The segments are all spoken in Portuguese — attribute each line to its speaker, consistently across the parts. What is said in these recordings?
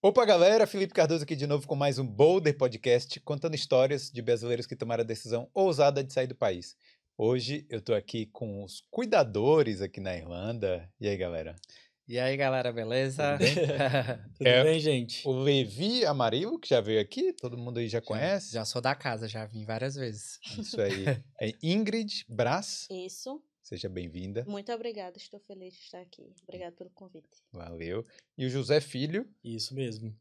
Speaker 1: Opa, galera! Felipe Cardoso aqui de novo com mais um Boulder Podcast, contando histórias de brasileiros que tomaram a decisão ousada de sair do país. Hoje eu tô aqui com os cuidadores aqui na Irlanda. E aí, galera?
Speaker 2: E aí, galera, beleza?
Speaker 3: Tudo bem, Tudo
Speaker 1: É,
Speaker 3: bem gente?
Speaker 1: O Levi Amarillo, que já veio aqui, todo mundo aí já
Speaker 2: Já-
Speaker 1: conhece.
Speaker 2: Já sou da casa, já vim várias vezes.
Speaker 1: Isso aí. É Ingrid Brás,
Speaker 4: Isso.
Speaker 1: Seja bem-vinda.
Speaker 4: Muito obrigada, estou feliz de estar aqui. Obrigada pelo convite.
Speaker 1: Valeu. E o José Filho.
Speaker 3: Isso mesmo.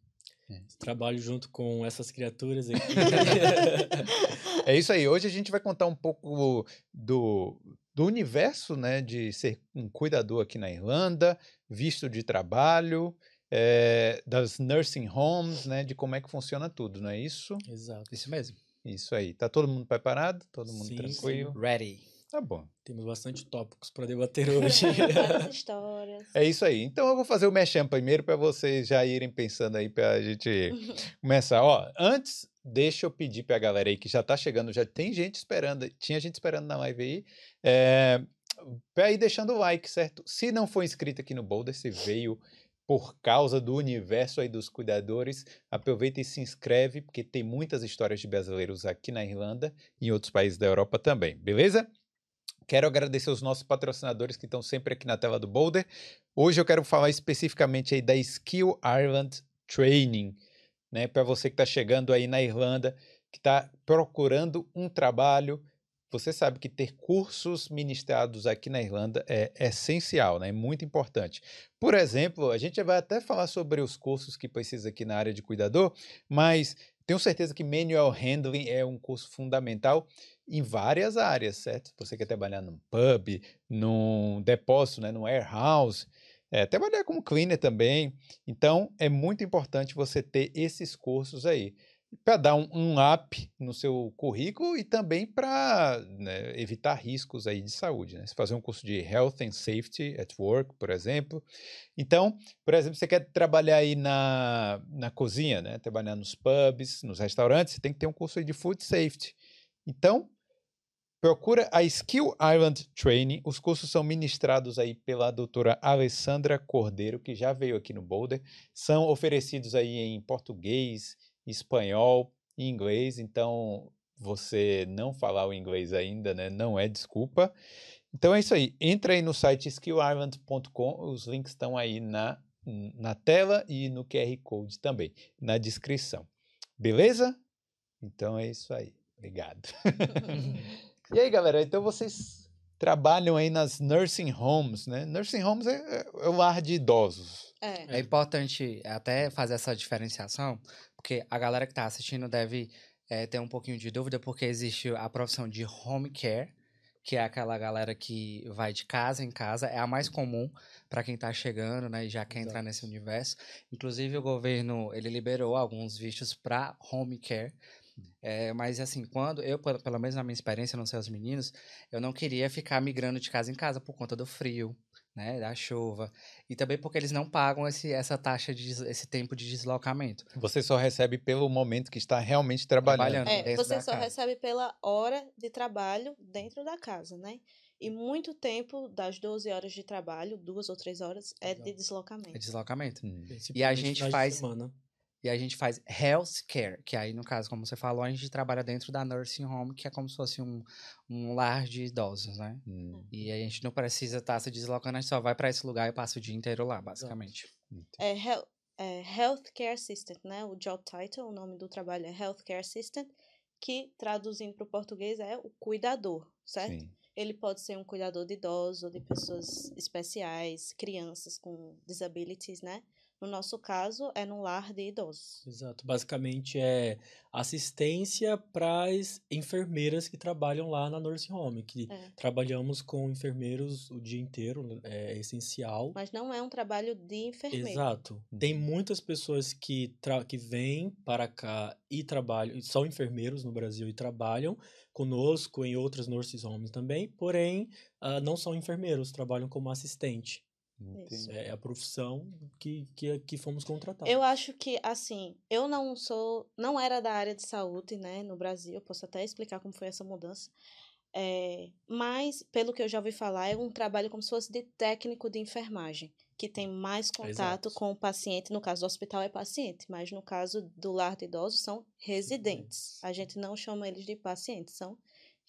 Speaker 1: É.
Speaker 3: Trabalho junto com essas criaturas aqui.
Speaker 1: É isso aí. Hoje a gente vai contar um pouco do, do universo, né, de ser um cuidador aqui na Irlanda, visto de trabalho, eh, das nursing homes, né, de como é que funciona tudo, não é isso?
Speaker 3: Exato.
Speaker 2: Isso mesmo.
Speaker 1: Isso aí. Tá todo mundo preparado? Todo mundo
Speaker 3: Sim,
Speaker 1: tranquilo?
Speaker 2: Ready.
Speaker 1: Tá bom.
Speaker 3: Temos bastante tópicos para debater hoje.
Speaker 4: Várias histórias.
Speaker 1: É isso aí. Então eu vou fazer o mechan primeiro para vocês já irem pensando aí para a gente começar. Ó, antes, deixa eu pedir para a galera aí que já tá chegando, já tem gente esperando, tinha gente esperando na live aí, é, para ir deixando o like, certo? Se não for inscrito aqui no Boulder, se veio por causa do universo aí dos cuidadores, aproveita e se inscreve, porque tem muitas histórias de brasileiros aqui na Irlanda e em outros países da Europa também, beleza? Quero agradecer os nossos patrocinadores que estão sempre aqui na tela do Boulder. Hoje eu quero falar especificamente aí da Skill Ireland Training, né? Para você que está chegando aí na Irlanda, que está procurando um trabalho. Você sabe que ter cursos ministrados aqui na Irlanda é essencial, né? É muito importante. Por exemplo, a gente vai até falar sobre os cursos que precisa aqui na área de cuidador, mas tenho certeza que Manual Handling é um curso fundamental em várias áreas, certo? Você quer trabalhar num pub, num depósito, né, num warehouse, é, trabalhar como cleaner também. Então, é muito importante você ter esses cursos aí para dar um, um up no seu currículo e também para evitar riscos aí de saúde. Né? Fazer um curso de Health and Safety at Work, por exemplo. Então, por exemplo, você quer trabalhar aí na, na cozinha, né? trabalhar nos pubs, nos restaurantes, você tem que ter um curso de Food Safety. Então, procura a Skill Island Training. Os cursos são ministrados aí pela doutora Alessandra Cordeiro, que já veio aqui no Boulder. São oferecidos aí em português, espanhol e inglês. Então, você não falar o inglês ainda, né? Não é desculpa. Então é isso aí. Entra aí no site skillisland.com. Os links estão aí na, na tela e no QR Code também, na descrição. Beleza? Então é isso aí. Obrigado. E aí, galera, então vocês trabalham aí nas nursing homes, né? Nursing homes é, é- é o lar de idosos.
Speaker 4: É.
Speaker 2: É importante até fazer essa diferenciação, porque a galera que tá assistindo deve eh, ter um pouquinho de dúvida, porque existe a profissão de home care, que é aquela galera que vai de casa em casa, é a mais comum para quem tá chegando, né, e já quer entrar nesse universo. Inclusive o governo, ele liberou alguns vistos para home care. É, mas assim, quando eu, pelo pelo menos na minha experiência, não sei os meninos, eu não queria ficar migrando de casa em casa por conta do frio, né, da chuva, e também porque eles não pagam esse, essa taxa de esse tempo de deslocamento.
Speaker 1: Você só recebe pelo momento que está realmente trabalhando.
Speaker 2: Trabalhando.
Speaker 4: É, você só
Speaker 2: casa.
Speaker 4: recebe pela hora de trabalho dentro da casa, né? E muito tempo das 12 horas de trabalho, duas ou três horas, é de
Speaker 3: Exato.
Speaker 2: É
Speaker 4: deslocamento.
Speaker 2: deslocamento.
Speaker 1: Hum.
Speaker 3: Principalmente
Speaker 2: gente
Speaker 3: finais de
Speaker 2: faz-
Speaker 3: semana.
Speaker 2: E a gente faz health care, que aí, no caso, como você falou, a gente trabalha dentro da nursing home, que é como se fosse um, um lar de idosos, né?
Speaker 1: Hum,
Speaker 2: E a gente não precisa estar se deslocando, a gente só vai para esse lugar e passa o dia inteiro lá, basicamente.
Speaker 4: É, hel- é Healthcare Assistant, né? O job title, o nome do trabalho é Healthcare Assistant, que traduzindo para o português é o cuidador, certo?
Speaker 1: Sim.
Speaker 4: Ele pode ser um cuidador de idosos, de pessoas especiais, crianças com disabilities, né? No nosso caso, é num lar de idosos.
Speaker 3: Exato. Basicamente é assistência para as enfermeiras que trabalham lá na nursing home, que
Speaker 4: É.
Speaker 3: trabalhamos com enfermeiros o dia inteiro, é essencial.
Speaker 4: Mas não é um trabalho de enfermeiro.
Speaker 3: Exato. Tem muitas pessoas que, que vêm para cá e trabalham, são enfermeiros no Brasil e trabalham conosco em outras nurses homes também, porém ah, não são enfermeiros, trabalham como assistente.
Speaker 1: Entendi.
Speaker 3: É a profissão que, que, que fomos contratados.
Speaker 4: Eu acho que, assim, eu não sou, não era da área de saúde, né, no Brasil, eu posso até explicar como foi essa mudança, é, mas, pelo que eu já ouvi falar, é um trabalho como se fosse de técnico de enfermagem. que tem mais contato
Speaker 3: Exato.
Speaker 4: com o paciente. No caso do hospital é paciente, mas no caso do lar de idosos são residentes. A gente não chama eles de pacientes, são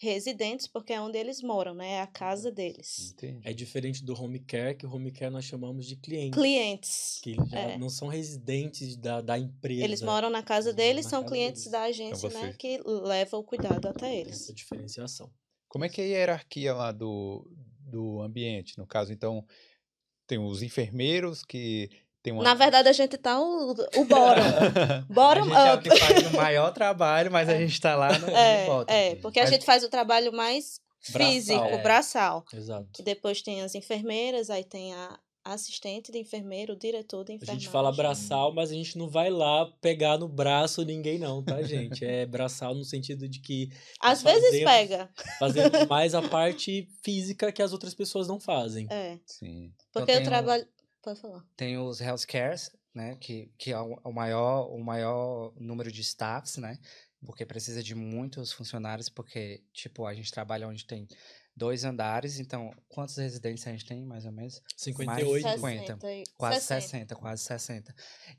Speaker 4: residentes porque é onde eles moram, né? É a casa deles.
Speaker 1: Entendi.
Speaker 3: É diferente do home care, que o home care nós chamamos de cliente.
Speaker 4: Clientes.
Speaker 3: Que eles já
Speaker 4: É.
Speaker 3: não são residentes da, da empresa.
Speaker 4: Eles moram na casa deles,
Speaker 3: na
Speaker 4: são
Speaker 3: casa
Speaker 4: clientes
Speaker 3: deles.
Speaker 4: da agência,
Speaker 1: Então
Speaker 4: né? Que leva o cuidado até eles.
Speaker 3: Essa diferenciação.
Speaker 1: Como é que é a hierarquia lá do, do ambiente? No caso, então, tem os enfermeiros que uma.
Speaker 4: Na verdade, a gente tá o, o bottom.
Speaker 2: A
Speaker 4: Bottom
Speaker 2: gente é o
Speaker 4: up.
Speaker 2: que faz o maior trabalho, mas a gente tá lá no, no
Speaker 4: É,
Speaker 2: bottom.
Speaker 4: é, porque a
Speaker 2: Mas-
Speaker 4: gente faz o trabalho mais
Speaker 3: Braçal.
Speaker 4: físico,
Speaker 2: É.
Speaker 4: braçal.
Speaker 3: Exato.
Speaker 4: E depois tem as enfermeiras, aí tem a assistente de enfermeiro, o diretor de
Speaker 3: A
Speaker 4: enfermagem.
Speaker 3: gente fala braçal, mas a gente não vai lá pegar no braço ninguém, não, tá, gente? É braçal no sentido de que
Speaker 4: Às
Speaker 3: nós
Speaker 4: vezes
Speaker 3: fazemos-
Speaker 4: pega.
Speaker 3: fazemos mais a parte física que as outras pessoas não fazem.
Speaker 4: É.
Speaker 1: Sim.
Speaker 4: Porque eu
Speaker 2: tem um-
Speaker 4: trabalho. Pode falar.
Speaker 2: Tem os healthcares, né? Que, que é o maior, o maior número de staffs, né? Porque precisa de muitos funcionários, porque, tipo, a gente trabalha onde tem dois andares, então, quantos residentes a gente tem, mais ou menos?
Speaker 3: 58.
Speaker 2: Mais 50.
Speaker 4: 60 e-
Speaker 2: Quase
Speaker 4: 60.
Speaker 2: 60, quase 60.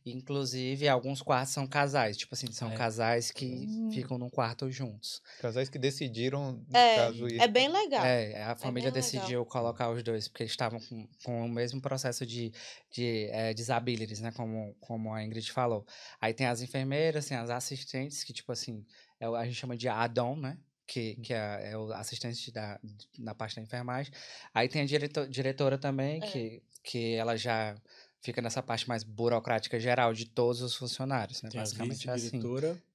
Speaker 2: Inclusive, alguns quartos são casais, tipo assim, são
Speaker 3: É.
Speaker 2: casais que
Speaker 1: Hum.
Speaker 2: ficam num quarto juntos.
Speaker 1: Casais que decidiram, no
Speaker 4: É,
Speaker 1: caso, ir.
Speaker 4: É bem legal.
Speaker 2: É, a família
Speaker 4: legal.
Speaker 2: decidiu colocar os dois, porque eles estavam com, com o mesmo processo de, de eh, disabilities, né? Como, como a Ingrid falou. Aí tem as enfermeiras, tem as assistentes, que, tipo assim, é a gente chama de add-on, né? Que, que é, é o assistente da, na parte da enfermagem. Aí tem a direto, diretora também,
Speaker 4: É.
Speaker 2: que, que ela já fica nessa parte mais burocrática geral de todos os funcionários, né?
Speaker 3: Tem a
Speaker 2: Basicamente é assim.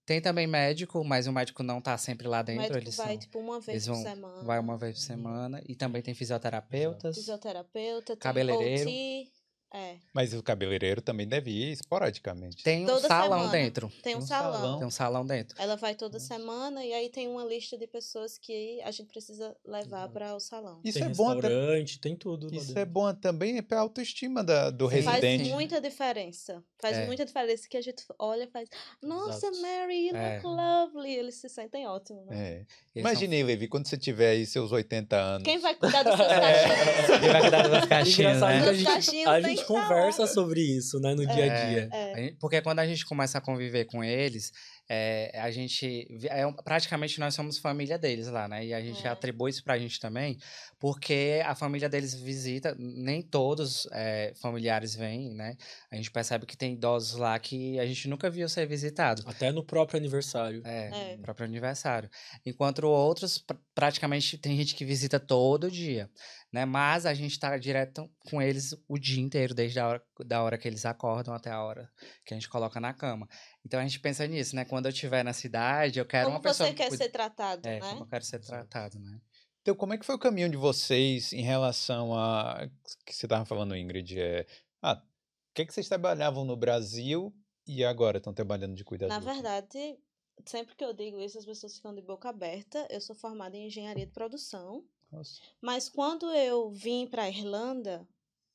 Speaker 2: Tem também médico, mas o médico não tá sempre lá
Speaker 4: O
Speaker 2: dentro.
Speaker 4: médico
Speaker 2: eles
Speaker 4: vai,
Speaker 2: são,
Speaker 4: tipo, uma vez
Speaker 2: eles
Speaker 4: por
Speaker 2: vão-
Speaker 4: semana.
Speaker 2: vai uma vez por semana. E também tem fisioterapeutas.
Speaker 4: Fisioterapeuta, tem
Speaker 2: Cabeleireiro.
Speaker 4: OT. É.
Speaker 1: Mas o cabeleireiro também deve ir esporadicamente.
Speaker 2: Tem um
Speaker 4: Toda
Speaker 2: salão
Speaker 4: semana.
Speaker 2: dentro.
Speaker 4: Tem um,
Speaker 1: Um
Speaker 4: salão.
Speaker 1: salão.
Speaker 2: Tem um salão dentro.
Speaker 4: Ela vai toda semana e aí tem uma lista de pessoas que a gente precisa levar para o salão.
Speaker 1: Isso
Speaker 3: tem
Speaker 1: é bom até.
Speaker 3: restaurante, tem tudo.
Speaker 1: Isso
Speaker 3: dentro.
Speaker 1: é bom também para a autoestima da, do
Speaker 2: Sim.
Speaker 4: Faz
Speaker 1: residente.
Speaker 4: muita diferença. Faz
Speaker 2: É.
Speaker 4: muita diferença que a gente olha e faz. Nossa,
Speaker 3: Exato.
Speaker 4: Mary, you
Speaker 2: É.
Speaker 4: look lovely. Eles se sentem ótimos, né?
Speaker 1: É. Imaginei, Levi, quando você tiver aí seus 80 anos.
Speaker 4: Quem vai cuidar dos seus
Speaker 2: É.
Speaker 4: cachinhos?
Speaker 2: São... Quem vai cuidar das caixinhas, né?
Speaker 3: gente,
Speaker 4: cachinhos
Speaker 3: a
Speaker 4: tem
Speaker 3: gente. Conversa sobre isso, né, no dia a
Speaker 2: É.
Speaker 3: dia.
Speaker 4: É.
Speaker 2: Porque quando a gente começa a conviver com eles, é, a gente. É, praticamente nós somos família deles lá, né? E a gente
Speaker 4: É.
Speaker 2: atribui isso pra gente também, porque a família deles visita, nem todos é, familiares vêm, né? A gente percebe que tem idosos lá que a gente nunca viu ser visitado.
Speaker 3: Até no próprio aniversário.
Speaker 2: É,
Speaker 4: É.
Speaker 2: próprio aniversário. Enquanto outros, pr- praticamente, tem gente que visita todo dia, né? Mas a gente tá direto com eles o dia inteiro, desde a hora, da hora que eles acordam até a hora que a gente coloca na cama. Então a gente pensa nisso, né? Quando eu estiver na cidade, eu quero
Speaker 4: Como
Speaker 2: uma pessoa...
Speaker 4: você
Speaker 2: que
Speaker 4: quer ser tratado,
Speaker 2: É,
Speaker 4: né?
Speaker 2: como eu quero ser tratado, né?
Speaker 1: Então, como é que foi o caminho de vocês em relação a. que você estava falando, Ingrid? É, ah, o que, é que vocês trabalhavam no Brasil e agora estão trabalhando de cuidador?
Speaker 4: Na verdade, sempre que eu digo isso, as pessoas ficam de boca aberta. Eu sou formada em engenharia de produção.
Speaker 1: Nossa.
Speaker 4: Mas quando eu vim para a Irlanda,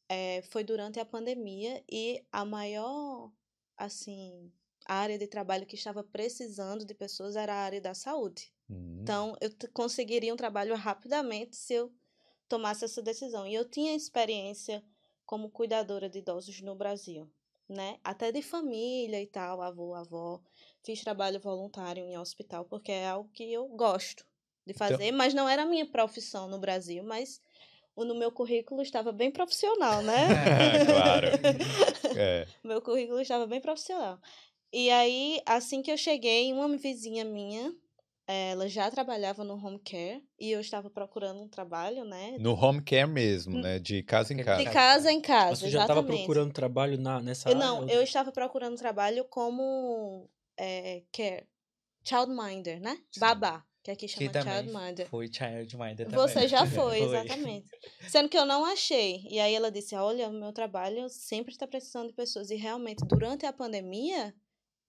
Speaker 4: eh, foi durante a pandemia e a maior, assim, área de trabalho que estava precisando de pessoas era a área da saúde.
Speaker 1: Hum,
Speaker 4: Então, eu t- conseguiria um trabalho rapidamente se eu tomasse essa decisão. E eu tinha experiência como cuidadora de idosos no Brasil, né? Até de família e tal, avô, avó. Fiz trabalho voluntário em hospital, porque é algo que eu gosto de fazer, mas não era a minha profissão no Brasil, mas no meu currículo estava bem profissional, né?
Speaker 1: claro. É.
Speaker 4: meu currículo estava bem profissional. E aí, assim que eu cheguei, uma vizinha minha, ela já trabalhava no home care e eu estava procurando um trabalho, né?
Speaker 1: No home care mesmo, né? De casa em casa.
Speaker 4: De casa em casa,
Speaker 3: Você já estava procurando trabalho na, nessa
Speaker 4: Eu,
Speaker 3: área?
Speaker 4: não, eu estava procurando trabalho como é, care, childminder, né?
Speaker 1: Sim.
Speaker 4: Babá, que aqui
Speaker 2: Que
Speaker 4: chama
Speaker 2: também
Speaker 4: childminder.
Speaker 2: foi Childminder também.
Speaker 4: Você já foi,
Speaker 2: Foi.
Speaker 4: exatamente. Sendo que eu não achei. E aí ela disse: Olha, o meu trabalho sempre está precisando de pessoas. E realmente, durante a pandemia,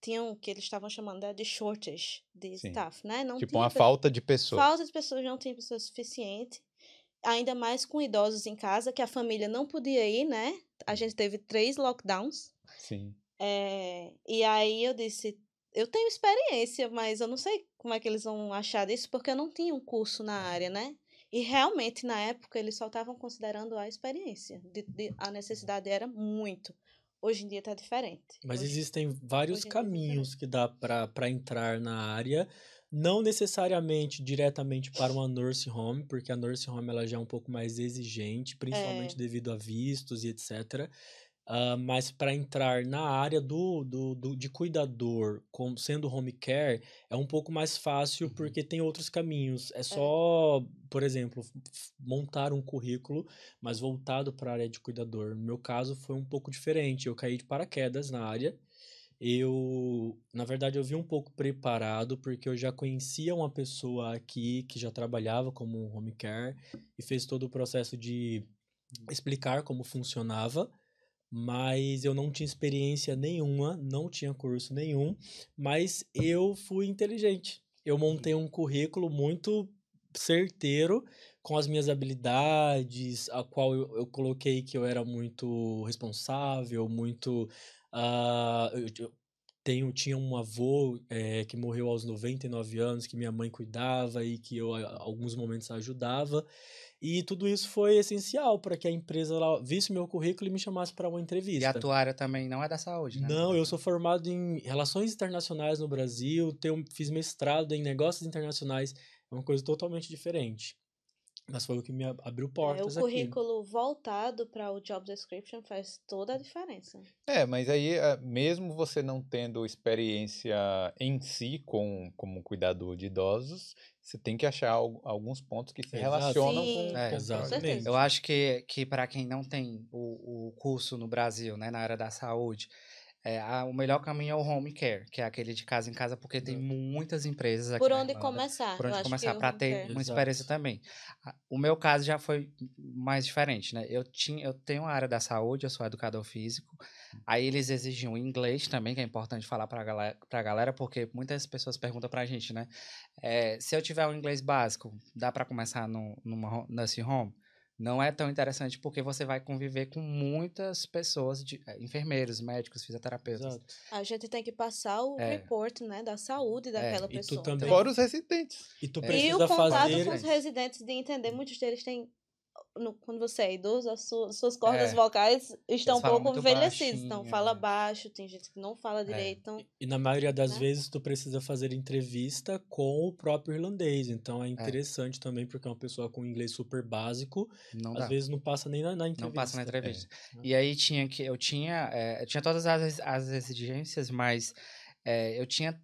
Speaker 4: tinham o que eles estavam chamando né, de shortage de
Speaker 1: Sim.
Speaker 4: staff, né? Não
Speaker 1: Tipo, uma
Speaker 4: pe-
Speaker 1: falta de pessoas.
Speaker 4: falta de pessoas, não tinha pessoas suficiente. Ainda mais com idosos em casa, que a família não podia ir, né? A gente teve três lockdowns.
Speaker 1: Sim.
Speaker 4: É, e aí eu disse, eu tenho experiência, mas eu não sei como é que eles vão achar disso, porque eu não tinha um curso na área, né? E realmente, na época, eles só estavam considerando a experiência. De, de- a necessidade era muito. Hoje em dia está diferente.
Speaker 3: Mas
Speaker 4: Hoje-
Speaker 3: existem vários
Speaker 4: é
Speaker 3: caminhos que dá para entrar na área, não necessariamente diretamente para uma nurse home, porque a nurse home ela já é um pouco mais exigente, principalmente
Speaker 4: É.
Speaker 3: devido a vistos e etc. Ah, mas para entrar na área do, do, do- de cuidador, como sendo home care, é um pouco mais fácil
Speaker 1: Uhum.
Speaker 3: porque tem outros caminhos. É só, por exemplo, montar um currículo, mas voltado para a área de cuidador. No meu caso, foi um pouco diferente. Eu caí de paraquedas na área. Eu, na verdade, eu vim um pouco preparado porque eu já conhecia uma pessoa aqui que já trabalhava como home care e fez todo o processo de explicar como funcionava, mas eu não tinha experiência nenhuma, não tinha curso nenhum, mas eu fui inteligente. Eu montei um currículo muito certeiro com as minhas habilidades, a qual eu, eu coloquei que eu era muito responsável, muito ah, eu, eu tenho, tinha um avô eh, que morreu aos 99 anos, que minha mãe cuidava e que eu, a alguns momentos, ajudava. E tudo isso foi essencial para que a empresa lá visse meu currículo e me chamasse para uma
Speaker 2: E
Speaker 3: entrevista.
Speaker 2: a tua área também não é da saúde, né?
Speaker 3: Não, eu sou formado em relações internacionais no Brasil, tenho, fiz mestrado em negócios internacionais, é uma coisa totalmente diferente. Mas foi o que me ab- abriu
Speaker 4: É, o
Speaker 3: portas aqui.
Speaker 4: currículo voltado para o job description faz toda a diferença.
Speaker 1: É, mas aí, ah, mesmo você não tendo experiência em si com, como cuidador de idosos, você tem que achar al- alguns pontos que se
Speaker 3: Exato.
Speaker 1: relacionam
Speaker 4: Sim,
Speaker 1: com,
Speaker 2: É,
Speaker 1: com o
Speaker 3: exatamente.
Speaker 1: processo.
Speaker 2: Eu acho que, que para quem não tem o, o curso no Brasil, né, na área da saúde, é, a- o melhor caminho é o home care, que é aquele de casa em casa, porque tem
Speaker 3: Exato.
Speaker 2: muitas empresas aqui
Speaker 4: Por onde
Speaker 2: Irlanda,
Speaker 4: começar?
Speaker 2: por onde começar para ter
Speaker 4: care-
Speaker 2: uma
Speaker 3: Exato.
Speaker 2: experiência também. A- O meu caso já foi mais diferente, né? Eu tinha, eu tenho a área da saúde, eu sou educador físico. Aí eles exigiam inglês também, que é importante falar para galera, pra galera, porque muitas pessoas perguntam pra gente, né? É, se eu tiver um inglês básico, dá para começar no, numa nursing home? Não é tão interessante porque você vai conviver com muitas pessoas, de, eh, enfermeiros, médicos, fisioterapeutas.
Speaker 3: Exato.
Speaker 4: A gente tem que passar o
Speaker 2: É.
Speaker 4: report, né, da saúde daquela
Speaker 3: e tu
Speaker 4: pessoa.
Speaker 3: também-
Speaker 1: Fora os residentes.
Speaker 3: E tu
Speaker 2: É.
Speaker 4: E
Speaker 3: precisa
Speaker 4: o contato
Speaker 3: fazer.
Speaker 4: com os residentes de entender, muitos deles têm no- quando você é idoso, as suas, suas cordas
Speaker 2: É.
Speaker 4: vocais estão um pouco envelhecidas. Então, fala
Speaker 2: né?
Speaker 4: baixo, tem gente que não fala direito. Então,
Speaker 3: E na maioria das
Speaker 4: né?
Speaker 3: vezes tu precisa fazer entrevista com o próprio irlandês. Então é interessante também, porque é uma pessoa com inglês super básico,
Speaker 2: Não
Speaker 3: às
Speaker 2: dá.
Speaker 3: vezes não passa nem na, na entrevista.
Speaker 2: Não passa na entrevista.
Speaker 3: É.
Speaker 2: E aí tinha que eu tinha eu tinha todas as, as exigências, mas eu tinha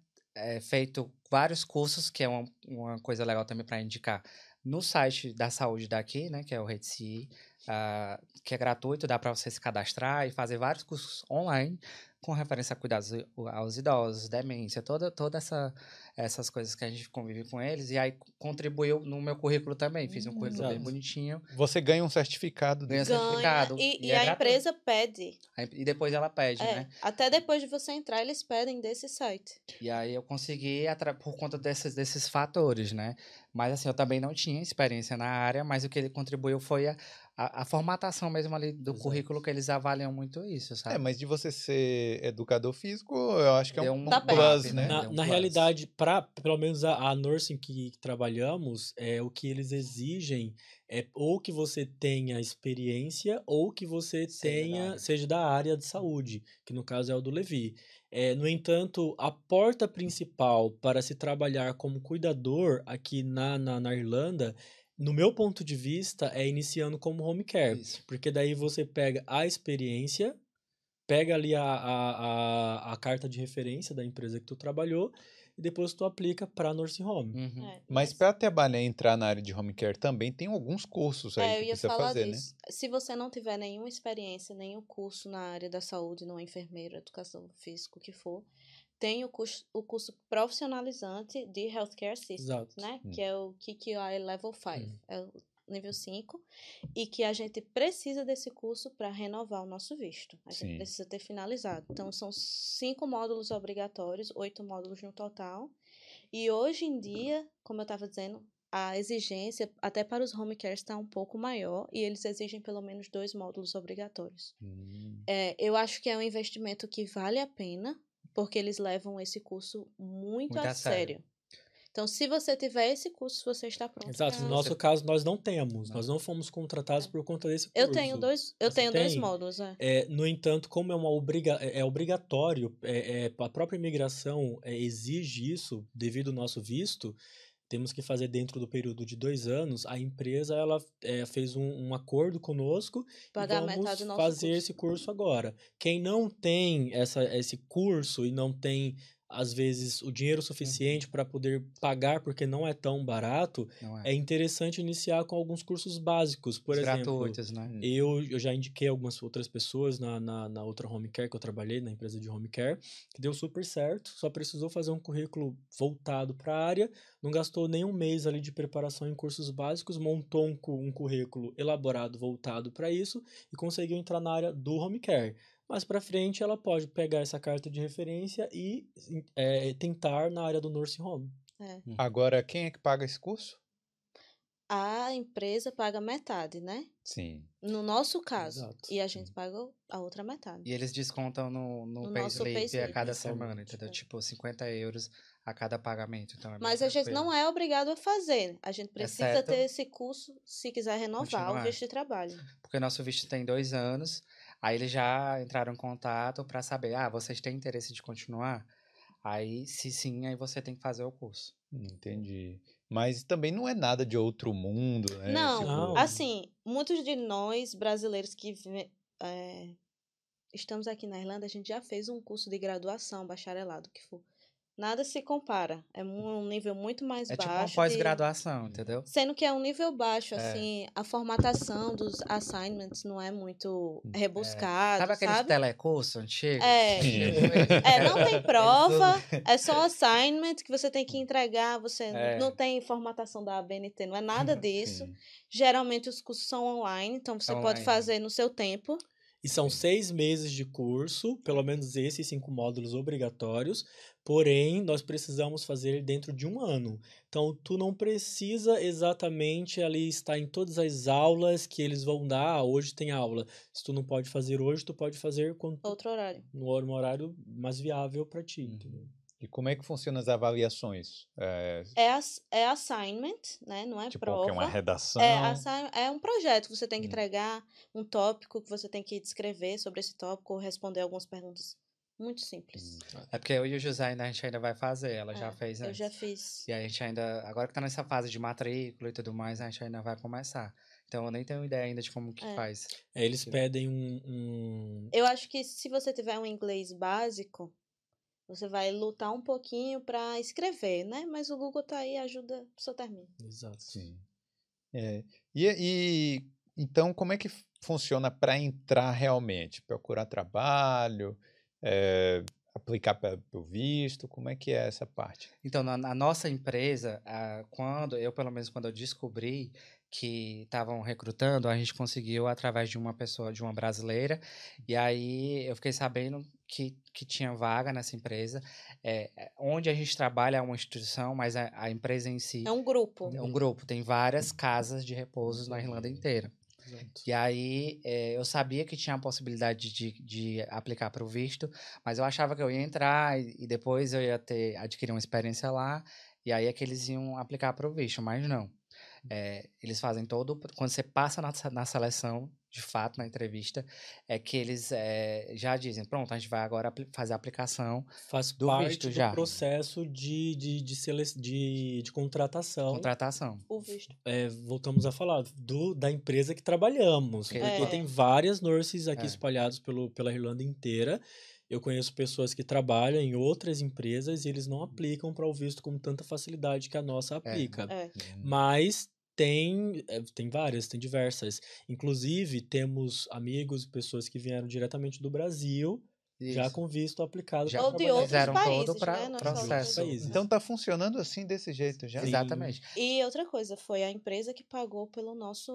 Speaker 2: feito vários cursos, que é uma, uma coisa legal também para indicar, no site da saúde daqui, né, que é o RedCI, ah, que é gratuito, dá para você se cadastrar e fazer vários cursos online com referência a cuidados aos idosos, demência, toda toda essa essas coisas que a gente convive com eles e aí contribuiu no meu currículo também, fiz um currículo bem
Speaker 3: Exato.
Speaker 2: bonitinho,
Speaker 1: Você ganha um certificado
Speaker 2: Ganha
Speaker 1: disso.
Speaker 2: certificado.
Speaker 4: E,
Speaker 2: e
Speaker 4: e
Speaker 2: é
Speaker 4: a
Speaker 2: gratuito.
Speaker 4: empresa pede.
Speaker 2: e depois ela pede,
Speaker 4: É,
Speaker 2: né?
Speaker 4: Até depois de você entrar, eles pedem desse site.
Speaker 2: E aí eu consegui por conta desses, desses fatores, né? Mas assim, eu também não tinha experiência na área, mas o que ele contribuiu foi a, a, a formatação mesmo ali do
Speaker 3: Exato.
Speaker 2: currículo, que eles avaliam muito isso, sabe?
Speaker 1: É, mas de você ser educador físico, eu acho que é
Speaker 2: Deu
Speaker 1: um,
Speaker 4: Tá
Speaker 1: plus,
Speaker 4: perto,
Speaker 1: né?
Speaker 3: Na,
Speaker 2: Deu um
Speaker 3: na
Speaker 2: plus.
Speaker 3: realidade, pra, pelo menos a, a nursing que, que trabalhamos, é, o que eles exigem é ou que você tenha experiência ou que você
Speaker 2: Seja da
Speaker 3: tenha
Speaker 2: área.
Speaker 3: seja da área de saúde, que no caso é o do Levi. É, no entanto, a porta principal para se trabalhar como cuidador aqui na, na, na Irlanda, no meu ponto de vista, é iniciando como home care.
Speaker 2: Isso.
Speaker 3: Porque daí você pega a experiência, pega ali a, a, a, a carta de referência da empresa que tu trabalhou e depois tu aplica para nursing home.
Speaker 2: Uhum.
Speaker 4: É,
Speaker 1: Mas para trabalhar entrar na área de home care também tem alguns cursos aí
Speaker 4: É, eu
Speaker 1: que
Speaker 4: ia
Speaker 1: precisa
Speaker 4: falar
Speaker 1: fazer, né?
Speaker 4: disso. Se você não tiver nenhuma experiência, nenhum curso na área da saúde, não é enfermeiro, educação física, o que for, tem o curso, o curso profissionalizante de Healthcare Systems,
Speaker 3: Exato.
Speaker 4: né?
Speaker 1: Hum.
Speaker 4: Que é o KQI Level 5,
Speaker 3: Hum.
Speaker 4: é o nível 5, e que a gente precisa desse curso para renovar o nosso visto. A gente
Speaker 1: Sim.
Speaker 4: precisa ter finalizado. Então, são cinco módulos obrigatórios, oito módulos no total. E hoje em dia, como eu estava dizendo, a exigência, até para os home cares, está um pouco maior e eles exigem pelo menos dois módulos obrigatórios.
Speaker 1: Hum.
Speaker 4: É, eu acho que é um investimento que vale a pena, porque eles levam esse curso muito,
Speaker 2: Muito
Speaker 4: a,
Speaker 2: a sério.
Speaker 4: sério. Então, se você tiver esse curso, você está pronto.
Speaker 3: Exato. No nosso caso, nós não temos. Nós não fomos contratados por conta desse curso.
Speaker 4: Eu tenho dois, eu
Speaker 3: Você
Speaker 4: tenho dois módulos, é.
Speaker 3: É, no entanto, como é uma obriga é é obrigatório, é, é, a própria imigração é, exige isso devido ao nosso visto, temos que fazer dentro do período de dois anos. A empresa ela é, fez um, um acordo conosco
Speaker 4: Pagar
Speaker 3: e vamos
Speaker 4: metade do nosso
Speaker 3: fazer
Speaker 4: curso.
Speaker 3: esse curso agora. Quem não tem essa, esse curso e não tem às vezes o dinheiro suficiente para poder pagar porque não é tão barato,
Speaker 2: Não
Speaker 3: é interessante iniciar com alguns cursos básicos, por
Speaker 2: Os
Speaker 3: exemplo.
Speaker 2: gratuitos, né?
Speaker 3: Eu, eu já indiquei algumas outras pessoas na, na, na outra home care que eu trabalhei, na empresa de home care, que deu super certo, só precisou fazer um currículo voltado para a área, não gastou nem um mês ali de preparação em cursos básicos, montou um, um currículo elaborado voltado para isso e conseguiu entrar na área do home care. Mais para frente, ela pode pegar essa carta de referência e é, tentar na área do nursing home.
Speaker 4: É.
Speaker 1: Agora, quem é que paga esse curso?
Speaker 4: A empresa paga metade, né?
Speaker 1: Sim.
Speaker 4: No nosso caso.
Speaker 3: Exato.
Speaker 4: E a gente paga a outra metade.
Speaker 2: E eles descontam no, no,
Speaker 4: No
Speaker 2: payslip a cada semana, entendeu?
Speaker 4: é.
Speaker 2: Tipo, 50 euros a cada pagamento. Então é
Speaker 4: Mas a gente não é obrigado a fazer. A gente precisa
Speaker 2: Exceto
Speaker 4: ter esse curso se quiser renovar
Speaker 2: continuar.
Speaker 4: o visto de trabalho.
Speaker 2: Porque nosso visto tem dois anos, aí eles já entraram em contato para saber, ah, vocês têm interesse de continuar? Aí, se sim, aí você tem que fazer o curso.
Speaker 1: Entendi. Mas também não é nada de outro mundo, né?
Speaker 4: Não,
Speaker 1: Tipo,
Speaker 3: Não.
Speaker 4: assim, muitos de nós brasileiros que é, estamos aqui na Irlanda, a gente já fez um curso de graduação, bacharelado, que for. Nada se compara. É um nível muito mais
Speaker 2: É tipo
Speaker 4: baixo.
Speaker 2: uma
Speaker 4: de-
Speaker 2: pós-graduação, entendeu?
Speaker 4: Sendo que é um nível baixo,
Speaker 2: É.
Speaker 4: assim, a formatação dos assignments não é muito rebuscada,
Speaker 2: Sabe
Speaker 4: sabe?
Speaker 2: aquele telecurso antigo?
Speaker 4: É. É, não tem prova, é só assignment que você tem que entregar, você
Speaker 2: É.
Speaker 4: não tem formatação da ABNT, não é nada disso.
Speaker 1: sim.
Speaker 4: Geralmente os cursos são online, então você pode
Speaker 2: Online.
Speaker 4: fazer no seu tempo.
Speaker 3: E são seis meses de curso, pelo menos esses cinco módulos obrigatórios, porém, nós precisamos fazer dentro de um ano. Então, tu não precisa exatamente ali estar em todas as aulas que eles vão dar, ah, hoje tem aula. Se tu não pode fazer hoje, tu pode fazer quando,
Speaker 4: Outro horário.
Speaker 3: no hor- no horário mais viável para ti,
Speaker 1: Uhum.
Speaker 3: entendeu?
Speaker 1: E como é que funcionam as avaliações? É,
Speaker 4: É, ass- é assignment, né? Não é
Speaker 1: tipo,
Speaker 4: prova.
Speaker 1: que é uma redação?
Speaker 4: É, é um projeto que você tem que
Speaker 1: Hum.
Speaker 4: entregar, um tópico que você tem que descrever sobre esse tópico ou responder algumas perguntas. Muito simples.
Speaker 1: Hum.
Speaker 2: É porque eu e o José ainda, a gente ainda vai fazer, ela já
Speaker 4: É,
Speaker 2: fez
Speaker 4: Eu
Speaker 2: antes.
Speaker 4: já fiz.
Speaker 2: E a gente ainda, agora que tá nessa fase de matrícula e tudo mais, a gente ainda vai começar. Então eu nem tenho ideia ainda de como que
Speaker 4: É.
Speaker 2: faz.
Speaker 3: É, eles pedem um, um-
Speaker 4: Eu acho que se você tiver um inglês básico, você vai lutar um pouquinho para escrever, né? Mas o Google tá aí e ajuda pro seu termino.
Speaker 3: Exato.
Speaker 1: Sim. É, E, e então, como é que funciona para entrar realmente? Procurar trabalho, é, aplicar para o visto? Como é que é essa parte?
Speaker 2: Então, na, na nossa empresa, ah, quando eu, pelo menos, quando eu descobri que estavam recrutando, a gente conseguiu através de uma pessoa, de uma brasileira, e aí eu fiquei sabendo que, que tinha vaga nessa empresa. É, é, onde a gente trabalha é uma instituição, mas a, a empresa em si
Speaker 4: É um grupo.
Speaker 2: é um grupo, tem várias casas de repouso na Irlanda inteira.
Speaker 3: Exato.
Speaker 2: E aí, eh, eu sabia que tinha a possibilidade de, de aplicar para o visto, mas eu achava que eu ia entrar e, e depois eu ia ter adquirir uma experiência lá, e aí é que eles iam aplicar para o visto, mas não. Eh, eles fazem todo. Quando você passa na, na seleção, de fato, na entrevista, é que eles eh, já dizem: pronto, a gente vai agora fazer a aplicação,
Speaker 3: Faz
Speaker 2: Do
Speaker 3: parte
Speaker 2: visto
Speaker 3: do
Speaker 2: já.
Speaker 3: processo de, de, de, sele- de, de contratação.
Speaker 2: contratação.
Speaker 4: O visto.
Speaker 3: é, voltamos a falar do, da empresa que trabalhamos. Porque
Speaker 4: É.
Speaker 3: tem várias nurses aqui
Speaker 2: É.
Speaker 3: espalhadas pelo, pela Irlanda inteira. Eu conheço pessoas que trabalham em outras empresas e eles não aplicam para o visto com tanta facilidade que a nossa aplica.
Speaker 4: É.
Speaker 3: Mas tem, é, tem várias, tem diversas. Inclusive, temos amigos, pessoas que vieram diretamente do Brasil, já
Speaker 2: Isso.
Speaker 3: com visto aplicado.
Speaker 2: Já
Speaker 4: Ou de outros
Speaker 2: fizeram todo
Speaker 4: países,
Speaker 2: pra-
Speaker 4: né?
Speaker 2: Processo.
Speaker 3: Países.
Speaker 1: Então tá funcionando assim desse jeito já?
Speaker 3: Sim.
Speaker 2: Exatamente.
Speaker 4: E outra coisa, foi a empresa que pagou pelo nosso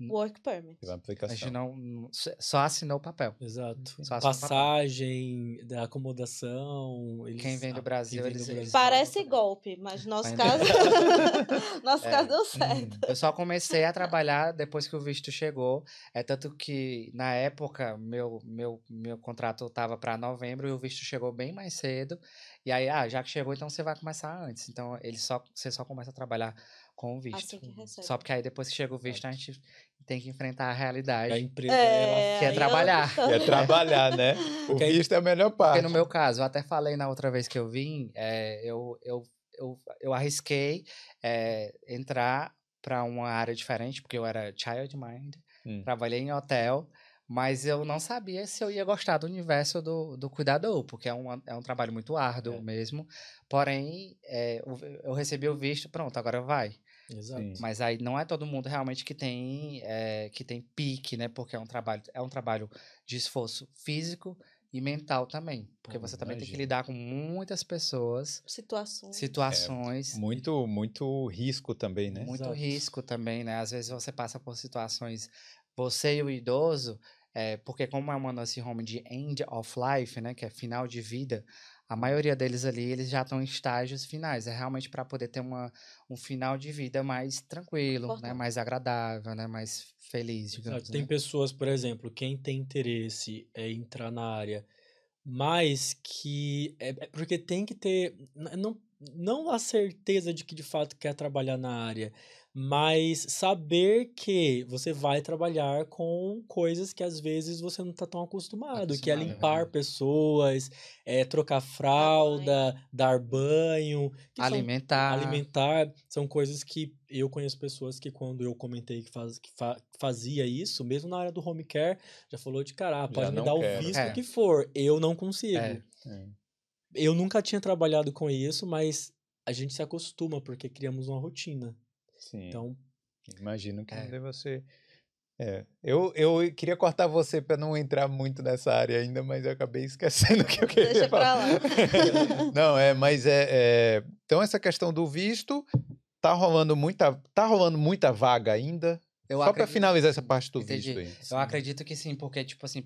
Speaker 2: Hum.
Speaker 4: work permit.
Speaker 1: Pela
Speaker 2: A
Speaker 1: aplicação.
Speaker 2: gente não, só assinou o papel.
Speaker 3: Exato.
Speaker 2: O papel.
Speaker 3: Passagem, da acomodação. Eles,
Speaker 2: Quem vem do Brasil,
Speaker 3: vem
Speaker 2: eles-
Speaker 3: do
Speaker 2: eles-
Speaker 4: Parece golpe, mas nosso
Speaker 2: Ainda-
Speaker 4: caso. nosso
Speaker 2: É.
Speaker 4: caso deu certo.
Speaker 2: Eu só comecei a trabalhar depois que o visto chegou. É tanto que, na época, meu, meu, meu contrato estava tava para novembro e o visto chegou bem mais cedo. E aí, ah, já que chegou, então você vai começar antes. Então, ele só, você só começa a trabalhar com o visto.
Speaker 4: Assim que recebe.
Speaker 2: Só porque aí depois que chega o visto, a gente tem que enfrentar a realidade.
Speaker 3: A empresa,
Speaker 4: É,
Speaker 3: ela
Speaker 2: quer
Speaker 4: aí
Speaker 2: trabalhar.
Speaker 1: É trabalhar, né? O
Speaker 3: Porque
Speaker 1: visto é a melhor parte.
Speaker 2: Porque no meu caso, eu até falei na outra vez que eu vim, é, eu, eu, eu, eu arrisquei é, entrar para uma área diferente, porque eu era child mind,
Speaker 1: Hum.
Speaker 2: trabalhei em hotel, mas eu não sabia se eu ia gostar do universo do, do cuidador, porque é um, é um trabalho muito árduo
Speaker 1: É.
Speaker 2: mesmo. Porém, é, eu, eu recebi o visto, pronto, agora vai.
Speaker 3: Exato.
Speaker 1: Sim.
Speaker 2: Mas aí não é todo mundo realmente que tem é, que tem pique, né? Porque é um trabalho é um trabalho de esforço físico e mental também, porque
Speaker 1: Pô,
Speaker 2: você também tem que lidar com muitas pessoas,
Speaker 4: Situações.
Speaker 2: situações,
Speaker 1: Muito, muito risco também, né?
Speaker 2: muito
Speaker 3: Exato.
Speaker 2: risco também, né? Às vezes você passa por situações, você e o idoso, é, porque como é uma nursing home de end of life, né? Que é final de vida. A maioria deles ali, eles já estão em estágios finais. É realmente para poder ter uma, um final de vida mais tranquilo, né? Mais agradável, né? Mais feliz, digamos.
Speaker 3: Exato. Tem
Speaker 2: né?
Speaker 3: pessoas, por exemplo, quem tem interesse em entrar na área, mas que. É, é porque tem que ter. Não, não a certeza de que de fato quer trabalhar na área, mas saber que você vai trabalhar com coisas que às vezes você não está tão acostumado, que é limpar
Speaker 2: é.
Speaker 3: pessoas, é trocar fralda, dar banho, que são
Speaker 2: Alimentar.
Speaker 3: alimentar são coisas que eu conheço pessoas que quando eu comentei que, faz, que fa- fazia isso, mesmo na área do home care, já falou de cara, ah,
Speaker 1: Já
Speaker 3: pode me
Speaker 1: não
Speaker 3: dar
Speaker 1: quero.
Speaker 3: o visto
Speaker 2: É.
Speaker 3: que for, eu não consigo.
Speaker 2: É.
Speaker 1: É.
Speaker 3: Eu nunca tinha trabalhado com isso, mas a gente se acostuma porque criamos uma rotina.
Speaker 1: Sim.
Speaker 3: Então,
Speaker 1: Imagino que
Speaker 2: É.
Speaker 1: não deva ser. É. Eu, eu queria cortar você para não entrar muito nessa área ainda, mas eu acabei esquecendo o que eu queria
Speaker 4: Deixa pra
Speaker 1: falar.
Speaker 4: lá.
Speaker 1: não, é, mas é, é, Então, essa questão do visto, tá rolando muita, tá rolando muita vaga ainda.
Speaker 2: Eu
Speaker 1: Só para
Speaker 2: acredito
Speaker 1: finalizar
Speaker 2: que
Speaker 1: essa parte do
Speaker 2: Entendi.
Speaker 1: visto aí.
Speaker 2: Eu acredito que sim, porque, tipo assim,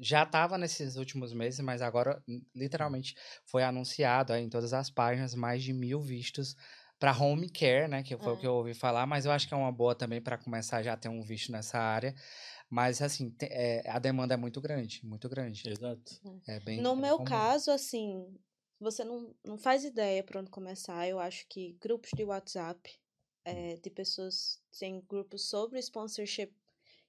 Speaker 2: já estava nesses últimos meses, mas agora, literalmente, foi anunciado aí em todas as páginas mais de mil vistos para home care, né? Que foi o
Speaker 4: É.
Speaker 2: que eu ouvi falar, mas eu acho que é uma boa também para começar já a ter um visto nessa área. Mas, assim, te- é, a demanda é muito grande, muito grande.
Speaker 3: exato.
Speaker 2: É bem,
Speaker 4: No
Speaker 2: é
Speaker 4: meu
Speaker 2: comum.
Speaker 4: caso, assim, você não, não faz ideia por onde começar. Eu acho que grupos de WhatsApp, eh, de pessoas, tem grupos sobre sponsorship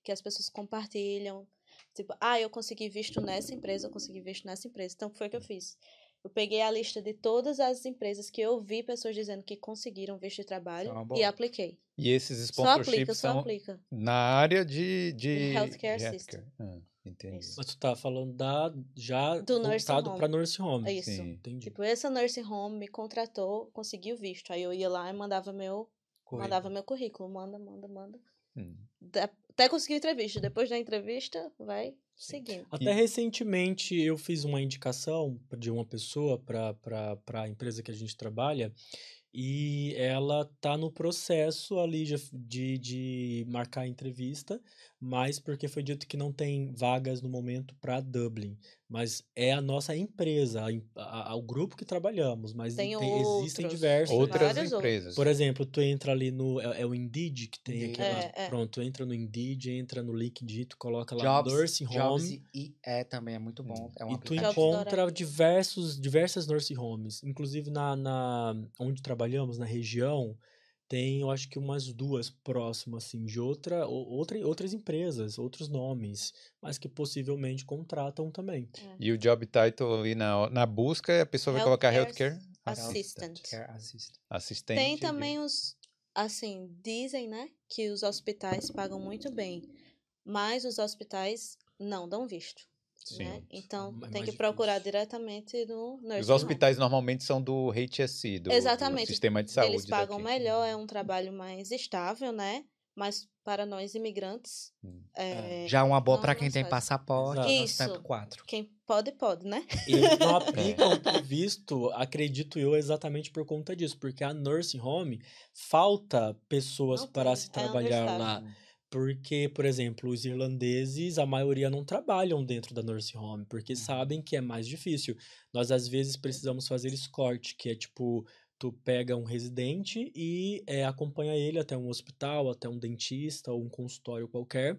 Speaker 4: que as pessoas compartilham. Tipo, ah, eu consegui visto nessa empresa, eu consegui visto nessa empresa. Então, foi o que eu fiz. Eu peguei a lista de todas as empresas que eu vi pessoas dizendo que conseguiram visto de trabalho
Speaker 2: uma
Speaker 4: e apliquei.
Speaker 1: E esses
Speaker 4: Só aplica,
Speaker 1: sponsorships
Speaker 4: só
Speaker 1: são
Speaker 4: aplica.
Speaker 1: na área de, de,
Speaker 4: healthcare
Speaker 1: de
Speaker 4: system.
Speaker 1: Ah, entendi.
Speaker 4: Isso.
Speaker 3: Mas tu tá falando da já
Speaker 4: Do nursing
Speaker 3: voltado
Speaker 4: home.
Speaker 3: para nursing home.
Speaker 4: É isso.
Speaker 1: Sim.
Speaker 3: Entendi.
Speaker 4: Tipo, essa nursing home me contratou, conseguiu visto. Aí eu ia lá e mandava meu, mandava meu currículo. Manda, manda, manda.
Speaker 1: Hum.
Speaker 4: Da- Até conseguir entrevista. Depois da entrevista, vai. Seguindo.
Speaker 3: Até recentemente eu fiz uma indicação de uma pessoa para a empresa que a gente trabalha e ela tá no processo ali de, de, de marcar a entrevista, mas porque foi dito que não tem vagas no momento para Dublin. Mas é a nossa empresa, a, a- a- o grupo que trabalhamos, mas
Speaker 4: Tem
Speaker 3: tem- existem
Speaker 4: outros.
Speaker 3: diversos.
Speaker 1: Outras
Speaker 4: vários
Speaker 1: empresas.
Speaker 3: Por exemplo, tu entra ali no. É, é o Indeed que tem
Speaker 2: Indeed.
Speaker 3: aquela.
Speaker 4: É, é.
Speaker 3: Pronto, tu entra no Indeed, entra no LinkedIn, tu coloca lá
Speaker 2: Jobs,
Speaker 3: Nursing
Speaker 2: Jobs
Speaker 3: Home.
Speaker 2: e é também é muito bom. É um
Speaker 3: E tu encontra diversos, diversas nursing homes. Inclusive, na, na, onde trabalhamos, na região, tem, eu acho que umas duas próximas, assim, de outra, ou- outra, outras empresas, outros nomes, mas que possivelmente contratam também.
Speaker 1: E o job title ali na, na busca, a pessoa vai colocar
Speaker 4: Healthcare
Speaker 1: healthcare
Speaker 4: Assistant.
Speaker 2: Care assistant.
Speaker 1: assistente.
Speaker 4: Tem
Speaker 1: de-
Speaker 4: também os. Assim, dizem, né? Que os hospitais pagam muito bem. Mas os hospitais não dão visto.
Speaker 1: Sim.
Speaker 4: Né? Então,
Speaker 3: É
Speaker 4: tem que procurar
Speaker 3: difícil.
Speaker 4: diretamente no nursing
Speaker 1: Os
Speaker 4: home.
Speaker 1: hospitais normalmente são do HSC, do, do
Speaker 4: Exatamente.
Speaker 1: sistema de saúde.
Speaker 4: Eles pagam
Speaker 1: daqui.
Speaker 4: melhor, é um trabalho mais estável, né? Mas para nós imigrantes,
Speaker 1: Hum.
Speaker 4: é,
Speaker 2: Já uma boa para quem tem
Speaker 4: faz.
Speaker 2: passaporte,
Speaker 4: Isso.
Speaker 2: Step 4.
Speaker 4: quem pode, pode, né?
Speaker 3: E eles não aplicam pro visto, acredito eu, exatamente por conta disso, porque a nursing home falta pessoas
Speaker 4: Não
Speaker 3: para
Speaker 4: tem,
Speaker 3: se
Speaker 4: é
Speaker 3: trabalhar lá.
Speaker 4: understaffed.
Speaker 3: Porque, por exemplo, os irlandeses, a maioria não trabalham dentro da nursing home, porque
Speaker 2: Uhum.
Speaker 3: sabem que é mais difícil. Nós, às vezes, precisamos fazer escort, que é tipo, tu pega um residente e é, acompanha ele até um hospital, até um dentista ou um consultório qualquer.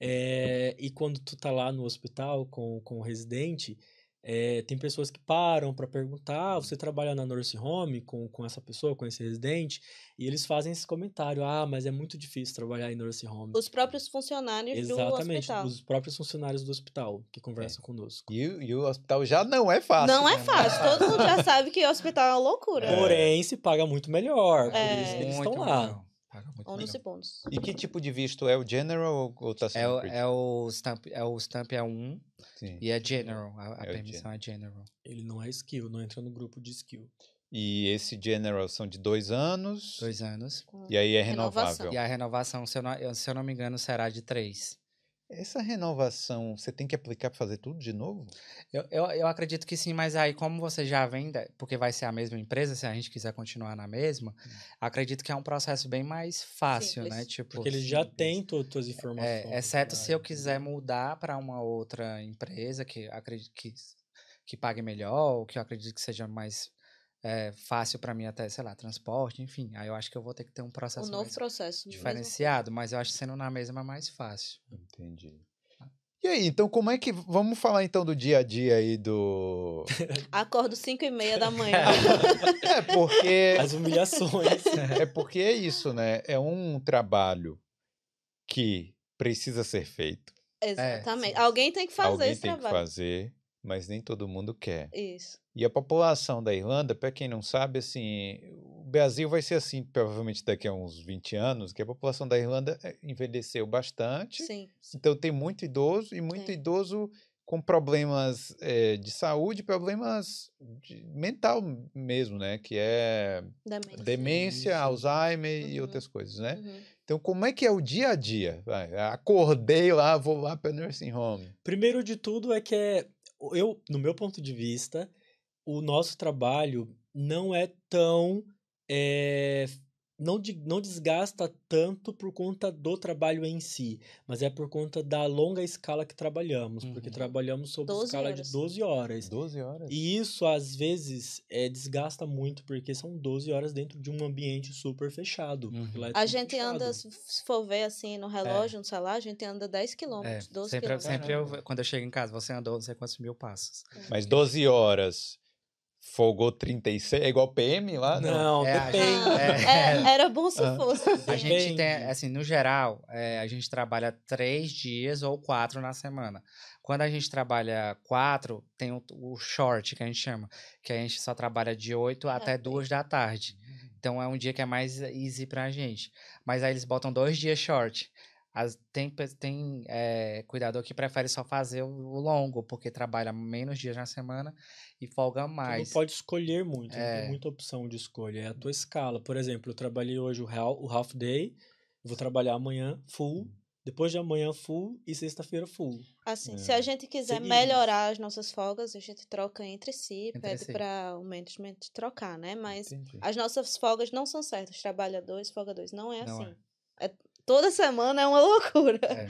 Speaker 3: É, e quando tu tá lá no hospital com, com o residente, é, tem pessoas que param para perguntar: ah, você trabalha na Nurse Home com, com essa pessoa, com esse residente? E eles fazem esse comentário: ah, mas é muito difícil trabalhar em Nurse Home.
Speaker 4: Os próprios funcionários
Speaker 3: Exatamente,
Speaker 4: do hospital.
Speaker 3: os próprios funcionários do hospital que conversam conosco.
Speaker 1: E, o- e o hospital já não é fácil.
Speaker 4: Não é
Speaker 1: né?
Speaker 4: fácil, todo mundo já sabe que o hospital é uma loucura.
Speaker 1: É.
Speaker 3: Porém, se paga muito melhor, por
Speaker 4: É.
Speaker 3: isso eles
Speaker 2: Muito
Speaker 3: estão lá.
Speaker 2: melhor, paga muito
Speaker 4: Ônus
Speaker 2: melhor.
Speaker 4: e.
Speaker 1: E que tipo de visto é o General ou- tá
Speaker 2: É,
Speaker 1: sendo
Speaker 2: o-
Speaker 1: British?
Speaker 2: é o stamp, é o stamp é um
Speaker 1: Sim.
Speaker 2: e é general. A, a
Speaker 1: É
Speaker 2: permissão é general.
Speaker 3: Ele não é skill, não entra no grupo de skill.
Speaker 1: E esse General são de dois anos.
Speaker 2: Dois anos.
Speaker 1: E aí é
Speaker 4: Renovação.
Speaker 1: renovável.
Speaker 2: E a renovação, se eu não, se eu não me engano, será de três.
Speaker 1: Essa renovação, você tem que aplicar para fazer tudo de novo?
Speaker 2: Eu, eu, eu acredito que sim, mas aí, como você já vem, da- porque vai ser a mesma empresa, se a gente quiser continuar na mesma,
Speaker 1: Hum.
Speaker 2: acredito que é um processo bem mais fácil, né?
Speaker 4: Simples.
Speaker 2: Tipo,
Speaker 3: Porque eles já
Speaker 2: simples.
Speaker 3: têm to- tuas informações.
Speaker 2: É, exceto se eu
Speaker 3: né?
Speaker 2: quiser mudar para uma outra empresa que acredito que, que pague melhor, ou que eu acredito que seja mais é, fácil para mim até, sei lá, transporte, enfim. Aí eu acho que eu vou ter que ter um processo
Speaker 4: novo
Speaker 2: mais
Speaker 4: processo. mesmo.
Speaker 2: diferenciado, mas eu acho que sendo na mesma é mais fácil.
Speaker 1: Entendi. E aí, então como é que. Vamos falar então do dia a dia aí do.
Speaker 4: Acordo 5 e meia da manhã.
Speaker 1: É porque.
Speaker 3: As humilhações.
Speaker 1: É porque é isso, né? É um trabalho que precisa ser feito.
Speaker 4: Exatamente.
Speaker 2: sim.
Speaker 4: Alguém tem que fazer
Speaker 1: Alguém
Speaker 4: esse
Speaker 1: tem que
Speaker 4: trabalho.
Speaker 1: fazer, mas nem todo mundo quer.
Speaker 4: Isso.
Speaker 1: E a população da Irlanda, para quem não sabe, assim, o Brasil vai ser assim, provavelmente daqui a uns 20 anos, que a população da Irlanda eh, envelheceu bastante.
Speaker 4: Sim.
Speaker 1: Então tem muito idoso e muito
Speaker 4: Tem.
Speaker 1: idoso com problemas eh, de saúde, problemas de- mental mesmo, né? Que é
Speaker 4: Demência.
Speaker 1: demência. Alzheimer e
Speaker 4: Uhum.
Speaker 1: outras coisas, né?
Speaker 4: Uhum.
Speaker 1: Então como é que é o dia a dia? Vai, acordei lá, vou lá para nursing home.
Speaker 3: Primeiro de tudo é que é, eu, no meu ponto de vista, o nosso trabalho não é tão. é, não, de- não desgasta tanto por conta do trabalho em si, mas é por conta da longa escala que trabalhamos, porque
Speaker 2: Uhum.
Speaker 3: trabalhamos sob
Speaker 4: 12
Speaker 3: escala
Speaker 4: horas.
Speaker 3: de 12 horas.
Speaker 1: 12 horas.
Speaker 3: E isso, às vezes, é, desgasta muito, porque são 12 horas dentro de um ambiente super fechado.
Speaker 2: Uhum.
Speaker 3: porque lá é
Speaker 4: A gente
Speaker 3: fechado.
Speaker 4: anda, se for ver assim no relógio, no celular, a gente anda 10
Speaker 2: É,
Speaker 4: quilômetros, 12
Speaker 2: sempre,
Speaker 4: quilômetros.
Speaker 2: sempre eu, quando eu chego em casa, você andou não sei quantos mil passos.
Speaker 1: Mas 12 horas, folgou 36, é igual PM lá?
Speaker 3: Não,
Speaker 2: É, a
Speaker 3: depende.
Speaker 4: Ah,
Speaker 2: É.
Speaker 4: é, era bom se
Speaker 1: Ah.
Speaker 4: fosse.
Speaker 2: A gente tem, assim, no geral, é, a gente trabalha três dias ou quatro na semana. Quando a gente trabalha quatro, tem o, o short, que a gente chama, que a gente só trabalha de oito até
Speaker 4: Perfeito.
Speaker 2: duas da tarde. Então é um dia que é mais easy pra gente. Mas aí eles botam dois dias short. As, tem tem é, cuidador que prefere só fazer o, o longo, porque trabalha menos dias na semana e folga
Speaker 3: Tu não
Speaker 2: mais.
Speaker 3: pode escolher muito, não
Speaker 2: É.
Speaker 3: tem muita opção de escolha. É a tua escala. Por exemplo, eu trabalhei hoje o half, o half day, vou trabalhar amanhã full, depois de amanhã full e sexta-feira full.
Speaker 4: Assim,
Speaker 1: É.
Speaker 4: se a gente quiser
Speaker 3: Seguimos.
Speaker 4: melhorar as nossas folgas, a gente troca entre si,
Speaker 2: Entre
Speaker 4: pede
Speaker 2: si.
Speaker 4: para o management trocar, né? Mas
Speaker 1: Entendi.
Speaker 4: as nossas folgas não são certas. Trabalha dois, folga dois. Não é
Speaker 2: Não
Speaker 4: assim. É, toda semana é uma loucura.
Speaker 2: É.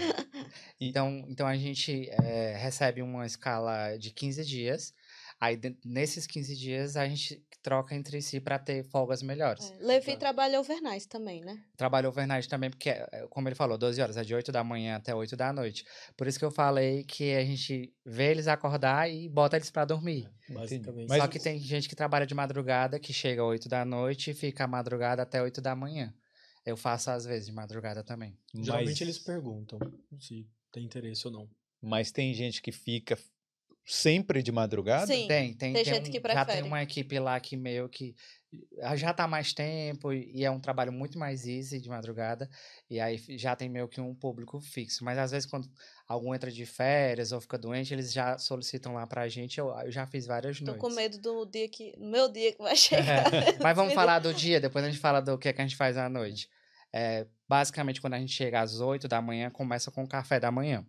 Speaker 2: Então, então a gente é, recebe uma escala de 15 dias. Aí, nesses 15 dias, a gente troca entre si para ter folgas melhores.
Speaker 4: É, Levi
Speaker 3: Tá.
Speaker 4: trabalha overnight também, né?
Speaker 2: Trabalho overnight também, porque, é, como ele falou, 12 horas, é de 8 da manhã até 8 da noite. Por isso que eu falei que a gente vê eles acordar e bota eles para dormir.
Speaker 3: Basicamente.
Speaker 1: Mas
Speaker 2: Só que tem gente que trabalha de madrugada, que chega às 8 da noite e fica a madrugada até 8 da manhã. Eu faço às vezes de madrugada também.
Speaker 3: Geralmente
Speaker 1: Mas-
Speaker 3: eles perguntam se tem interesse ou não.
Speaker 1: Mas tem gente que fica sempre de madrugada?
Speaker 4: Sim.
Speaker 2: Tem, tem,
Speaker 4: tem
Speaker 2: tem
Speaker 4: gente
Speaker 2: um-
Speaker 4: que
Speaker 2: já tem
Speaker 4: prefere.
Speaker 2: uma equipe lá que meio que ah, já tá mais tempo e é um trabalho muito mais easy de madrugada e aí já tem meio que um público fixo. Mas às vezes quando algum entra de férias ou fica doente, eles já solicitam lá pra gente. Eu, eu já fiz várias
Speaker 4: Tô
Speaker 2: noites.
Speaker 4: com medo do dia que. No meu dia que vai chegar.
Speaker 2: Mas vamos falar do dia, depois a gente fala do que, é que a gente faz à noite. É, basicamente, quando a gente chega às 8 da manhã, começa com o café da manhã.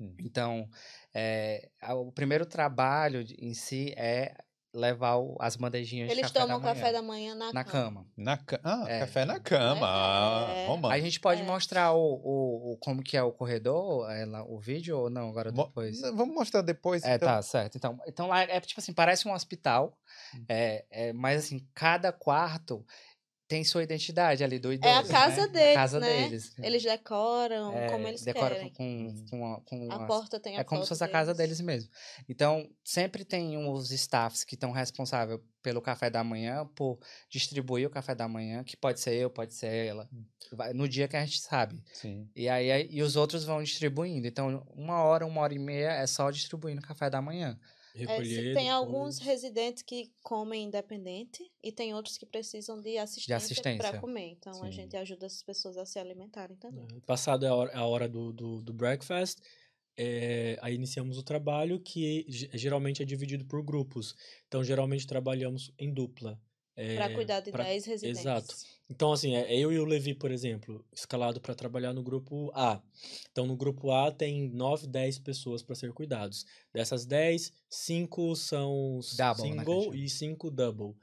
Speaker 1: Hum.
Speaker 2: Então, é, o primeiro trabalho de- em si é levar o- as bandejinhas de
Speaker 4: Eles
Speaker 2: café
Speaker 4: tomam
Speaker 2: da manhã
Speaker 4: café da manhã na,
Speaker 2: na
Speaker 4: cama.
Speaker 2: cama.
Speaker 1: Na ca... Ah,
Speaker 2: É.
Speaker 1: café na cama. Ah,
Speaker 4: É.
Speaker 1: romântico.
Speaker 2: A gente pode
Speaker 4: É.
Speaker 2: mostrar o, o, o- como que é o corredor, é, lá, o vídeo ou não, agora
Speaker 1: Mo-
Speaker 2: depois?
Speaker 1: Vamos mostrar depois.
Speaker 2: É,
Speaker 1: então.
Speaker 2: tá, certo. Então, então lá é tipo assim, parece um hospital,
Speaker 1: Hum.
Speaker 2: é, é, mas assim, cada quarto tem sua identidade ali do idoso.
Speaker 4: É a casa
Speaker 2: né?
Speaker 4: deles,
Speaker 2: a casa
Speaker 4: né?
Speaker 2: deles.
Speaker 4: Eles decoram
Speaker 2: É,
Speaker 4: como eles
Speaker 2: decora
Speaker 4: querem.
Speaker 2: com, com, a- com
Speaker 4: A
Speaker 2: as-
Speaker 4: porta tem a
Speaker 2: É como se fosse a casa
Speaker 4: deles.
Speaker 2: deles mesmo. Então, sempre tem os staffs que estão responsáveis pelo café da manhã, por distribuir o café da manhã, que pode ser eu, pode ser ela, no dia que a gente sabe.
Speaker 1: Sim.
Speaker 2: E aí, aí- e os outros vão distribuindo. Então, uma hora, uma hora e meia é só distribuindo o café da manhã.
Speaker 4: É,
Speaker 3: Recolher.
Speaker 4: tem alguns residentes que comem independente e tem outros que precisam de assistência,
Speaker 2: assistência.
Speaker 4: para comer. Então a
Speaker 1: Sim.
Speaker 4: gente ajuda essas pessoas a se alimentarem também.
Speaker 3: É, Passado a hora, a hora do, do, do breakfast, é, aí iniciamos o trabalho que ge- geralmente é dividido por grupos. Então, geralmente trabalhamos em dupla.
Speaker 4: Para
Speaker 3: É,
Speaker 4: cuidar de
Speaker 3: pra-
Speaker 4: 10 residentes.
Speaker 3: Exato. Então, assim, é eu e o Levi, por exemplo, escalado para trabalhar no grupo A. Então, no grupo A tem 9, 10 pessoas para ser cuidados. Dessas 10, 5 são
Speaker 2: Double, né,
Speaker 3: single
Speaker 2: gente
Speaker 3: e 5 double.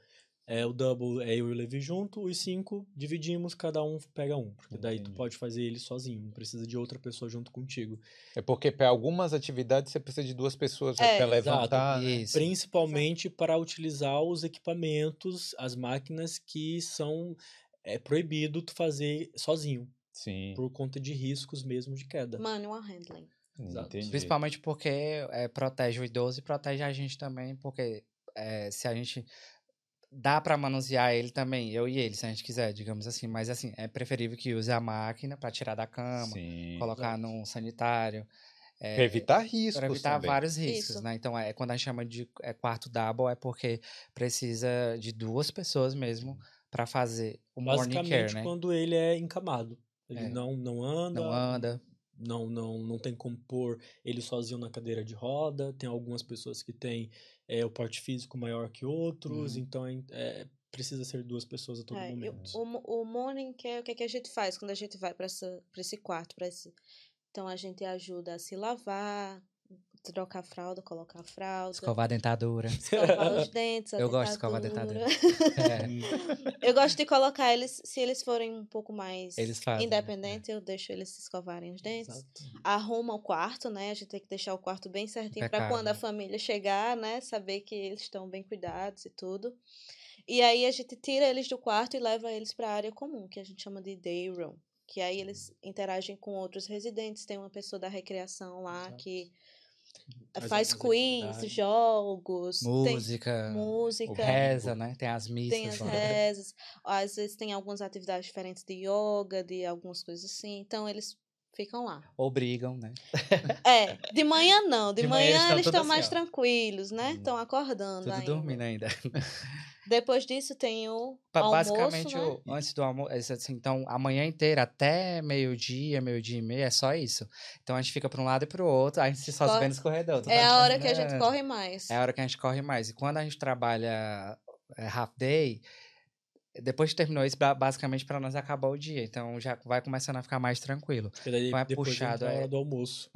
Speaker 3: É, o double é eu e o Levi junto, os 5 dividimos, cada um pega um. Porque daí tu pode fazer ele sozinho, não precisa de outra pessoa junto contigo.
Speaker 1: É porque para algumas atividades você precisa de duas pessoas
Speaker 4: É,
Speaker 1: para levantar. né?
Speaker 3: Principalmente para utilizar os equipamentos, as máquinas que são é proibido tu fazer sozinho,
Speaker 1: Sim.
Speaker 3: por conta de riscos mesmo de queda.
Speaker 4: Manual handling.
Speaker 3: Exato.
Speaker 1: Entendi.
Speaker 2: Principalmente porque é, protege o idoso e protege a gente também, porque é, se a gente dá para manusear ele também, eu e ele, se a gente quiser, digamos assim. Mas assim, é preferível que use a máquina para tirar da cama,
Speaker 1: Sim.
Speaker 2: colocar num sanitário. É,
Speaker 1: Para evitar riscos
Speaker 2: para evitar
Speaker 1: também.
Speaker 2: vários riscos,
Speaker 4: Isso.
Speaker 2: né? Então, é, quando a gente chama de é, quarto double, é porque precisa de duas pessoas mesmo para fazer o morning
Speaker 3: Basicamente,
Speaker 2: care, né?
Speaker 3: quando ele é encamado. Ele
Speaker 2: É.
Speaker 3: não, não anda,
Speaker 2: Não anda.
Speaker 3: não, não, não tem como pôr ele sozinho na cadeira de roda. Tem algumas pessoas que têm é, o porte físico maior que outros,
Speaker 2: Uhum.
Speaker 3: então é, é, precisa ser duas pessoas a todo
Speaker 4: É,
Speaker 3: momento.
Speaker 4: o, o morning care, o que, é que a gente faz quando a gente vai para esse quarto? Pra esse... Então a gente ajuda a se lavar, trocar a fralda, colocar a fralda,
Speaker 2: Escovar a dentadura.
Speaker 4: escovar os dentes. a
Speaker 2: Eu gosto de escovar a
Speaker 4: dentadura.
Speaker 2: É,
Speaker 4: Eu gosto de colocar eles, se eles forem um pouco mais
Speaker 2: Eles fazem, né?
Speaker 4: independentes, eu deixo eles escovarem os dentes.
Speaker 3: Exato.
Speaker 4: Arruma o quarto, né? A gente tem que deixar o quarto bem certinho para quando a família chegar, né? Saber que eles estão bem cuidados e tudo. E aí a gente tira eles do quarto e leva eles para a área comum, que a gente chama de day room. Que aí eles interagem com outros residentes, tem uma pessoa da recreação lá
Speaker 3: Exato.
Speaker 4: que
Speaker 3: Faz
Speaker 4: faz
Speaker 3: algumas
Speaker 4: quiz, jogos, tem
Speaker 2: música,
Speaker 4: música,
Speaker 2: reza, né? Tem as missas.
Speaker 4: tem as
Speaker 2: lá.
Speaker 4: rezas, às vezes tem algumas atividades diferentes de yoga, de algumas coisas assim. Então eles ficam lá.
Speaker 2: Obrigam, né?
Speaker 4: É, de manhã não, de,
Speaker 2: De manhã
Speaker 4: manhã,
Speaker 2: eles
Speaker 4: estão
Speaker 2: assim,
Speaker 4: mais
Speaker 2: ó.
Speaker 4: tranquilos, né? Estão acordando
Speaker 2: Tudo
Speaker 4: ainda.
Speaker 2: dormindo ainda.
Speaker 4: Depois disso tem o almoço,
Speaker 2: Basicamente,
Speaker 4: né?
Speaker 2: antes do almoço, assim, então, a manhã inteira, até meio-dia, meio-dia e meia, é só isso. Então, a gente fica para um lado e para o outro, a gente se só se
Speaker 4: Corre-
Speaker 2: vê nos corredores.
Speaker 4: É a hora que a gente corre mais.
Speaker 2: É a hora que a gente corre mais. E quando a gente trabalha é, half day, depois que terminou isso, ba- basicamente para nós acabou o dia. Então já vai começando a ficar mais tranquilo.
Speaker 3: Daí
Speaker 2: é
Speaker 3: depois
Speaker 2: puxado, é-
Speaker 3: hora do almoço.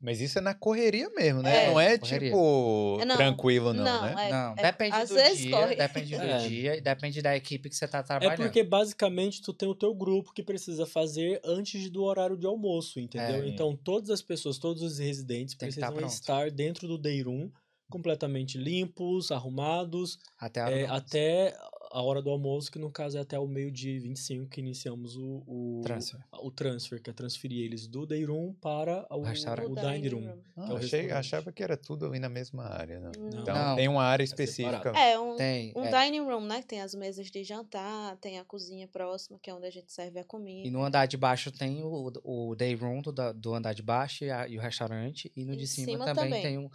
Speaker 1: Mas isso é na correria mesmo, né?
Speaker 4: É,
Speaker 1: não é
Speaker 2: correria.
Speaker 1: tipo
Speaker 4: É, não.
Speaker 1: tranquilo, não,
Speaker 4: Não,
Speaker 1: né?
Speaker 4: é-
Speaker 2: Não,
Speaker 4: é-
Speaker 2: depende
Speaker 4: às
Speaker 2: do
Speaker 4: vezes
Speaker 2: dia,
Speaker 4: corre.
Speaker 2: depende do
Speaker 3: É.
Speaker 2: dia e depende da equipe que você tá
Speaker 3: É
Speaker 2: trabalhando.
Speaker 3: porque basicamente tu tem o teu grupo que precisa fazer antes do horário de almoço, entendeu?
Speaker 2: É.
Speaker 3: Então todas as pessoas, todos os residentes
Speaker 2: Tem tá
Speaker 3: precisam estar dentro do day room completamente limpos, arrumados,
Speaker 2: Até a hora
Speaker 3: é, até a hora do almoço, que no caso é até o meio-dia e 25 que iniciamos o, o,
Speaker 2: Transfer.
Speaker 3: o transfer, que é transferir eles do day room para o, o
Speaker 4: O
Speaker 3: dining room.
Speaker 4: room.
Speaker 1: Ah,
Speaker 3: que é o
Speaker 1: achei- achava que era tudo ali na mesma área, não.
Speaker 4: Não.
Speaker 1: Então
Speaker 2: Não.
Speaker 1: tem uma área
Speaker 3: É
Speaker 1: específica.
Speaker 4: É, um,
Speaker 2: Tem.
Speaker 4: um
Speaker 2: é.
Speaker 4: dining room, né? Que tem as mesas de jantar, tem a cozinha próxima, que é onde a gente serve a comida.
Speaker 2: E no andar de baixo tem o, o day room do, da- do andar de baixo e, a- e o restaurante. E no de cima,
Speaker 4: cima
Speaker 2: também,
Speaker 4: também.
Speaker 2: tem um.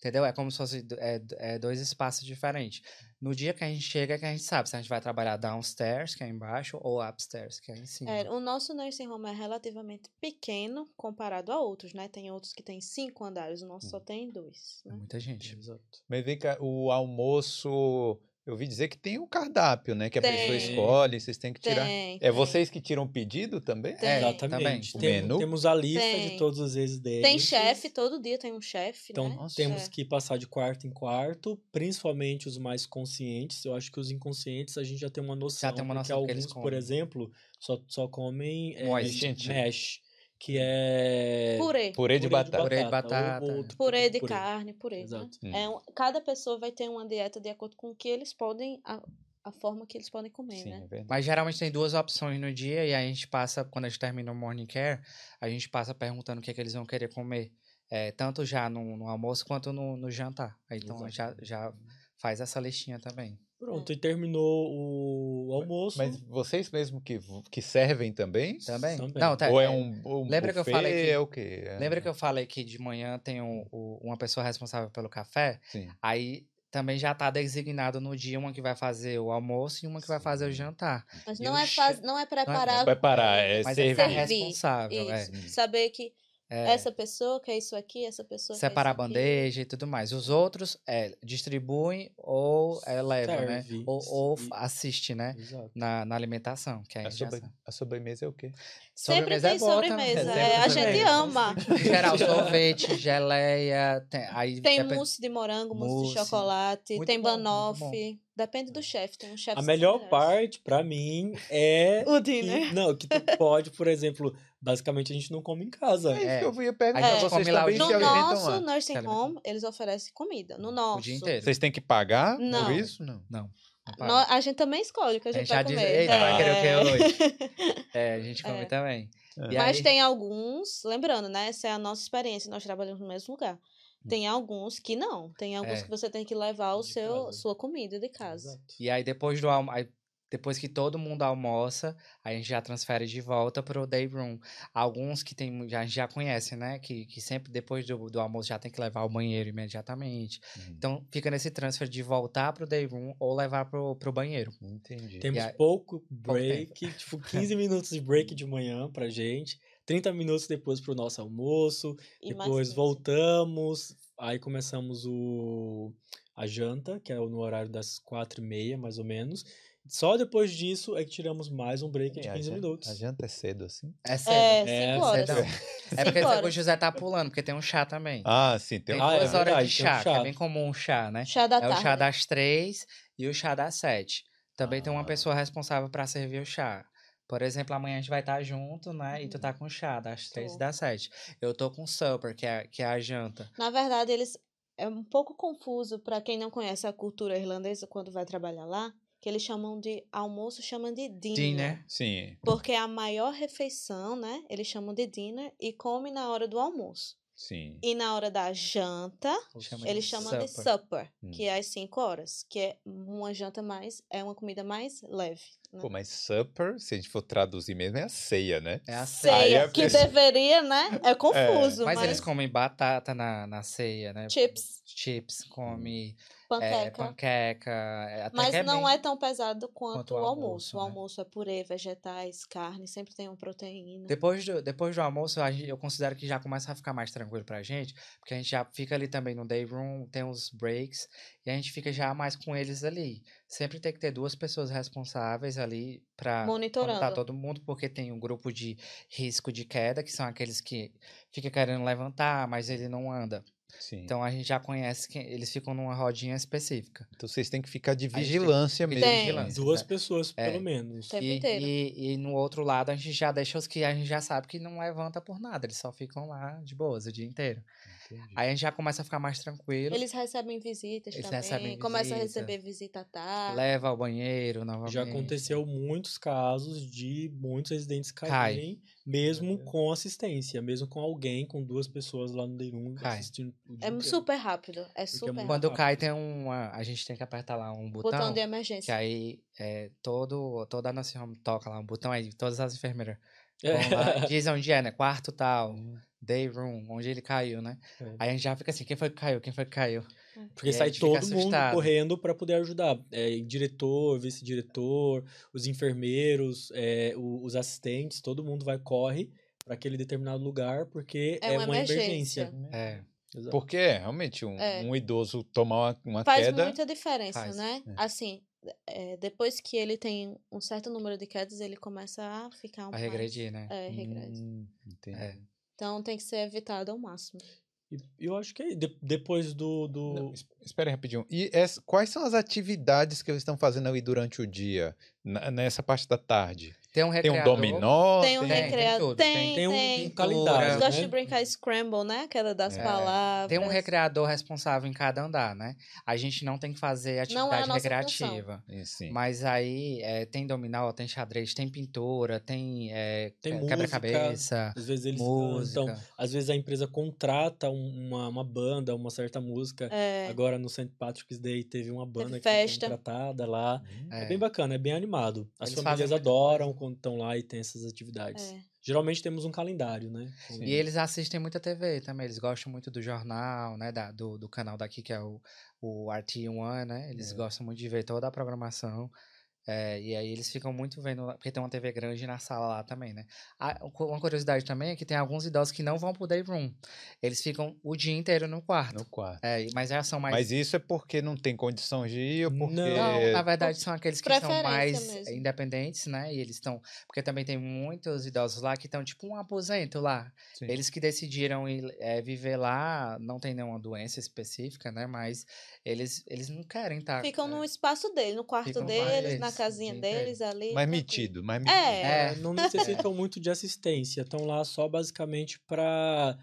Speaker 2: Entendeu? É como se fosse é, é dois espaços diferentes. No dia que a gente chega, é que a gente sabe se a gente vai trabalhar downstairs, que é embaixo, ou upstairs, que é em cima.
Speaker 4: É, o nosso nursing home é relativamente pequeno comparado a outros, né? Tem outros que tem cinco andares, o nosso
Speaker 2: Hum.
Speaker 4: só tem dois.
Speaker 2: É
Speaker 4: Né?
Speaker 2: muita gente.
Speaker 3: Exato.
Speaker 1: Mas vem cá, o almoço, eu ouvi dizer que tem um cardápio, né? Que a pessoa
Speaker 4: Tem.
Speaker 1: escolhe, vocês têm que tirar.
Speaker 4: Tem,
Speaker 1: É
Speaker 4: tem.
Speaker 1: vocês que tiram o pedido também?
Speaker 4: Tem.
Speaker 2: É,
Speaker 3: Exatamente.
Speaker 1: também. O
Speaker 3: Tem-
Speaker 1: menu?
Speaker 3: Temos a lista
Speaker 4: Tem.
Speaker 3: de todos os residentes.
Speaker 4: Tem chefe, todo dia tem um chefe,
Speaker 3: Então,
Speaker 4: né?
Speaker 1: Nossa.
Speaker 3: temos
Speaker 4: É.
Speaker 3: que passar de quarto em quarto, principalmente os mais conscientes. Eu acho que os inconscientes a gente já tem uma noção.
Speaker 2: tem uma
Speaker 3: porque
Speaker 2: noção do que eles
Speaker 3: alguns, por exemplo, só, só comem é,
Speaker 2: Moist.
Speaker 3: Que é
Speaker 4: Purê.
Speaker 1: Purê de batata.
Speaker 2: Purê de
Speaker 3: ou
Speaker 2: batata.
Speaker 3: outro
Speaker 4: Purê
Speaker 3: tipo
Speaker 4: de carne, purê. né?
Speaker 3: Exato.
Speaker 1: Hum.
Speaker 4: É um- cada pessoa vai ter uma dieta de acordo com o que eles podem a- a forma que eles podem comer,
Speaker 1: Sim,
Speaker 4: né?
Speaker 1: é verdade.
Speaker 2: Mas geralmente tem duas opções no dia e a gente passa, quando a gente termina o morning care, a gente passa perguntando o que, é que eles vão querer comer. É, tanto já no, no almoço quanto no, no jantar. Então já, já faz essa listinha também.
Speaker 3: Pronto, e terminou o almoço.
Speaker 1: Mas vocês mesmo que, que servem também?
Speaker 2: Também?
Speaker 3: Também.
Speaker 2: Não, tá,
Speaker 1: Ou é
Speaker 2: é,
Speaker 1: um, um
Speaker 2: lembra que eu
Speaker 1: buffet,
Speaker 2: falei que-
Speaker 1: É o quê? É-
Speaker 2: Lembra que eu falei que de manhã tem um- o- uma pessoa responsável pelo café?
Speaker 1: Sim.
Speaker 2: Aí também já tá designado no dia uma que vai fazer o almoço e uma que vai fazer o jantar.
Speaker 4: Mas não
Speaker 2: o
Speaker 4: é, faz, não é preparar.
Speaker 1: Preparar, é
Speaker 2: Mas
Speaker 1: servir.
Speaker 2: é ficar
Speaker 4: Servir,
Speaker 2: responsável. é.
Speaker 4: Isso. Saber que
Speaker 2: É,
Speaker 4: essa pessoa quer isso aqui, essa pessoa
Speaker 2: separar a
Speaker 4: quer isso aqui.
Speaker 2: bandeja e tudo mais. Os outros é, distribuem ou é, leva, né?
Speaker 3: Serve,
Speaker 2: Ou, ou
Speaker 3: e-
Speaker 2: assiste, né?
Speaker 3: Exato.
Speaker 2: Na, na alimentação, que aí
Speaker 1: A, sobre- a sobremesa é o quê?
Speaker 4: Sempre
Speaker 2: Sobremesa é
Speaker 4: tem
Speaker 2: boa também,
Speaker 4: sobremesa. é, a gente ama.
Speaker 2: Em geral, sorvete, geleia, tem, aí
Speaker 4: Tem
Speaker 2: depende-
Speaker 4: mousse de morango, mousse,
Speaker 2: Mousse.
Speaker 4: de chocolate,
Speaker 2: Muito
Speaker 4: tem
Speaker 2: bom,
Speaker 4: banoffee. Depende do chefe, tem um chefe
Speaker 3: A
Speaker 4: que
Speaker 3: melhor parte, pra mim, é.
Speaker 4: O
Speaker 3: que-
Speaker 4: dinner.
Speaker 3: não, que tu pode, por exemplo, basicamente a gente não come em casa.
Speaker 1: É isso
Speaker 2: É.
Speaker 1: que eu ia perguntar.
Speaker 2: A gente
Speaker 1: Vocês também
Speaker 2: dia
Speaker 1: se
Speaker 4: No
Speaker 2: inteiro.
Speaker 1: alimentam
Speaker 4: nosso
Speaker 1: lá?
Speaker 4: nursing
Speaker 2: Se
Speaker 4: home, eles oferecem comida. No nosso.
Speaker 2: o dia inteiro.
Speaker 1: Vocês têm que pagar
Speaker 4: Não.
Speaker 1: por isso? Não.
Speaker 2: Não.
Speaker 4: No- a gente também escolhe o que a
Speaker 2: a
Speaker 4: gente,
Speaker 2: gente já
Speaker 4: vai
Speaker 2: diz,
Speaker 4: comer.
Speaker 2: eita, vai querer o que
Speaker 4: É.
Speaker 2: hoje? É, a gente come
Speaker 4: É.
Speaker 2: também. E
Speaker 4: Mas
Speaker 2: aí-
Speaker 4: tem alguns, lembrando, né? Essa é a nossa experiência, nós trabalhamos no mesmo lugar. Tem alguns que não. Tem alguns
Speaker 2: Hum. É.
Speaker 4: que você tem que levar o
Speaker 3: De
Speaker 4: seu,
Speaker 3: casa.
Speaker 4: sua comida de casa.
Speaker 3: Exato.
Speaker 2: E aí depois do almo... depois que todo mundo almoça, a gente já transfere de volta pro day room. Alguns que tem, já, a gente já conhece, né? Que, que sempre depois do, do almoço já tem que levar ao banheiro imediatamente.
Speaker 1: Uhum.
Speaker 2: Então fica nesse transfer de voltar pro day room ou levar pro, pro banheiro.
Speaker 1: Entendi.
Speaker 3: Temos
Speaker 2: aí-
Speaker 3: pouco break, tipo 15 minutos de break de manhã pra gente, 30 minutos depois pro nosso almoço,
Speaker 4: E
Speaker 3: depois
Speaker 4: 15.
Speaker 3: voltamos, aí começamos o a janta, que é no horário das quatro e meia, mais ou menos. Só depois disso é que tiramos mais um break de
Speaker 1: a
Speaker 3: 15
Speaker 1: janta-
Speaker 3: minutos.
Speaker 1: A janta é cedo assim?
Speaker 2: É cedo.
Speaker 4: É,
Speaker 3: É,
Speaker 4: cinco horas.
Speaker 2: cedão. É porque
Speaker 4: Cinco
Speaker 2: o. José tá pulando, porque tem um chá também.
Speaker 1: Ah, sim. Tem
Speaker 2: Tem
Speaker 1: um...
Speaker 3: Ah, é
Speaker 2: duas horas
Speaker 3: verdade,
Speaker 2: de
Speaker 3: tem um
Speaker 2: chá, que é
Speaker 3: chá.
Speaker 2: bem comum um chá, né?
Speaker 4: Chá da
Speaker 2: É
Speaker 4: tarde.
Speaker 2: o chá das três e o chá das sete. Também tem uma
Speaker 1: Ah.
Speaker 2: pessoa responsável para servir o chá. Por exemplo, amanhã a gente vai estar junto, né? E tu tá com chá das três e das sete. Eu tô com supper, que é, que é a janta.
Speaker 4: Na verdade, eles é um pouco confuso para quem não conhece a cultura irlandesa quando vai trabalhar lá, que eles chamam de almoço, chamam de dinner.
Speaker 2: Dinner.
Speaker 1: Sim.
Speaker 4: Porque a maior refeição, né? Eles chamam de dinner e come na hora do almoço.
Speaker 1: Sim.
Speaker 4: E na hora da janta,
Speaker 2: Chama
Speaker 4: eles chamam de
Speaker 2: supper.
Speaker 4: supper, que é às 5 horas, que é uma janta mais, é uma comida mais leve. Né?
Speaker 1: Pô, mas supper, se a gente for traduzir mesmo, é a ceia, né?
Speaker 2: É a
Speaker 4: Ceia,
Speaker 1: Aí a
Speaker 4: que
Speaker 1: pessoa-
Speaker 4: deveria, né? É confuso,
Speaker 2: Mas,
Speaker 4: mas,
Speaker 2: eles comem batata na, na ceia, né?
Speaker 4: chips,
Speaker 2: Chips, come é,
Speaker 4: panqueca.
Speaker 2: panqueca. é, até
Speaker 4: Mas
Speaker 2: que é
Speaker 4: não
Speaker 2: bem-
Speaker 4: é tão pesado quanto,
Speaker 2: quanto o
Speaker 4: o
Speaker 2: almoço,
Speaker 4: almoço. O
Speaker 2: né?
Speaker 4: almoço é purê, vegetais, carne, sempre tem uma proteína.
Speaker 2: Depois do, depois do almoço, eu considero que já começa a ficar mais tranquilo pra gente, porque a gente já fica ali também no day room, tem os breaks, e a gente fica já mais com eles ali. Sempre tem que ter duas pessoas responsáveis ali pra
Speaker 4: Monitorando.
Speaker 2: montar todo mundo, porque tem um grupo de risco de queda, que são aqueles que fica querendo levantar, mas ele não anda.
Speaker 1: Sim. Então,
Speaker 2: Então a gente já conhece que eles ficam numa rodinha específica.
Speaker 1: vocês têm que ficar de vigilância mesmo.
Speaker 4: Tem.
Speaker 2: vigilância,
Speaker 3: Duas
Speaker 2: né?
Speaker 3: pessoas,
Speaker 2: É.
Speaker 3: pelo menos.
Speaker 4: Tempo
Speaker 2: E,
Speaker 4: inteiro.
Speaker 2: e, e no outro lado a gente já deixa os que a gente já sabe que não levanta por nada, eles só ficam lá de boas o dia inteiro.
Speaker 1: Entendi.
Speaker 2: Aí a gente já começa a ficar mais tranquilo,
Speaker 4: Eles recebem visitas
Speaker 2: Eles
Speaker 4: também.
Speaker 2: recebem
Speaker 4: Começa a
Speaker 2: visita.
Speaker 4: receber visita à tarde.
Speaker 2: leva ao banheiro novamente.
Speaker 3: Já aconteceu muitos casos de muitos residentes
Speaker 2: Cai.
Speaker 3: Mesmo
Speaker 1: É.
Speaker 3: com assistência, mesmo com alguém, com duas pessoas lá no day room
Speaker 2: Cai.
Speaker 3: assistindo o dia
Speaker 4: É
Speaker 3: inteiro.
Speaker 4: super rápido. É super
Speaker 3: muito
Speaker 4: rápido.
Speaker 2: Quando cai tem uma, a gente tem que apertar lá um botão,
Speaker 4: Botão de
Speaker 2: que
Speaker 4: emergência.
Speaker 2: aí é, todo toda a nossa home toca lá um botão aí, todas as enfermeiras
Speaker 3: É.
Speaker 2: lá, diz onde é, né? Quarto tal, day room, onde ele caiu, né?
Speaker 3: É.
Speaker 2: Aí a gente já fica assim, quem foi que caiu? Quem foi que caiu?
Speaker 3: Porque
Speaker 2: E
Speaker 3: sai todo mundo
Speaker 2: assustado.
Speaker 3: correndo para poder ajudar. É, diretor, vice-diretor, os enfermeiros, é, o- os assistentes, todo mundo vai corre para aquele determinado lugar porque
Speaker 4: É
Speaker 3: é,
Speaker 4: uma
Speaker 3: uma
Speaker 4: emergência.
Speaker 3: emergência.
Speaker 2: É.
Speaker 3: Exato.
Speaker 1: Porque realmente um,
Speaker 4: É.
Speaker 1: um idoso tomar uma, uma
Speaker 4: Faz
Speaker 1: queda.
Speaker 4: muita diferença,
Speaker 2: Faz,
Speaker 4: né?
Speaker 1: é.
Speaker 4: Assim, é, depois que ele tem um certo número de quedas, ele começa a ficar um
Speaker 2: A
Speaker 4: mais-
Speaker 2: regredir, né?
Speaker 4: É, regrede.
Speaker 1: Hum, entendi.
Speaker 2: É.
Speaker 4: Então tem que ser evitado ao máximo.
Speaker 3: Eu acho que é de- depois do. do...
Speaker 1: Espera rapidinho. E essa- quais são as atividades que eles estão fazendo aí durante o dia, na- nessa parte da tarde?
Speaker 2: Tem um
Speaker 1: Tem um
Speaker 2: recreador.
Speaker 1: dominó.
Speaker 4: Tem um
Speaker 2: tem
Speaker 4: recreador. Tem,
Speaker 2: tem-
Speaker 3: Tem um,
Speaker 4: tem.
Speaker 3: um calendário,
Speaker 4: Gosto
Speaker 3: né?
Speaker 4: de brincar Scramble, né? Aquela das
Speaker 1: É.
Speaker 4: palavras.
Speaker 2: Tem um recreador responsável em cada andar, né? A gente não tem que fazer
Speaker 4: Não é
Speaker 2: atividade
Speaker 4: nossa
Speaker 2: recreativa. Mas aí é, tem dominó, tem xadrez, tem pintura, tem, é,
Speaker 3: Tem
Speaker 2: que-
Speaker 3: música,
Speaker 2: quebra-cabeça,
Speaker 3: Às vezes eles
Speaker 2: música.
Speaker 3: cantam, às vezes a empresa contrata um- uma, uma banda, uma certa música.
Speaker 4: É,
Speaker 3: Agora no St. Patrick's Day teve uma banda que
Speaker 4: festa.
Speaker 3: foi contratada lá. É.
Speaker 2: É.
Speaker 3: bem bacana, é bem animado. As
Speaker 2: Eles
Speaker 3: famílias adoram. Quando estão lá e tem essas atividades.
Speaker 4: é.
Speaker 3: Geralmente temos um calendário, né? Com-.
Speaker 2: E eles assistem muita TV também, eles gostam muito do jornal, né, da- do, do canal daqui que é o, o RT1, né, eles
Speaker 1: É.
Speaker 2: gostam muito de ver toda a programação, é, e aí eles ficam muito vendo, porque tem uma TV grande na sala lá também, né. Ah, uma curiosidade também é que tem alguns idosos que não vão pro day room, eles ficam o dia inteiro no quarto,
Speaker 1: No quarto.
Speaker 2: é, mas já são mais...
Speaker 1: Mas isso é porque não tem condição de ir ou porque.
Speaker 2: Não, na verdade são aqueles que são mais
Speaker 4: mesmo.
Speaker 2: independentes, né? E eles estão. Porque também tem muitos idosos lá que estão tipo um aposento lá.
Speaker 1: Sim.
Speaker 2: Eles que decidiram ir, eh, viver lá, não tem nenhuma doença específica, né? Mas eles, eles não querem estar.
Speaker 4: Ficam no espaço dele, no quarto deles,
Speaker 2: quarto
Speaker 4: na
Speaker 2: deles,
Speaker 4: casinha
Speaker 2: dia inteiro.
Speaker 4: deles ali.
Speaker 1: Mais
Speaker 4: tranquilo.
Speaker 1: metido, mais metido.
Speaker 4: É.
Speaker 3: É, não necessitam muito de assistência. Estão lá só basicamente para,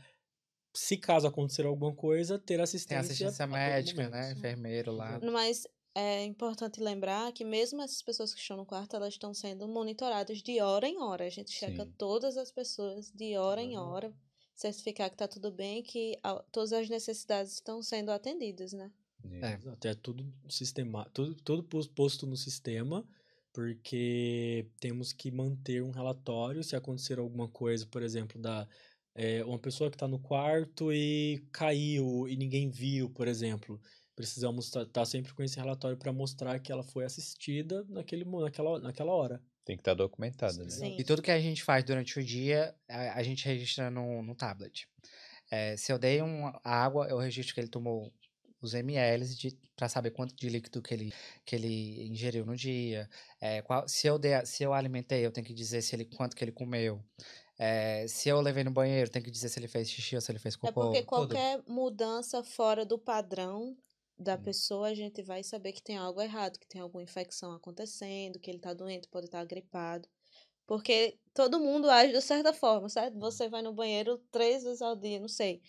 Speaker 3: se caso acontecer alguma coisa, ter
Speaker 2: Tem
Speaker 3: assistência.
Speaker 2: assistência
Speaker 3: a todo
Speaker 2: médica, né? Enfermeiro lá.
Speaker 4: Mas é importante lembrar que mesmo essas pessoas que estão no quarto, elas estão sendo monitoradas de hora em hora. A gente checa
Speaker 1: Sim.
Speaker 4: todas as pessoas de hora em
Speaker 3: Uhum.
Speaker 4: hora, certificar que tá tudo bem, que a- todas as necessidades estão sendo atendidas, né?
Speaker 2: É.
Speaker 3: Exato, é tudo sistema, tudo, tudo pos- posto no sistema, porque temos que manter um relatório se acontecer alguma coisa, por exemplo, da é, uma pessoa que está no quarto e caiu e ninguém viu, por exemplo. Precisamos estar sempre com esse relatório para mostrar que ela foi assistida naquele, naquela, naquela hora.
Speaker 1: Tem que estar documentado, né?
Speaker 4: Sim.
Speaker 2: E tudo que a gente faz durante o dia, a, a gente registra no, no tablet. É, se eu dei uma água, eu registro que ele tomou os ml para saber quanto de líquido que ele, que ele ingeriu no dia. É, qual- se, eu dei, a- se eu alimentei, eu tenho que dizer se ele, quanto que ele comeu. É, se eu levei no banheiro, tem que dizer se ele fez xixi ou se ele fez
Speaker 4: É
Speaker 2: cocô.
Speaker 4: porque
Speaker 2: tudo.
Speaker 4: qualquer mudança fora do padrão da
Speaker 1: Hum.
Speaker 4: pessoa, a gente vai saber que tem algo errado, que tem alguma infecção acontecendo, que ele tá doente, pode estar gripado. Porque todo mundo age de certa forma, certo? Você vai no banheiro três vezes ao dia, não sei.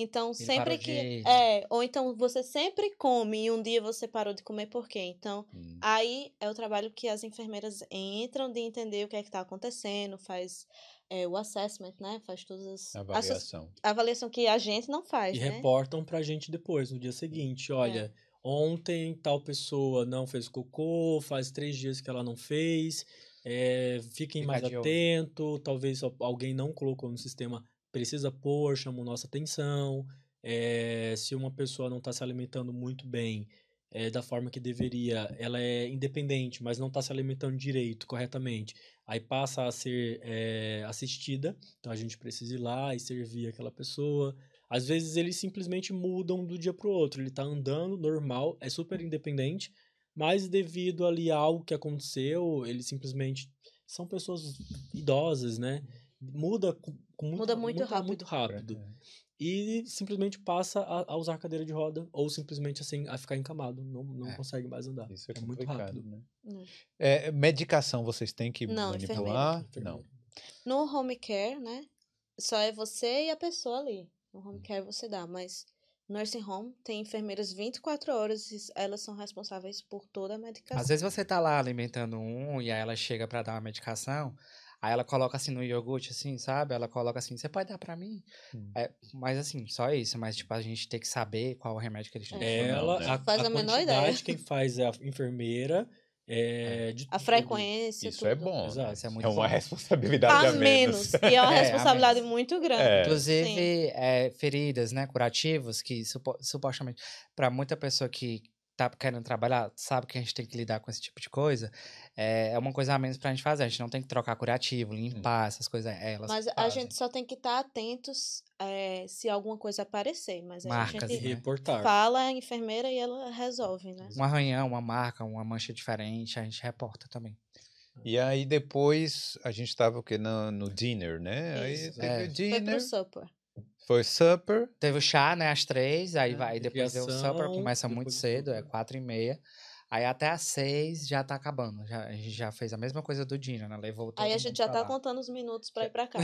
Speaker 4: Então,
Speaker 2: Ele
Speaker 4: sempre que.
Speaker 2: de-
Speaker 4: É, ou então você sempre come e um dia você parou de comer por quê? Então,
Speaker 1: Hum.
Speaker 4: Aí é o trabalho que as enfermeiras entram de entender o que é que está acontecendo, faz é, o assessment, né? Faz todas as. as-
Speaker 1: Avaliação.
Speaker 4: a avaliação que a gente não faz,
Speaker 3: E
Speaker 4: né?
Speaker 3: reportam pra gente depois, no dia
Speaker 4: É.
Speaker 3: seguinte. Olha, ontem tal pessoa não fez cocô, faz três dias que ela não fez. é, fiquem
Speaker 2: Fica
Speaker 3: mais atento. Talvez al- alguém não colocou no sistema, precisa pôr, chamou nossa atenção. é, se uma pessoa não está se alimentando muito bem, é, da forma que deveria, ela é independente, mas não está se alimentando direito, corretamente. Aí passa a ser é, assistida, então a gente precisa ir lá e servir aquela pessoa. Às vezes eles simplesmente mudam do dia pro outro. Ele tá andando normal, é super independente, mas devido ali a algo que aconteceu, eles simplesmente são pessoas idosas, né? Muda muito,
Speaker 4: Muda muito rápido.
Speaker 3: muito rápido. E simplesmente passa a, a usar cadeira de roda ou simplesmente assim a ficar encamado, não, não
Speaker 2: É.
Speaker 3: consegue mais andar.
Speaker 1: Isso é,
Speaker 3: é muito
Speaker 1: complicado,
Speaker 3: rápido.
Speaker 1: né?
Speaker 4: Hum.
Speaker 1: É, medicação vocês têm que
Speaker 4: Não,
Speaker 1: manipular?
Speaker 3: Enfermeira.
Speaker 1: Não.
Speaker 4: No home care, né? Só é você e a pessoa ali. No home care você dá, mas nursing home tem enfermeiras 24 horas e elas são responsáveis por toda a medicação.
Speaker 2: Às vezes você tá lá alimentando um e aí ela chega pra dar uma medicação, aí ela coloca assim no iogurte, assim, sabe? Ela coloca assim, você pode dar pra mim?
Speaker 1: Hum.
Speaker 2: É, mas assim, só isso. Mas, tipo, a gente tem que saber qual o remédio que eles têm.
Speaker 4: É.
Speaker 3: Ela,
Speaker 1: né?
Speaker 3: a,
Speaker 4: Faz
Speaker 3: a
Speaker 4: a menor
Speaker 3: quantidade,
Speaker 4: ideia.
Speaker 3: quem faz é a enfermeira. É, de
Speaker 4: A
Speaker 3: tudo.
Speaker 4: frequência,
Speaker 1: Isso é
Speaker 4: tudo.
Speaker 1: bom.
Speaker 3: Exato,
Speaker 1: né?
Speaker 2: isso é muito
Speaker 1: é uma
Speaker 2: bom.
Speaker 1: responsabilidade
Speaker 4: A
Speaker 1: a menos.
Speaker 4: menos. E é uma
Speaker 2: É,
Speaker 4: responsabilidade muito grande.
Speaker 1: É.
Speaker 2: Inclusive, é, feridas, né, curativos, que supo- supostamente, para muita pessoa que tá querendo trabalhar, sabe que a gente tem que lidar com esse tipo de coisa, é, é uma coisa a menos pra gente fazer. A gente não tem que trocar curativo, limpar essas coisas. é, Elas
Speaker 4: Mas a
Speaker 2: fazem.
Speaker 4: gente só tem que estar atentos é, se alguma coisa aparecer. Mas aí
Speaker 2: Marcas,
Speaker 4: a
Speaker 3: E
Speaker 4: gente
Speaker 2: né?
Speaker 3: reportar.
Speaker 4: fala a enfermeira e ela resolve, né?
Speaker 2: Um arranhão, uma marca, uma mancha diferente, a gente reporta também.
Speaker 1: E aí depois a gente tava o quê? No, no dinner, né? Aí
Speaker 4: Isso.
Speaker 1: teve
Speaker 2: É.
Speaker 1: o
Speaker 4: Foi
Speaker 1: dinner,
Speaker 4: pro supper.
Speaker 1: Foi supper.
Speaker 2: Teve o chá, né, às três, aí
Speaker 3: É,
Speaker 2: vai, depois deu o supper, começa muito cedo, é quatro e meia. Aí até às seis já tá acabando. Já, a gente já fez a mesma coisa do Dino, né? Levou todo
Speaker 4: Aí a gente já tá
Speaker 2: lá.
Speaker 4: contando os minutos pra ir pra cá.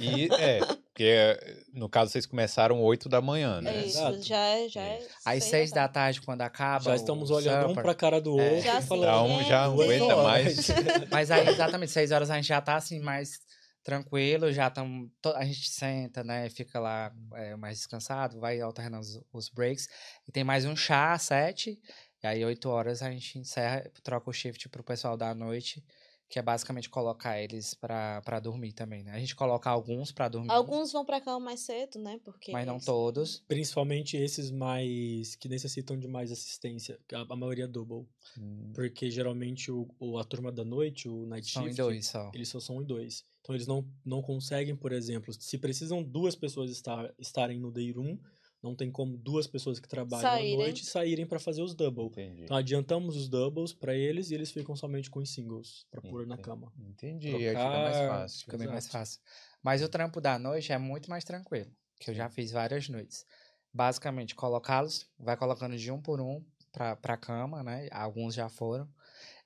Speaker 1: E é, porque eh, no caso vocês começaram 8 da manhã, né?
Speaker 4: É isso,
Speaker 3: Exato.
Speaker 4: já é, já é.
Speaker 2: Aí seis da tarde, quando acaba.
Speaker 3: Já
Speaker 2: o
Speaker 3: estamos olhando um
Speaker 2: supper,
Speaker 3: pra cara do
Speaker 2: É.
Speaker 3: outro
Speaker 4: Já
Speaker 3: e
Speaker 4: sim.
Speaker 3: falando.
Speaker 1: Já um já não aguenta mais.
Speaker 2: Mas aí, exatamente, seis horas a gente já tá assim, mais tranquilo, já estamos. A gente senta, né? Fica lá é, mais descansado, vai alternando os, os breaks. E tem mais um chá às sete. E aí, oito horas, a gente encerra, troca o shift pro pessoal da noite, que é basicamente colocar eles pra, pra dormir também, né? A gente coloca alguns pra dormir,
Speaker 4: Alguns vão pra cá mais cedo, né? Porque
Speaker 2: mas não
Speaker 4: eles-
Speaker 2: todos.
Speaker 3: Principalmente esses mais que necessitam de mais assistência, a, a maioria é double.
Speaker 1: Hum,
Speaker 3: Porque geralmente o, o- a turma da noite, o night
Speaker 2: São em
Speaker 3: shift,
Speaker 2: dois só.
Speaker 3: eles só são em dois. Então eles não, não conseguem, por exemplo, se precisam duas pessoas estar, estarem no day room, não tem como duas pessoas que trabalham
Speaker 4: Saírem.
Speaker 3: à noite saírem para fazer os double.
Speaker 1: Entendi.
Speaker 3: Então adiantamos os doubles para eles e eles ficam somente com os singles para pôr na cama.
Speaker 1: Entendi, aí fica mais
Speaker 3: Trocar,
Speaker 1: fácil.
Speaker 2: Fica bem mais fácil. Mas o trampo da noite é muito mais tranquilo, que eu já fiz várias noites. Basicamente, colocá-los, vai colocando de um por um pra, pra cama, né? Alguns já foram.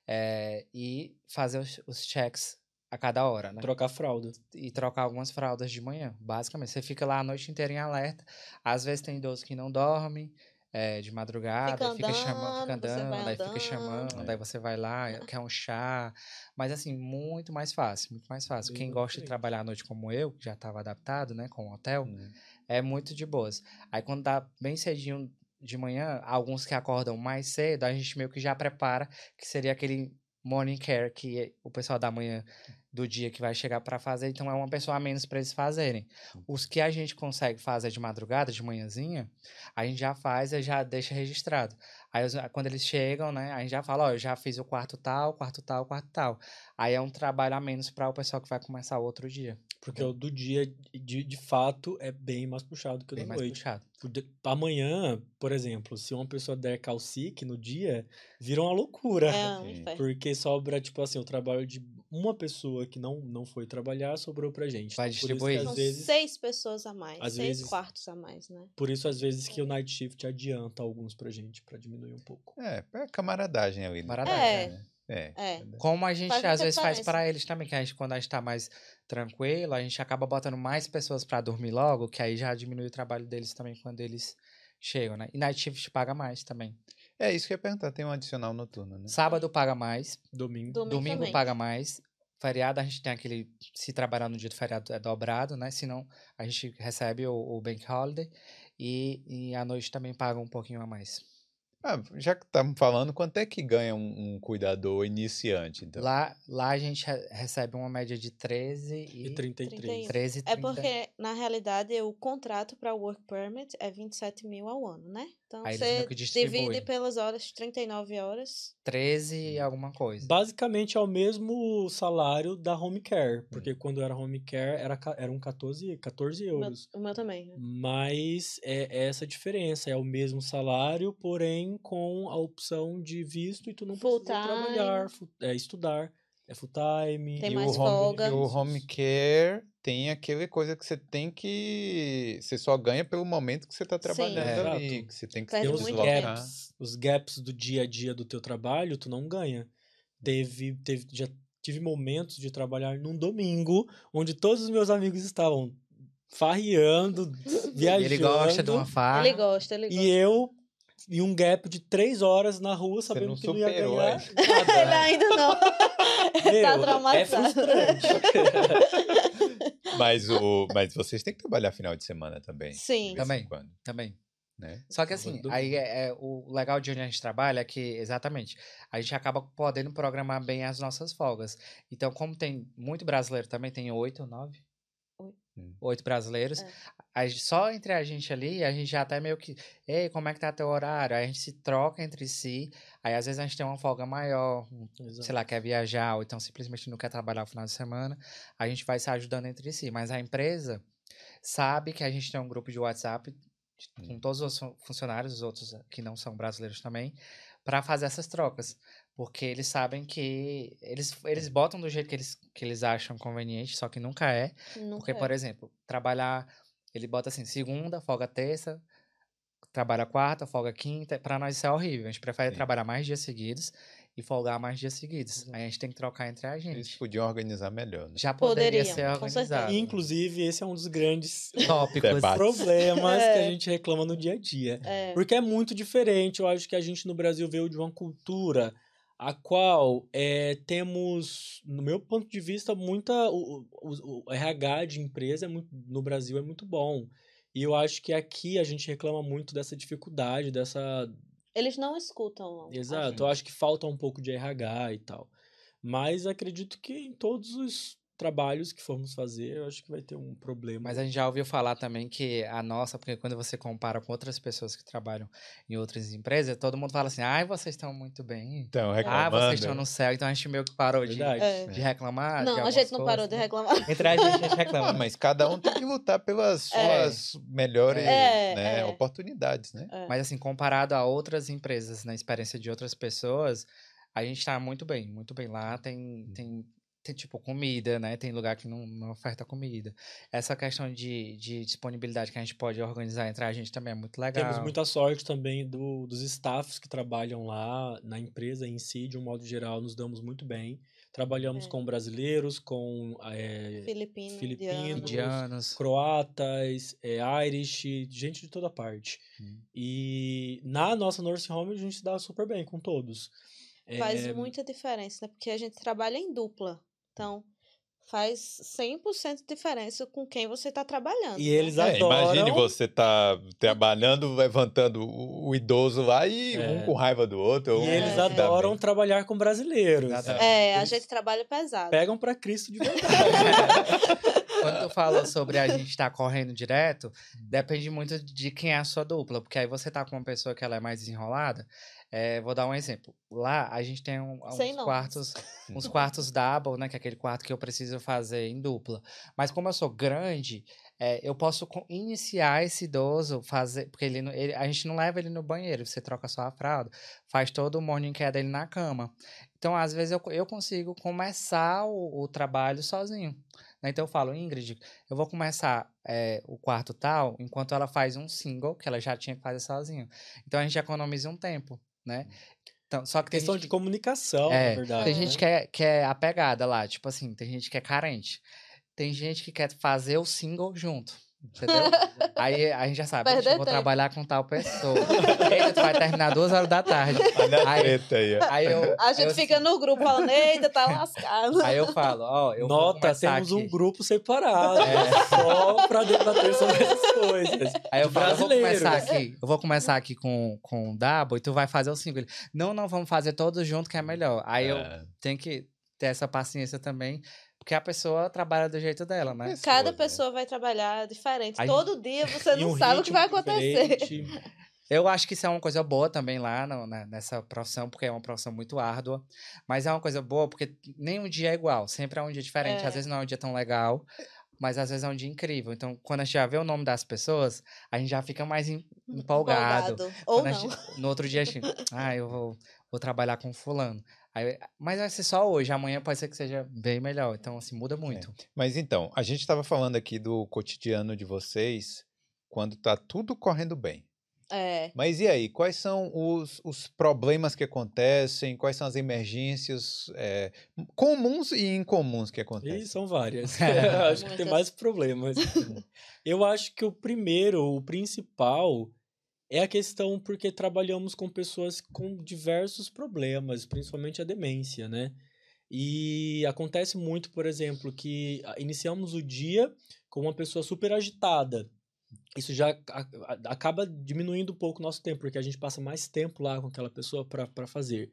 Speaker 2: é, e fazer os, os checks a cada hora, né?
Speaker 3: Trocar fralda.
Speaker 2: e trocar algumas fraldas de manhã. Basicamente, você fica lá a noite inteira em alerta. Às vezes tem idoso que não dorme é, de madrugada,
Speaker 4: Fica
Speaker 2: e fica chamando, fica
Speaker 4: andando, você vai
Speaker 2: andando, aí fica
Speaker 4: andando.
Speaker 2: chamando,
Speaker 1: É.
Speaker 2: daí você vai lá, quer um chá. Mas assim, muito mais fácil, muito mais fácil.
Speaker 3: Bem
Speaker 2: Quem gosta de trabalhar à noite como eu, que já estava adaptado, né, com o hotel,
Speaker 1: Hum.
Speaker 2: é muito de boas. Aí quando dá bem cedinho de manhã, alguns que acordam mais cedo, a gente meio que já prepara, que seria aquele morning care que o pessoal da manhã do dia que vai chegar para fazer, então é uma pessoa a menos para eles fazerem. Os que a gente consegue fazer de madrugada, de manhãzinha, a gente já faz e já deixa registrado. Aí os- quando eles chegam, né, a gente já fala, ó, eu já fiz o quarto tal, quarto tal, quarto tal. Aí é um trabalho a menos para o pessoal que vai começar o outro dia.
Speaker 3: Porque o do dia, de, de fato, é bem mais puxado que o
Speaker 2: Bem
Speaker 3: da
Speaker 2: mais
Speaker 3: noite.
Speaker 2: puxado.
Speaker 3: Amanhã, por exemplo, se uma pessoa der calcique no dia, vira uma loucura.
Speaker 4: É.
Speaker 3: Porque sobra, tipo assim, o trabalho de uma pessoa que não, não foi trabalhar sobrou pra gente.
Speaker 2: Vai
Speaker 3: Então, por isso que,
Speaker 2: distribuir.
Speaker 3: às
Speaker 4: São
Speaker 3: vezes,
Speaker 4: seis pessoas a mais, seis
Speaker 3: vezes-
Speaker 4: quartos a mais, né?
Speaker 3: Por isso, às vezes, que o night shift adianta alguns pra gente, pra diminuir um pouco.
Speaker 1: É, é camaradagem ali. né?
Speaker 2: Camaradagem,
Speaker 1: É. É.
Speaker 4: É.
Speaker 2: Como a gente
Speaker 4: Faz
Speaker 2: às vezes faz para eles também, que a gente, quando a gente tá mais tranquilo, a gente acaba botando mais pessoas para dormir logo, que aí já diminui o trabalho deles também quando eles chegam, né? E night shift paga mais também.
Speaker 1: É isso que eu ia perguntar, tem um adicional noturno, né?
Speaker 2: Sábado paga mais,
Speaker 3: Domingo.
Speaker 4: Domingo,
Speaker 2: domingo paga mais. Feriado a gente tem aquele, se trabalhar no dia do feriado é dobrado, né? Senão a gente recebe o, o bank holiday e, e à noite também paga um pouquinho a mais.
Speaker 1: Ah, já que estamos falando, quanto é que ganha um, um cuidador iniciante, então?
Speaker 2: Lá, lá a gente re- recebe uma média de 13 e,
Speaker 3: E 33.
Speaker 4: 31.
Speaker 2: 13 e
Speaker 4: É
Speaker 2: 30.
Speaker 4: porque, na realidade, o contrato para o Work Permit é 27 mil ao ano, né? Então,
Speaker 2: Aí
Speaker 4: você divide pelas horas, 39 horas.
Speaker 2: 13 e alguma coisa.
Speaker 3: Basicamente é o mesmo salário da home care. Porque quando era home care era, eram 14, 14
Speaker 4: O meu,
Speaker 3: euros.
Speaker 4: o meu também. né?
Speaker 3: Mas é é essa diferença. É o mesmo salário, porém com a opção de visto e tu não
Speaker 4: Full
Speaker 3: precisa
Speaker 4: time.
Speaker 3: trabalhar, é, estudar. É full time.
Speaker 4: Tem
Speaker 1: e
Speaker 4: mais
Speaker 1: o home,
Speaker 4: folga.
Speaker 1: e o home care tem aquele coisa que você tem que. Você só ganha pelo momento que você está trabalhando
Speaker 2: É.
Speaker 1: ali.
Speaker 3: Exato.
Speaker 1: Que você tem que
Speaker 4: Perde
Speaker 1: se
Speaker 3: Tem os gaps, os gaps do dia a dia do teu trabalho, tu não ganha. Teve, teve, já tive momentos de trabalhar num domingo, onde todos os meus amigos estavam farreando, viajando.
Speaker 2: Ele gosta de uma farra.
Speaker 4: Ele gosta, ele gosta.
Speaker 3: E eu, em um gap de três horas na rua,
Speaker 1: Você
Speaker 3: sabendo
Speaker 1: não
Speaker 3: que não ia ganhar nada.
Speaker 4: Ele ainda não.
Speaker 3: Meu,
Speaker 4: tá
Speaker 3: É
Speaker 4: traumatizado.
Speaker 3: frustrante.
Speaker 1: Mas, o, mas vocês têm que trabalhar final de semana também.
Speaker 4: Sim.
Speaker 2: Também.
Speaker 1: quando,
Speaker 2: Também.
Speaker 1: né?
Speaker 2: Só que assim, aí é, é o legal de onde a gente trabalha é que, exatamente, a gente acaba podendo programar bem as nossas folgas. Então, como tem muito brasileiro também, tem oito, nove?
Speaker 4: Oito.
Speaker 2: Oito brasileiros.
Speaker 4: É.
Speaker 2: Só entre a gente ali, a gente já até meio que, ei, como é que tá teu horário? Aí a gente se troca entre si. Aí às vezes a gente tem uma folga maior,
Speaker 3: Exato.
Speaker 2: sei lá, quer viajar, ou então simplesmente não quer trabalhar o final de semana, a gente vai se ajudando entre si. Mas a empresa sabe que a gente tem um grupo de WhatsApp com todos os fun- funcionários, os outros que não são brasileiros também, para fazer essas trocas. Porque eles sabem que eles, eles botam do jeito que eles, que eles acham conveniente, só que nunca é.
Speaker 4: Nunca
Speaker 2: Porque,
Speaker 4: é.
Speaker 2: por exemplo, trabalhar, ele bota assim, segunda, folga terça, trabalha quarta, folga quinta. Pra nós isso é horrível. A gente prefere
Speaker 1: Sim.
Speaker 2: trabalhar mais dias seguidos e folgar mais dias seguidos. Aí a gente tem que trocar entre a
Speaker 1: Eles
Speaker 2: gente.
Speaker 1: podiam organizar melhor, né?
Speaker 2: Já poderia
Speaker 4: Poderiam,
Speaker 2: ser organizado.
Speaker 3: E, inclusive, esse é um dos grandes
Speaker 2: Tópicos.
Speaker 3: Problemas que a
Speaker 4: É.
Speaker 3: gente reclama no dia a dia.
Speaker 4: É.
Speaker 3: Porque é muito diferente. Eu acho que a gente no Brasil veio de uma cultura a qual é, temos, no meu ponto de vista, muita. O, o- o RH de empresa é muito- no Brasil é muito bom. E eu acho que aqui a gente reclama muito dessa dificuldade, dessa.
Speaker 4: Eles não escutam.
Speaker 3: Exato, eu acho que falta um pouco de RH e tal. Mas acredito que em todos os trabalhos que formos fazer, eu acho que vai ter um problema.
Speaker 2: Mas a gente já ouviu falar também que a nossa, porque quando você compara com outras pessoas que trabalham em outras empresas, todo mundo fala assim: ai, vocês estão muito bem.
Speaker 1: Então,
Speaker 2: Ah,
Speaker 1: reclamando.
Speaker 2: vocês estão no céu. Então a gente meio que parou de.
Speaker 4: É.
Speaker 2: de reclamar. de
Speaker 4: Não, a
Speaker 2: algumas
Speaker 4: gente não parou
Speaker 2: coisas,
Speaker 4: de
Speaker 2: né?
Speaker 4: reclamar.
Speaker 2: Entre a gente, a gente
Speaker 1: Ah,
Speaker 2: reclama.
Speaker 1: mas cada um tem que lutar pelas
Speaker 4: É.
Speaker 1: suas melhores
Speaker 4: É,
Speaker 1: né,
Speaker 4: é.
Speaker 1: oportunidades, né?
Speaker 4: É.
Speaker 2: Mas assim, comparado a outras empresas, na experiência de outras pessoas, a gente tá muito bem, muito bem lá. Tem, tem, tem tipo comida, né? Tem lugar que não, não oferta comida. Essa questão de, de disponibilidade que a gente pode organizar entre a gente também é muito legal.
Speaker 3: Temos muita sorte também do, dos staffs que trabalham lá na empresa em si, de um modo geral, nos damos muito bem. Trabalhamos
Speaker 4: É.
Speaker 3: com brasileiros, com é,
Speaker 4: Filipino,
Speaker 3: Filipinos,
Speaker 4: indiano.
Speaker 2: indianos.
Speaker 3: croatas, é, Irish, gente de toda parte.
Speaker 2: Hum.
Speaker 3: E na nossa nursing home a gente se dá super bem com todos.
Speaker 4: Faz
Speaker 3: É,
Speaker 4: muita diferença, né? Porque a gente trabalha em dupla. Então, faz 100% de diferença com quem você está trabalhando.
Speaker 3: E
Speaker 4: né?
Speaker 3: eles
Speaker 1: É, imagine
Speaker 3: adoram.
Speaker 1: você tá trabalhando, levantando o, o idoso lá e
Speaker 3: É.
Speaker 1: um com raiva do outro.
Speaker 3: E
Speaker 1: um
Speaker 3: eles
Speaker 1: dá
Speaker 3: adoram trabalhar com brasileiros.
Speaker 2: Exatamente.
Speaker 4: É, a gente trabalha pesado.
Speaker 3: Pegam pra Cristo de verdade.
Speaker 2: Quando tu falou sobre a gente estar correndo direto, depende muito de quem é a sua dupla. Porque aí você tá com uma pessoa que ela é mais desenrolada. É, vou dar um exemplo. Lá a gente tem um-
Speaker 4: Sem
Speaker 2: uns quartos, uns quartos double, né? Que é aquele quarto que eu preciso fazer em dupla. Mas como eu sou grande, é, eu posso iniciar esse idoso, fazer. Porque ele, ele- a gente não leva ele no banheiro, você troca só a fralda, faz todo o morning care dele na cama. Então, às vezes, eu, eu consigo começar o, o trabalho sozinho. né? Então, eu falo, Ingrid, eu vou começar é, o quarto tal, enquanto ela faz um single, que ela já tinha que fazer sozinho. Então, a gente economiza um tempo, né? Então, só que tem
Speaker 3: Questão
Speaker 2: gente
Speaker 3: de comunicação,
Speaker 2: é,
Speaker 3: na verdade.
Speaker 2: tem
Speaker 3: né?
Speaker 2: gente que é, que é apegada lá, tipo assim, tem gente que é carente. Tem gente que quer fazer o single junto. Entendeu? Aí a gente já sabe,
Speaker 4: Perder
Speaker 2: "Ixi, eu vou
Speaker 4: tempo."
Speaker 2: trabalhar com tal pessoa. Eita, tu vai terminar duas horas da tarde.
Speaker 1: Olha a
Speaker 2: Aí-
Speaker 1: treta aí, ó.
Speaker 2: Aí eu,
Speaker 4: A gente
Speaker 2: eu-
Speaker 4: fica no grupo falando, eita, tá lascado.
Speaker 2: Aí eu falo, ó, eu vou
Speaker 3: Nota, temos
Speaker 2: aqui.
Speaker 3: um grupo separado
Speaker 2: É.
Speaker 3: só pra debater sobre essas coisas.
Speaker 2: Aí eu falo, eu vou começar aqui, eu vou começar aqui com, com o Dabo e tu vai fazer o single. Não, não, vamos fazer todos juntos que é melhor. Aí eu
Speaker 1: É.
Speaker 2: tenho que ter essa paciência também, porque a pessoa trabalha do jeito dela, né?
Speaker 4: Cada
Speaker 1: né?
Speaker 4: pessoa vai trabalhar diferente.
Speaker 2: A
Speaker 4: Todo dia você não
Speaker 3: um
Speaker 4: sabe o que vai acontecer.
Speaker 3: diferente.
Speaker 2: Eu acho que isso é uma coisa boa também lá no- né, nessa profissão, porque é uma profissão muito árdua. Mas é uma coisa boa porque nenhum dia é igual, sempre é um dia diferente.
Speaker 4: É.
Speaker 2: Às vezes não é um dia tão legal, mas às vezes é um dia incrível. Então, quando a gente já vê o nome das pessoas, a gente já fica mais em- empolgado.
Speaker 4: Ou
Speaker 2: Quando
Speaker 4: não.
Speaker 2: gente- no outro dia, a gente, ah, eu vou, vou trabalhar com fulano. Aí, mas vai ser só hoje, amanhã pode ser que seja bem melhor. Então, assim, muda muito.
Speaker 1: Mas então, a gente estava falando aqui do cotidiano de vocês quando tá tudo correndo bem.
Speaker 4: É.
Speaker 1: Mas e aí, quais são os, os problemas que acontecem? Quais são as emergências é, comuns e incomuns que
Speaker 3: E
Speaker 1: acontecem?
Speaker 3: são várias. acho que tem mais problemas. Eu acho que o primeiro, o principal, é a questão porque trabalhamos com pessoas com diversos problemas, principalmente a demência, né? E acontece muito, por exemplo, que ah, iniciamos o dia com uma pessoa super agitada. Isso já acaba diminuindo um pouco o nosso tempo, porque a gente passa mais tempo lá com aquela pessoa para fazer.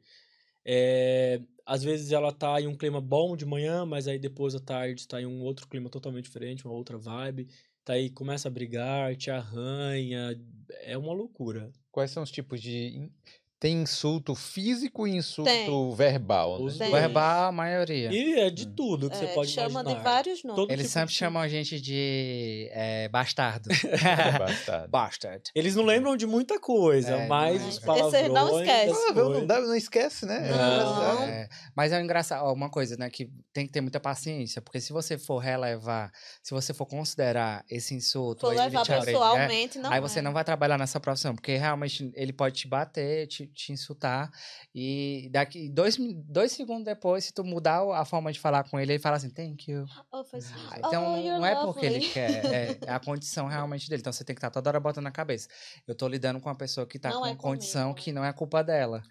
Speaker 3: É, às vezes ela tá em um clima bom de manhã, mas aí depois à tarde está em um outro clima totalmente diferente, uma outra vibe. Tá aí, começa a brigar, te arranha. É uma loucura.
Speaker 1: Quais são os tipos de. Tem insulto físico e insulto
Speaker 4: Tem.
Speaker 1: verbal, né?
Speaker 3: Os
Speaker 4: Tem.
Speaker 2: O verbal, a maioria.
Speaker 3: E é de tudo que você
Speaker 4: É,
Speaker 3: pode
Speaker 4: chama
Speaker 3: imaginar.
Speaker 4: de vários nomes.
Speaker 3: Todo
Speaker 2: Eles
Speaker 3: tipo
Speaker 2: sempre
Speaker 3: de-
Speaker 2: chamam a gente de é, bastardo.
Speaker 1: Bastante.
Speaker 2: Bastard.
Speaker 3: Eles não lembram de muita coisa,
Speaker 2: É,
Speaker 3: mas
Speaker 2: não
Speaker 3: os palavrões...
Speaker 4: Esse não esquece.
Speaker 1: Ah, não, dá- não esquece, né? É
Speaker 3: Não.
Speaker 2: É, Mas é engraçado, uma coisa, né, que tem que ter muita paciência, porque se você for relevar, se você for considerar esse insulto,
Speaker 4: For levar
Speaker 2: te agredir, é,
Speaker 4: pessoalmente, não
Speaker 2: aí
Speaker 4: é.
Speaker 2: você não vai trabalhar nessa profissão, porque realmente ele pode te bater, te, te insultar, e daqui dois, dois segundos depois, se tu mudar a forma de falar com ele, ele fala assim, thank you.
Speaker 4: Oh, faz-
Speaker 2: Ah, Então,
Speaker 4: oh,
Speaker 2: não- é porque ele quer, é, é a condição realmente dele. Então, você tem que estar toda hora botando na cabeça. Eu tô lidando com uma pessoa que tá
Speaker 4: Não
Speaker 2: com
Speaker 4: é
Speaker 2: uma condição
Speaker 4: comigo,
Speaker 2: que não é culpa dela,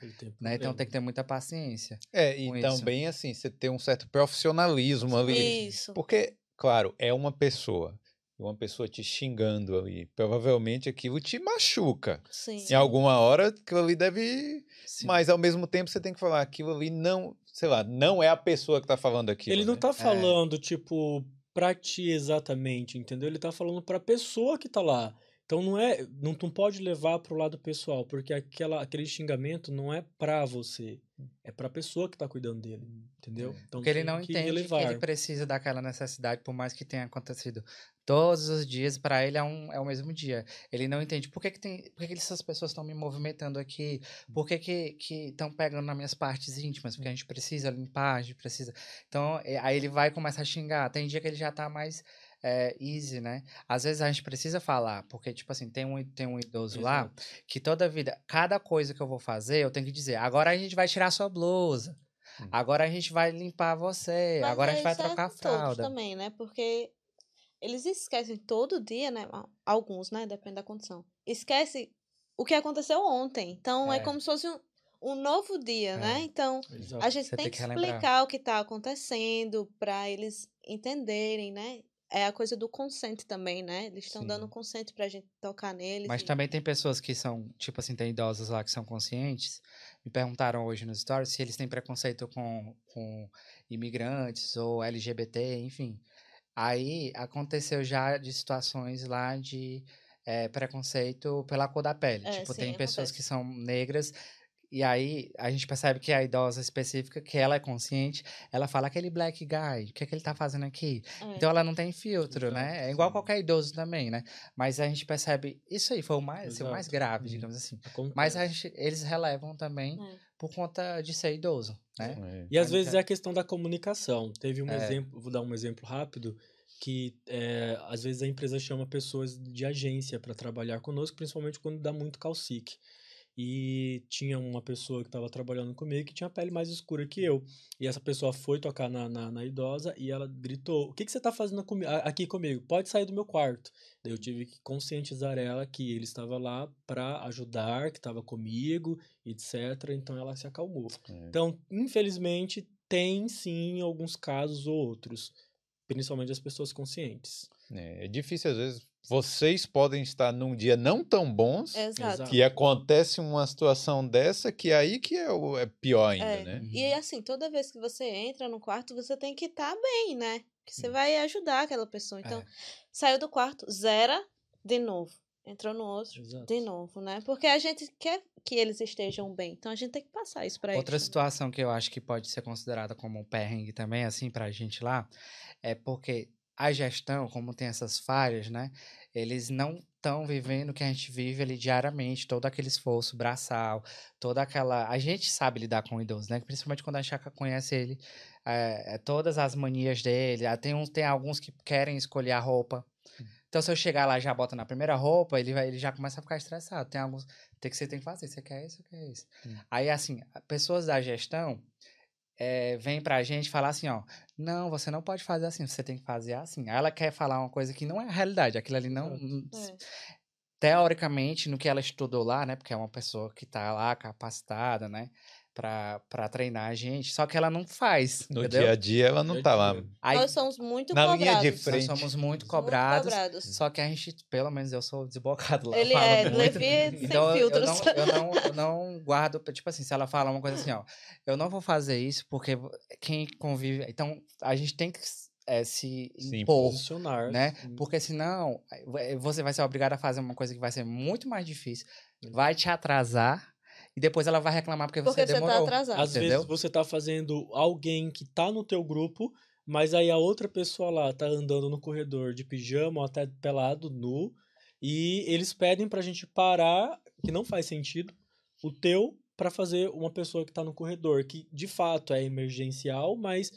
Speaker 2: né? Então, tem que ter muita paciência.
Speaker 1: É, e
Speaker 2: isso.
Speaker 1: também, assim, você ter um certo profissionalismo ali.
Speaker 4: Isso.
Speaker 1: Porque, claro, é uma pessoa. Uma pessoa te xingando ali. Provavelmente aquilo te machuca.
Speaker 4: Sim.
Speaker 1: Em alguma hora, aquilo ali deve.
Speaker 2: Sim.
Speaker 1: Mas ao mesmo tempo você tem que falar, aquilo ali não. Sei lá, não é a pessoa que tá falando aquilo.
Speaker 3: Ele não
Speaker 1: né?
Speaker 3: tá falando, tipo, pra ti exatamente, entendeu? Ele tá falando pra pessoa que tá lá. Então não é, não tu pode levar pro lado pessoal, porque aquela, aquele xingamento não é pra você, é pra pessoa que tá cuidando dele, entendeu? Então
Speaker 2: Porque ele não
Speaker 3: que
Speaker 2: entende que
Speaker 3: elevar.
Speaker 2: ele precisa daquela necessidade, por mais que tenha acontecido todos os dias, para ele é, um, é o mesmo dia. Ele não entende por que, que, tem, por que, que essas pessoas estão me movimentando aqui, por que que estão pegando nas minhas partes íntimas, porque a gente precisa limpar, a gente precisa. Então, é, aí ele vai começar a xingar. Tem dia que ele já tá mais é, easy, né? Às vezes a gente precisa falar, porque, tipo assim, tem um, tem um idoso lá
Speaker 3: Exato.
Speaker 2: que toda vida, cada coisa que eu vou fazer, eu tenho que dizer, agora a gente vai tirar sua blusa.
Speaker 1: Hum.
Speaker 2: Agora a gente vai limpar você.
Speaker 4: Mas
Speaker 2: agora a gente vai
Speaker 4: isso é
Speaker 2: trocar a fralda.
Speaker 4: também, né? Porque eles esquecem todo dia, né? Al- Alguns, né? Depende da condição. Esquece o que aconteceu ontem. Então é,
Speaker 2: É.
Speaker 4: como se fosse um, um novo dia,
Speaker 2: É.
Speaker 4: né? Então a gente
Speaker 2: Você
Speaker 4: tem que
Speaker 2: relembrar.
Speaker 4: explicar o que tá acontecendo para eles entenderem, né? É a coisa do consente também, né? Eles estão dando consente pra gente tocar neles.
Speaker 2: Mas
Speaker 4: e-
Speaker 2: também tem pessoas que são, tipo assim, tem idosos lá que são conscientes. Me perguntaram hoje nos stories se eles têm preconceito com, com imigrantes ou LGBT, enfim. Aí aconteceu já de situações lá de eh, preconceito pela cor da pele.
Speaker 4: É,
Speaker 2: tipo,
Speaker 4: sim,
Speaker 2: tem pessoas
Speaker 4: acontece.
Speaker 2: que são negras. E aí a gente percebe que a idosa específica, que ela é consciente, ela fala aquele black guy, o que é que ele tá fazendo aqui?
Speaker 4: É.
Speaker 2: Então ela não tem filtro, né?
Speaker 3: Exato,
Speaker 2: É igual
Speaker 3: sim.
Speaker 2: qualquer idoso também, né? Mas a gente percebe, isso aí foi o mais, assim, o mais grave, digamos assim.
Speaker 3: Acontece.
Speaker 2: Mas a gente- eles relevam também
Speaker 4: É.
Speaker 2: por conta de ser idoso, né?
Speaker 1: É.
Speaker 3: E às vezes
Speaker 2: tá-
Speaker 3: é a questão da comunicação. Teve um
Speaker 2: É.
Speaker 3: exemplo, vou dar um exemplo rápido, que é, às vezes a empresa chama pessoas de agência para trabalhar conosco, principalmente quando dá muito calcique. E tinha uma pessoa que estava trabalhando comigo que tinha a pele mais escura que eu. E essa pessoa foi tocar na, na, na idosa e ela gritou: O que, que você está fazendo comi- aqui comigo? Pode sair do meu quarto. Daí eu tive que conscientizar ela que ele estava lá para ajudar, que estava comigo, etc. Então ela se acalmou.
Speaker 1: É.
Speaker 3: Então, infelizmente, tem sim alguns casos ou outros, principalmente as pessoas conscientes.
Speaker 1: É, é difícil, às vezes. Vocês podem estar num dia não tão bons,
Speaker 4: Exato.
Speaker 1: Que acontece uma situação dessa, que aí que é, o, é pior ainda,
Speaker 4: É.
Speaker 1: né?
Speaker 4: E assim, toda vez que você entra no quarto, você tem que estar bem, né? Que você vai ajudar aquela pessoa. Então,
Speaker 2: É.
Speaker 4: saiu do quarto, zera de novo. Entrou no outro,
Speaker 3: Exato.
Speaker 4: de novo, né? Porque a gente quer que eles estejam bem. Então, a gente tem que passar isso pra
Speaker 2: Outra
Speaker 4: eles. também.
Speaker 2: situação que eu acho que pode ser considerada como um perrengue também, assim, pra gente lá, é porque a gestão, como tem essas falhas, né? Eles não estão vivendo o que a gente vive ali diariamente, todo aquele esforço braçal, toda aquela. A gente sabe lidar com o idoso, né? Principalmente quando a já conhece ele, é, todas as manias dele. ah, Tem, uns, tem alguns que querem escolher a roupa. Então, se eu chegar lá e já bota na primeira roupa, ele, vai, ele já começa a ficar estressado. Tem alguns. Tem que você tem que fazer. Você quer isso, você quer isso.
Speaker 1: Hum.
Speaker 2: Aí, assim, pessoas da gestão é, vêm pra gente falar assim, ó. Não, você não pode fazer assim, você tem que fazer assim. Aí ela quer falar uma coisa que não é a realidade. Aquilo ali não.
Speaker 4: É.
Speaker 2: Teoricamente, no que ela estudou lá, né? Porque é uma pessoa que tá lá capacitada, né? Pra, pra treinar a gente. Só que ela não faz.
Speaker 1: No
Speaker 2: entendeu?
Speaker 1: dia a dia ela não tá lá.
Speaker 2: Aí,
Speaker 4: Nós somos muito
Speaker 1: Na linha
Speaker 4: cobrados.
Speaker 1: de
Speaker 2: nós
Speaker 1: frente.
Speaker 2: somos muito
Speaker 4: Muito
Speaker 2: cobrados.
Speaker 4: cobrados.
Speaker 2: Só que a gente, pelo menos eu sou desbocado lá.
Speaker 4: Ele é,
Speaker 2: muito.
Speaker 4: Levi é sem
Speaker 2: Então eu- eu
Speaker 4: filtros.
Speaker 2: não, eu, não, eu não guardo, tipo assim, se ela fala uma coisa assim, ó, eu não vou fazer isso porque quem convive. Então a gente tem que eh, se impor,
Speaker 3: Posicionar.
Speaker 2: né?
Speaker 3: sim.
Speaker 2: Porque senão eh, você vai ser obrigado a fazer uma coisa que vai ser muito mais difícil,
Speaker 3: Sim.
Speaker 2: vai te atrasar e depois ela vai reclamar porque,
Speaker 4: Porque
Speaker 2: você
Speaker 4: você tá
Speaker 2: demorou.
Speaker 4: atrasado.
Speaker 3: Às
Speaker 2: entendeu?
Speaker 3: vezes você tá fazendo alguém que tá no teu grupo, mas aí a outra pessoa lá tá andando no corredor de pijama ou até pelado, nu, e eles pedem pra gente parar, que não faz sentido, o teu para fazer uma pessoa que tá no corredor, que de fato é emergencial, mas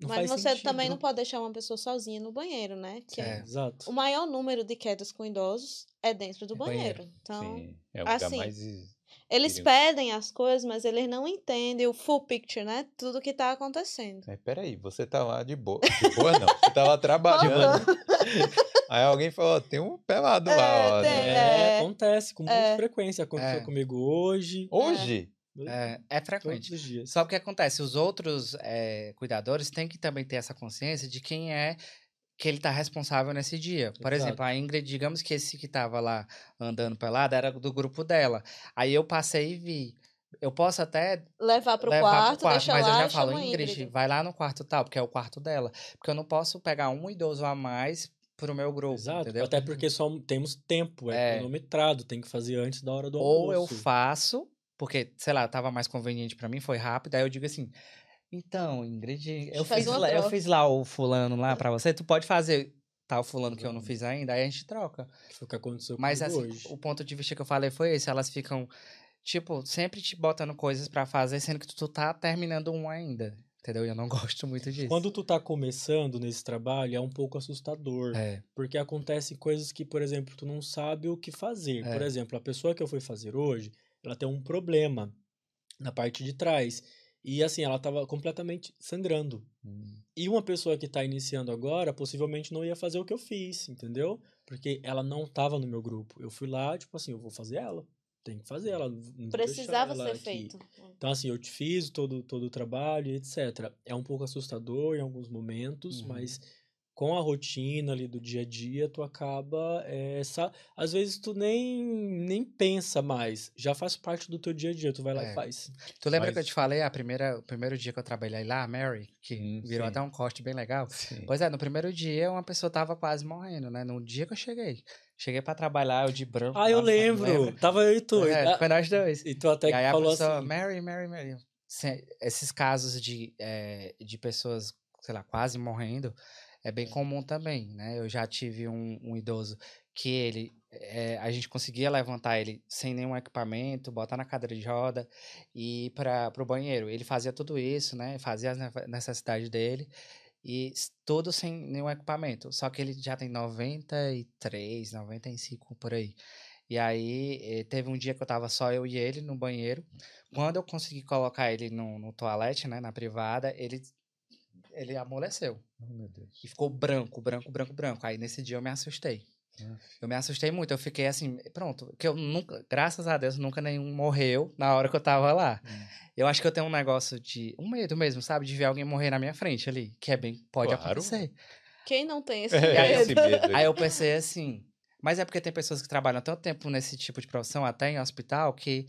Speaker 3: não
Speaker 4: Mas você
Speaker 3: sentido.
Speaker 4: também não pode deixar uma pessoa sozinha no banheiro, né? Que
Speaker 2: É.
Speaker 3: Exato.
Speaker 4: O maior número de quedas com idosos é dentro do
Speaker 2: É banheiro.
Speaker 4: banheiro. Então,
Speaker 1: Sim, é o lugar
Speaker 4: assim,
Speaker 1: mais.
Speaker 4: Eles
Speaker 1: perigo.
Speaker 4: pedem as coisas, mas eles não entendem o full picture, né? Tudo que tá acontecendo.
Speaker 1: Mas peraí, você tá lá de boa. De boa não. Você tá lá trabalhando. Aí alguém falou, ó, tem um pelado lá,
Speaker 4: É,
Speaker 1: ó.
Speaker 4: tem,
Speaker 1: né?
Speaker 3: É,
Speaker 4: É.
Speaker 3: acontece com muita
Speaker 4: É.
Speaker 3: frequência. Aconteceu
Speaker 2: É.
Speaker 3: comigo hoje.
Speaker 1: Hoje?
Speaker 2: É, é
Speaker 3: Todos
Speaker 2: frequente.
Speaker 3: os dias.
Speaker 2: Só que o que acontece, os outros eh, cuidadores têm que também ter essa consciência de quem é que ele tá responsável nesse dia. Por
Speaker 3: Exato.
Speaker 2: exemplo, a Ingrid, digamos que esse que tava lá andando pelada era do grupo dela. Aí eu passei e vi. Eu posso até
Speaker 4: Levar pro
Speaker 2: levar
Speaker 4: quarto,
Speaker 2: pro quarto, mas
Speaker 4: lá
Speaker 2: eu já falo, Ingrid,
Speaker 4: Ingrid.
Speaker 2: vai lá no quarto tal, porque é o quarto dela. Porque eu não posso pegar um idoso a mais pro meu grupo,
Speaker 3: Exato.
Speaker 2: entendeu?
Speaker 3: Até porque só temos tempo, é,
Speaker 2: É.
Speaker 3: cronometrado, tem que fazer antes da hora do
Speaker 2: Ou eu
Speaker 3: almoço.
Speaker 2: faço, porque, sei lá, tava mais conveniente pra mim, foi rápido, aí eu digo assim, então, Ingrid, eu fiz, lá, eu
Speaker 4: troca."
Speaker 2: fiz lá o fulano lá pra você, tu pode fazer tal fulano que eu não
Speaker 3: Vamos.
Speaker 2: fiz ainda, aí a gente troca.
Speaker 3: Foi o que aconteceu
Speaker 2: Mas assim,
Speaker 3: hoje.
Speaker 2: o ponto de vista que eu falei foi esse, elas ficam, tipo, sempre te botando coisas pra fazer, sendo que tu tá terminando um ainda, entendeu? E eu não gosto muito disso.
Speaker 3: Quando tu tá começando nesse trabalho, é um pouco assustador.
Speaker 2: É,
Speaker 3: Porque acontecem coisas que, por exemplo, tu não sabe o que fazer. Por
Speaker 2: É.
Speaker 3: exemplo, a pessoa que eu fui fazer hoje, ela tem um problema na parte de trás. E assim, ela tava completamente sangrando.
Speaker 1: Hum.
Speaker 3: E uma pessoa que tá iniciando agora, possivelmente não ia fazer o que eu fiz, entendeu? Porque ela não tava no meu grupo. Eu fui lá, tipo assim, eu vou fazer ela. Tem que fazer ela.
Speaker 4: Precisava
Speaker 3: ela
Speaker 4: ser
Speaker 3: aqui.
Speaker 4: feito.
Speaker 3: Então, assim, eu te fiz todo, todo o trabalho, etc. É um pouco assustador em alguns momentos,
Speaker 2: Uhum.
Speaker 3: mas com a rotina ali do dia a dia, tu acaba. é, sa- Às vezes tu nem, nem pensa mais. Já faz parte do teu dia a dia, tu vai lá
Speaker 2: É.
Speaker 3: e faz.
Speaker 2: Tu lembra que eu te falei a primeira, o primeiro dia que eu trabalhei lá, a Mary, que
Speaker 1: Hum,
Speaker 2: virou
Speaker 1: sim.
Speaker 2: até um corte bem legal?
Speaker 1: Sim.
Speaker 2: Pois é, no primeiro dia uma pessoa tava quase morrendo, né? No dia que eu cheguei. Cheguei pra trabalhar, eu de branco.
Speaker 3: Ah, eu
Speaker 2: nossa,
Speaker 3: lembro! Tava eu e tu.
Speaker 2: É,
Speaker 3: Ah,
Speaker 2: foi nós dois.
Speaker 3: E tu até
Speaker 2: E aí a
Speaker 3: falou
Speaker 2: pessoa,
Speaker 3: assim.
Speaker 2: Mary, Mary, Mary. Se- Esses casos de, eh, de pessoas, sei lá, quase morrendo, é bem comum também, né? Eu já tive um, um idoso que ele, eh, a gente conseguia levantar ele sem nenhum equipamento, botar na cadeira de roda e ir para o banheiro. Ele fazia tudo isso, né? Fazia as ne- necessidades dele e tudo sem nenhum equipamento. Só que ele já tem 93, 95 por aí. E aí, eh, teve um dia que eu tava só eu e ele no banheiro. Quando eu consegui colocar ele no, no toalete, né, na privada, ele, ele amoleceu.
Speaker 1: Oh, meu Deus.
Speaker 2: E ficou branco, branco, branco, branco. Aí nesse dia eu me assustei. Eu me assustei muito. Eu fiquei assim, pronto. Que eu nunca, graças a Deus, nunca nenhum morreu na hora que eu tava lá.
Speaker 1: Hum.
Speaker 2: Eu acho que eu tenho um negócio de. Um medo mesmo, sabe? De ver alguém morrer na minha frente ali. Que é bem. Pode
Speaker 1: Claro.
Speaker 2: acontecer.
Speaker 4: Quem não tem esse
Speaker 1: É,
Speaker 2: aí-
Speaker 1: esse
Speaker 4: medo?
Speaker 1: medo aí.
Speaker 2: Aí eu pensei assim. Mas é porque tem pessoas que trabalham tanto tempo nesse tipo de profissão, até em hospital, que,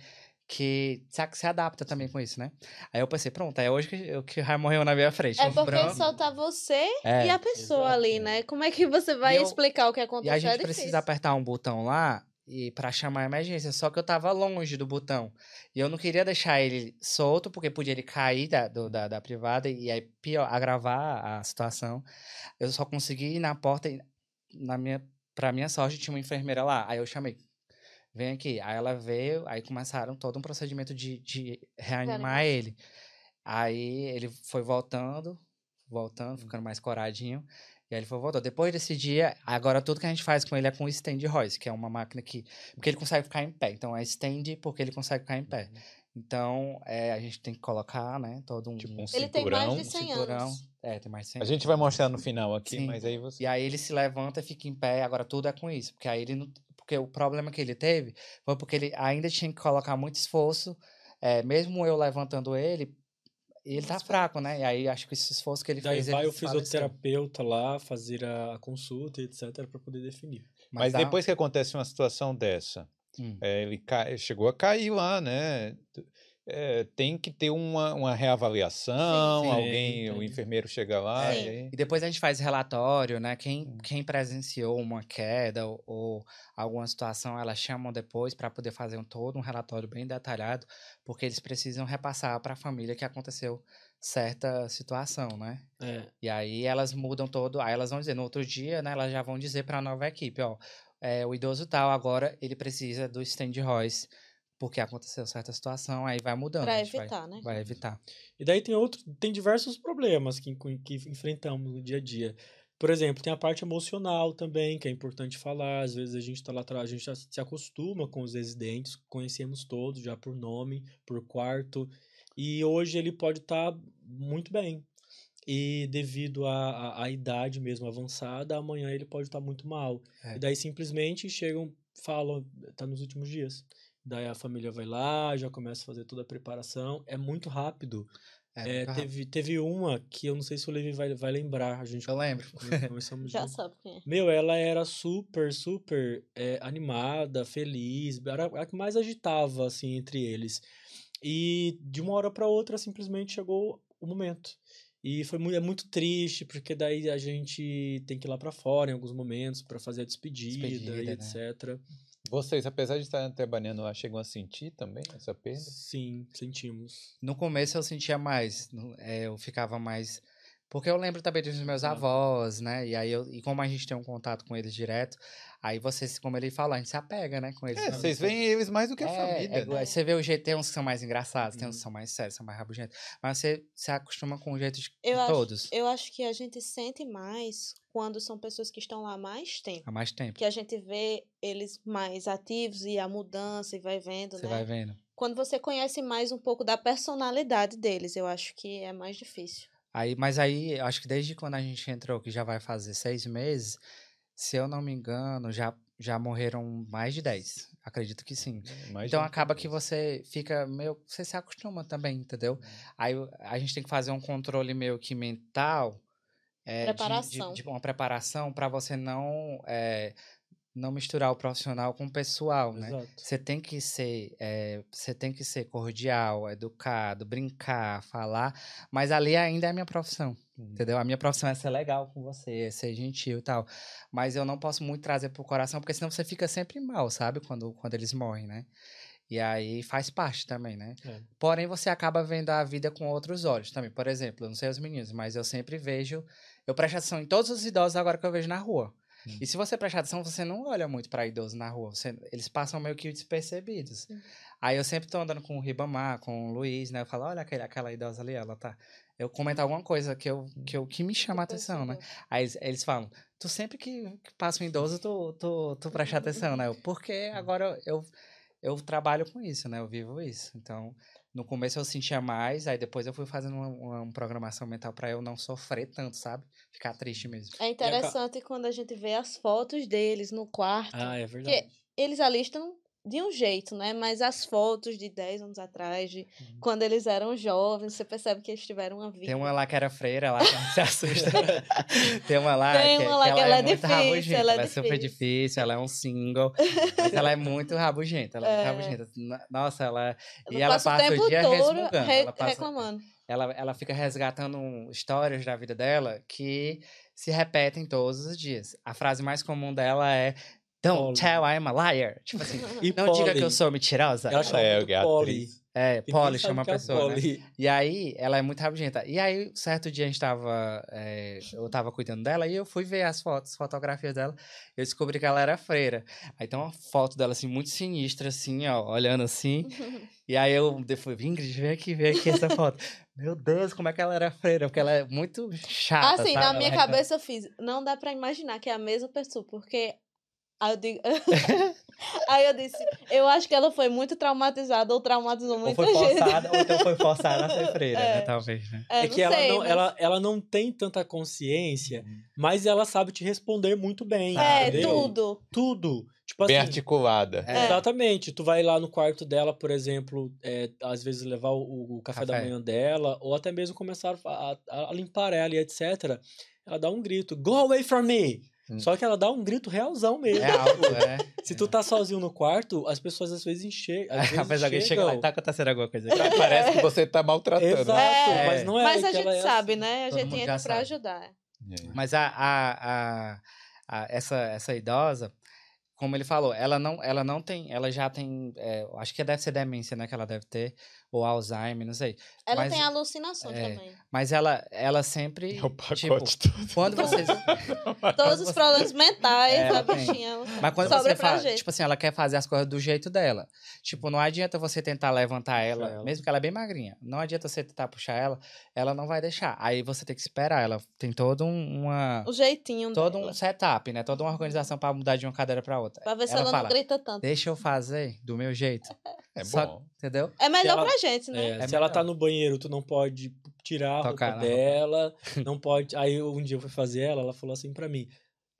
Speaker 2: que se, se adapta também com isso, né? Aí eu pensei, pronto, é hoje que, eu- que vai morrer na minha frente.
Speaker 4: É
Speaker 2: um
Speaker 4: porque
Speaker 2: branco.
Speaker 4: só tá você
Speaker 2: É,
Speaker 4: e a pessoa
Speaker 3: exato,
Speaker 4: ali,
Speaker 3: é.
Speaker 4: né? Como é que você vai
Speaker 2: E eu-
Speaker 4: explicar o que
Speaker 2: E
Speaker 4: aconteceu?
Speaker 2: a
Speaker 4: é
Speaker 2: gente
Speaker 4: difícil.
Speaker 2: precisa apertar um botão lá e para chamar a emergência. Só que eu tava longe do botão. E eu não queria deixar ele solto, porque podia ele cair da, do- da, da privada e aí pior, agravar a situação. Eu só consegui ir na porta e, na minha, pra minha sorte, tinha uma enfermeira lá. Aí eu chamei. Vem aqui. Aí ela veio, aí começaram todo um procedimento de, de reanimar ele. Aí ele foi voltando, voltando, ficando mais coradinho. E aí ele foi voltou. Depois desse dia, agora tudo que a gente faz com ele é com o stand hoist, que é uma máquina que. Porque ele consegue ficar em pé. Então é stand porque ele consegue ficar em pé. Então é, a gente tem que colocar, né? Todo um.
Speaker 1: Tipo um
Speaker 4: Ele tem mais de
Speaker 1: cinturão.
Speaker 4: 100
Speaker 2: cinturão.
Speaker 4: anos.
Speaker 2: É, tem mais de 100
Speaker 1: A gente vai mostrar no final aqui,
Speaker 2: Sim.
Speaker 1: mas aí você.
Speaker 2: e aí ele se levanta, fica em pé, agora tudo é com isso. Porque aí ele não. Porque o problema que ele teve foi porque ele ainda tinha que colocar muito esforço. é, mesmo eu levantando ele, ele tá fraco, né? E aí acho que esse esforço que ele
Speaker 3: Daí
Speaker 2: fez.
Speaker 3: vai
Speaker 2: ele
Speaker 3: o fisioterapeuta lá fazer a consulta, etc, para poder definir.
Speaker 1: Mas
Speaker 2: dá-
Speaker 1: depois que acontece uma situação dessa,
Speaker 2: Hum.
Speaker 1: é, ele cai- chegou a cair lá, né? É, tem que ter uma, uma reavaliação,
Speaker 2: Sim.
Speaker 1: alguém,
Speaker 3: Tem,
Speaker 1: o enfermeiro chega lá
Speaker 4: Sim.
Speaker 1: e aí...
Speaker 2: E depois a gente faz relatório, né? Quem,
Speaker 1: Hum.
Speaker 2: quem presenciou uma queda ou, ou alguma situação, elas chamam depois para poder fazer um, todo um relatório bem detalhado, porque eles precisam repassar para a família que aconteceu certa situação, né?
Speaker 3: É,
Speaker 2: E aí elas mudam todo, aí elas vão dizer, no outro dia, né, elas já vão dizer para a nova equipe, ó, é, o idoso tal agora ele precisa do stand hoist porque aconteceu certa situação, aí vai mudando. Vai-
Speaker 4: evitar, né?
Speaker 2: Vai evitar.
Speaker 3: E daí tem outro, tem diversos problemas que, que enfrentamos no dia a dia. Por exemplo, tem a parte emocional também, que é importante falar. Às vezes a gente tá lá atrás, a gente já se acostuma com os residentes, conhecemos todos já por nome, por quarto. E hoje ele pode estar muito bem. E devido à, idade mesmo avançada, amanhã ele pode estar muito mal.
Speaker 2: É.
Speaker 3: E daí simplesmente chegam, falam, tá nos últimos dias. Daí a família vai lá, já começa a fazer toda a preparação. É muito rápido.
Speaker 2: É,
Speaker 3: É,
Speaker 2: rápido.
Speaker 3: teve, teve uma que eu não sei se o Levi vai, vai lembrar. A gente
Speaker 2: Eu lembro.
Speaker 3: começamos
Speaker 4: Já
Speaker 3: junto.
Speaker 4: sabe quem é.
Speaker 3: Meu, ela era super, super é, animada, feliz, era a que mais agitava, assim, entre eles. E de uma hora para outra, simplesmente chegou o momento. E foi muito, é muito triste, porque daí a gente tem que ir lá para fora em alguns momentos para fazer a despedida,
Speaker 2: Despedida,
Speaker 3: e
Speaker 2: né?
Speaker 3: etc.
Speaker 1: Vocês, apesar de estarem trabalhando lá, chegam a sentir também essa perda?
Speaker 3: Sim, sentimos.
Speaker 2: No começo eu sentia mais, é, eu ficava mais. Porque eu lembro também dos meus
Speaker 3: Ah.
Speaker 2: avós, né? E aí eu, e como a gente tem um contato com eles direto, aí vocês, como ele falou, a gente se apega, né? Com eles.
Speaker 1: É, vocês
Speaker 2: você-
Speaker 1: veem eles mais do que a
Speaker 2: É,
Speaker 1: família.
Speaker 2: é,
Speaker 1: né?
Speaker 2: Você vê o jeito, tem uns que são mais engraçados, tem uns
Speaker 3: Uhum.
Speaker 2: que são mais sérios, são mais rabugentos. Mas você se acostuma com o jeito de
Speaker 4: Eu
Speaker 2: de
Speaker 4: acho,
Speaker 2: todos
Speaker 4: eu acho que a gente sente mais quando são pessoas que estão lá há mais tempo.
Speaker 2: há mais tempo.
Speaker 4: Que a gente vê eles mais ativos e a mudança e vai vendo,
Speaker 2: Você
Speaker 4: né?
Speaker 2: vai vendo.
Speaker 4: Quando você conhece mais um pouco da personalidade deles, eu acho que é mais difícil.
Speaker 2: Aí, mas aí, eu acho que desde quando a gente entrou, que já vai fazer seis meses, se eu não me engano, já, já morreram mais de dez. Acredito que sim.
Speaker 1: Mais
Speaker 2: Então
Speaker 1: de um
Speaker 2: acaba que você fica meio. Você se acostuma também, entendeu? Aí o- a gente tem que fazer um controle meio que mental. É, de- de-
Speaker 4: Preparação.
Speaker 2: De, uma preparação para você não, é, não misturar o profissional com o pessoal, né?
Speaker 3: Exato.
Speaker 2: Você tem que ser, eh, você tem que ser cordial, educado, brincar, falar, mas ali ainda é a minha profissão,
Speaker 1: Uhum.
Speaker 2: entendeu? A minha profissão é ser legal com você, é ser gentil e tal, mas eu não posso muito trazer pro coração, porque senão você fica sempre mal, sabe? Quando, quando eles morrem, né? E aí faz parte também, né?
Speaker 3: É.
Speaker 2: Porém, você acaba vendo a vida com outros olhos também. Por exemplo, eu não sei os meninos, mas eu sempre vejo, eu presto atenção em todos os idosos agora que eu vejo na rua.
Speaker 1: Hum.
Speaker 2: E se você prestar atenção, você não olha muito para idosos na rua. você- eles passam meio que despercebidos.
Speaker 4: Sim.
Speaker 2: Aí eu sempre tô andando com o Ribamar, com o Luiz, né? Eu falo, olha aquele, aquela idosa ali, ela tá. Eu comento alguma coisa que, eu, que, eu, que me chama a atenção, né? Aí eles, eles falam, tu sempre que, que passa um idoso, tu, tu, tu presta atenção, né? Eu, Porque agora eu, eu trabalho com isso, né? Eu vivo isso. Então, no começo eu sentia mais, aí depois eu fui fazendo uma, uma, programação mental para eu não sofrer tanto, sabe? Ficar triste mesmo.
Speaker 4: É interessante quando a gente vê as fotos deles no quarto.
Speaker 3: Ah, é verdade.
Speaker 4: Eles ali estão de um jeito, né? Mas as fotos de 10 anos atrás, de quando eles eram jovens, você percebe que eles tiveram uma vida.
Speaker 2: Tem uma lá que era freira lá, que não se assusta. Tem uma lá,
Speaker 4: Tem
Speaker 2: que,
Speaker 4: uma lá que
Speaker 2: ela
Speaker 4: ela é
Speaker 2: muito
Speaker 4: difícil,
Speaker 2: rabugenta,
Speaker 4: ela é
Speaker 2: ela é super
Speaker 4: difícil.
Speaker 2: ela é um single, mas ela é muito rabugenta, ela é, muito
Speaker 4: É.
Speaker 2: rabugenta. Nossa, ela...
Speaker 4: Ela
Speaker 2: e ela
Speaker 4: passa o
Speaker 2: passa o
Speaker 4: tempo
Speaker 2: dia
Speaker 4: todo re-
Speaker 2: ela passa-
Speaker 4: reclamando.
Speaker 2: ela, ela fica resgatando histórias da vida dela que se repetem todos os dias. A frase mais comum dela é Don't
Speaker 3: Polly.
Speaker 2: tell I'm a liar. Tipo assim,
Speaker 3: E
Speaker 2: não diga que
Speaker 3: Polly,
Speaker 2: eu sou mentirosa.
Speaker 3: Ela chama
Speaker 1: é, é
Speaker 3: Polly.
Speaker 2: É, Polly chama a
Speaker 3: é
Speaker 2: pessoa, né?
Speaker 3: Polly.
Speaker 2: E aí, ela é muito rabugenta. E aí, certo dia a gente tava. eh, eu tava cuidando dela e eu fui ver as fotos, fotografias dela. Eu descobri que ela era freira. Aí tem uma foto dela, assim, muito sinistra, assim, ó, olhando assim. E aí eu fui, Ingrid, vem aqui, vem aqui essa foto. Meu Deus, como é que ela era freira? Porque ela é muito chata.
Speaker 4: assim,
Speaker 2: sabe?
Speaker 4: na
Speaker 2: Ela
Speaker 4: minha
Speaker 2: reclama-
Speaker 4: cabeça eu fiz, não dá pra imaginar que é a mesma pessoa, porque aí eu digo. aí eu disse, eu acho que ela foi muito traumatizada ou traumatizou
Speaker 2: Ou
Speaker 4: muita
Speaker 2: foi
Speaker 4: gente.
Speaker 2: forçada, ou então foi forçada a ser freira, né?
Speaker 4: É.
Speaker 2: Talvez, né?
Speaker 4: É,
Speaker 3: É
Speaker 4: não
Speaker 3: que ela,
Speaker 4: sei,
Speaker 3: não,
Speaker 4: mas-
Speaker 3: ela, ela não tem tanta consciência, mas ela sabe te responder muito bem.
Speaker 4: É,
Speaker 3: entendeu?
Speaker 4: tudo.
Speaker 3: Tudo. Tipo
Speaker 1: Bem
Speaker 3: assim,
Speaker 1: articulada.
Speaker 2: É.
Speaker 3: Exatamente. Tu vai lá no quarto dela, por exemplo, é, às vezes levar o, o café, da
Speaker 2: Café.
Speaker 3: manhã dela, ou até mesmo começar a, a- a limpar ela e etc. Ela dá um grito, go away from me!
Speaker 1: Hum.
Speaker 3: Só que ela dá um grito realzão mesmo.
Speaker 2: É alto, é.
Speaker 3: Se tu tá sozinho no quarto, as pessoas às vezes enxergam. Às vezes
Speaker 2: Mas alguém chega lá,
Speaker 3: chegam.
Speaker 2: tá acontecendo alguma coisa aqui.
Speaker 1: Parece que você tá maltratando.
Speaker 3: Exato,
Speaker 4: É.
Speaker 3: mas não é.
Speaker 4: Mas a gente
Speaker 3: é
Speaker 4: sabe,
Speaker 3: assim.
Speaker 4: né? A gente entra pra
Speaker 2: sabe.
Speaker 4: ajudar.
Speaker 1: É.
Speaker 2: Mas a, a, a, a- essa, essa idosa, como ele falou, ela não, ela não tem, ela já tem, é, acho que deve ser demência, né, que ela deve ter, ou Alzheimer, não sei.
Speaker 4: Ela
Speaker 2: Mas-
Speaker 4: tem alucinações
Speaker 2: é,
Speaker 4: também.
Speaker 2: Mas ela, ela sempre.
Speaker 1: É o pacote
Speaker 2: tipo,
Speaker 1: todo.
Speaker 2: quando vocês.
Speaker 4: Todos os problemas mentais,
Speaker 2: É,
Speaker 4: bichinha.
Speaker 2: Mas quando
Speaker 4: sobra
Speaker 2: você faz,
Speaker 4: gente.
Speaker 2: tipo assim, ela quer fazer as coisas do jeito dela. Tipo, não adianta você tentar levantar ela,
Speaker 3: ela.
Speaker 2: mesmo que ela é bem magrinha. Não adianta você tentar puxar ela, ela não vai deixar. Aí você tem que esperar. Ela tem todo um, uma
Speaker 4: O jeitinho
Speaker 2: todo
Speaker 4: dela.
Speaker 2: um setup, né? Toda uma organização pra mudar de uma cadeira pra outra.
Speaker 4: Pra ver se
Speaker 2: ela
Speaker 4: ela,
Speaker 2: fala,
Speaker 4: não grita tanto.
Speaker 2: Deixa eu fazer do meu jeito,
Speaker 1: É
Speaker 2: Só-
Speaker 1: bom.
Speaker 2: Entendeu?
Speaker 4: É melhor
Speaker 3: ela-
Speaker 4: pra gente, né?
Speaker 3: É,
Speaker 2: É
Speaker 3: se ela
Speaker 2: melhor.
Speaker 3: tá no banheiro, tu não pode tirar a
Speaker 2: Tocar
Speaker 3: roupa
Speaker 2: na roupa.
Speaker 3: dela, não pode. Aí um dia eu fui fazer ela, ela falou assim pra mim.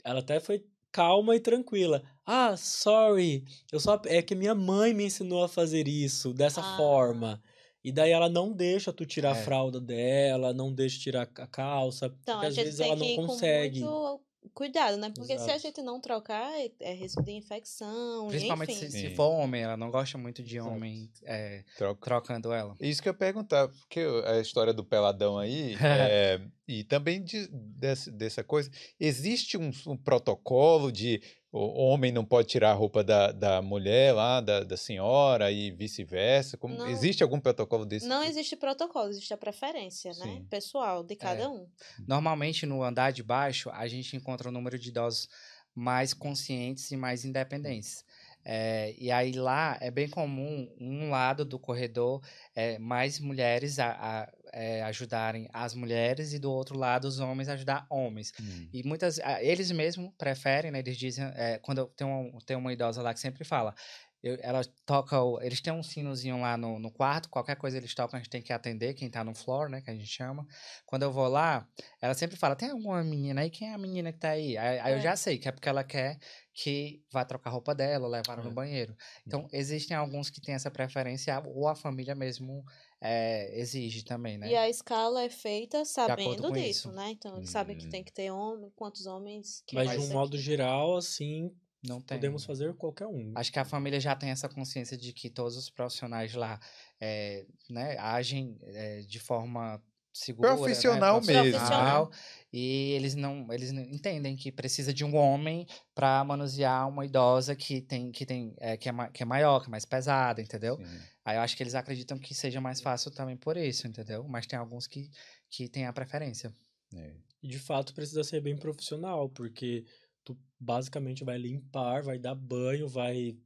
Speaker 3: Ela até foi calma e tranquila. Ah, sorry. Eu só é que minha mãe me ensinou a fazer isso dessa
Speaker 4: Ah.
Speaker 3: forma. E daí ela não deixa tu tirar
Speaker 2: É.
Speaker 3: a fralda dela, não deixa tirar a calça,
Speaker 4: Então,
Speaker 3: porque
Speaker 4: a
Speaker 3: às vezes
Speaker 4: tem
Speaker 3: ela
Speaker 4: que
Speaker 3: não consegue.
Speaker 4: com muito cuidado, né? Porque se a
Speaker 3: Exato.
Speaker 4: gente não trocar, é- é risco de infecção,
Speaker 2: Principalmente
Speaker 4: enfim.
Speaker 2: se, se for homem, ela não gosta muito de
Speaker 3: Exato.
Speaker 2: homem é,
Speaker 1: Troca.
Speaker 2: trocando ela.
Speaker 1: Isso que eu ia perguntar, porque a história do peladão aí, é, e também de, desse- dessa coisa, existe um, um protocolo de o homem não pode tirar a roupa da, da mulher lá, da, da senhora e vice-versa? Como-
Speaker 4: Não.
Speaker 1: Existe algum protocolo desse?
Speaker 4: Não
Speaker 1: tipo?
Speaker 4: existe protocolo, existe a preferência, né?
Speaker 1: Sim.
Speaker 4: Pessoal, de cada
Speaker 2: É.
Speaker 4: um.
Speaker 2: Normalmente, no andar de baixo, a gente encontra o número de idosos mais conscientes e mais independentes. É, e aí lá é bem comum um lado do corredor é, mais mulheres a, a, é, ajudarem as mulheres e do outro lado os homens ajudar homens.
Speaker 1: Hum.
Speaker 2: E muitas, ah, eles mesmos preferem, né? Eles dizem, é, quando eu- tem, um, tem uma idosa lá que sempre fala, eu- ela toca, o- eles têm um sinozinho lá no, no quarto, qualquer coisa eles tocam, a gente tem que atender, quem tá no floor, né, que a gente chama. Quando eu vou lá, ela sempre fala, tem alguma menina aí? Quem é a menina que tá aí? Aí, aí eu
Speaker 4: É.
Speaker 2: já sei que é porque ela quer que vá trocar a roupa dela, levar ela no
Speaker 3: É.
Speaker 2: banheiro. Então, existem alguns que têm essa preferência, ou a família mesmo é, exige também, né?
Speaker 4: E a escala é feita sabendo disso,
Speaker 2: isso.
Speaker 4: né? Então, eles sabem que
Speaker 1: Hum.
Speaker 4: tem que ter homem, quantos homens que
Speaker 3: Mas
Speaker 4: vai
Speaker 3: de um modo
Speaker 4: aqui.
Speaker 3: geral, assim,
Speaker 2: Não tem.
Speaker 3: podemos fazer qualquer um.
Speaker 2: Acho que a família já tem essa consciência de que todos os profissionais lá eh, né, agem eh, de forma segura, né,
Speaker 1: Profissional
Speaker 4: mesmo.
Speaker 2: profissional, E eles não, eles não entendem que precisa de um homem para manusear uma idosa que tem, que tem, eh, que, é, ma- que é maior, que é mais pesada, entendeu?
Speaker 1: Sim.
Speaker 2: Aí eu acho que eles acreditam que seja mais fácil também por isso, entendeu? Mas tem alguns que, que têm a preferência.
Speaker 1: É.
Speaker 3: E de fato precisa ser bem profissional, porque tu basicamente vai limpar, vai dar banho, vai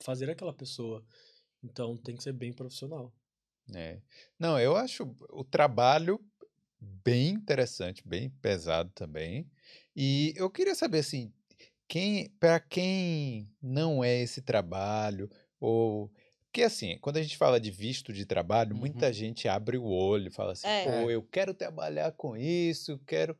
Speaker 3: fazer aquela pessoa. Então tem que ser bem profissional.
Speaker 1: É. Não, eu acho o trabalho bem interessante, bem pesado também. E eu queria saber assim, quem, para quem não é esse trabalho ou porque assim, quando a gente fala de visto de trabalho,
Speaker 2: Uhum.
Speaker 1: muita gente abre o olho, fala assim,
Speaker 4: É.
Speaker 1: pô, eu quero trabalhar com isso, quero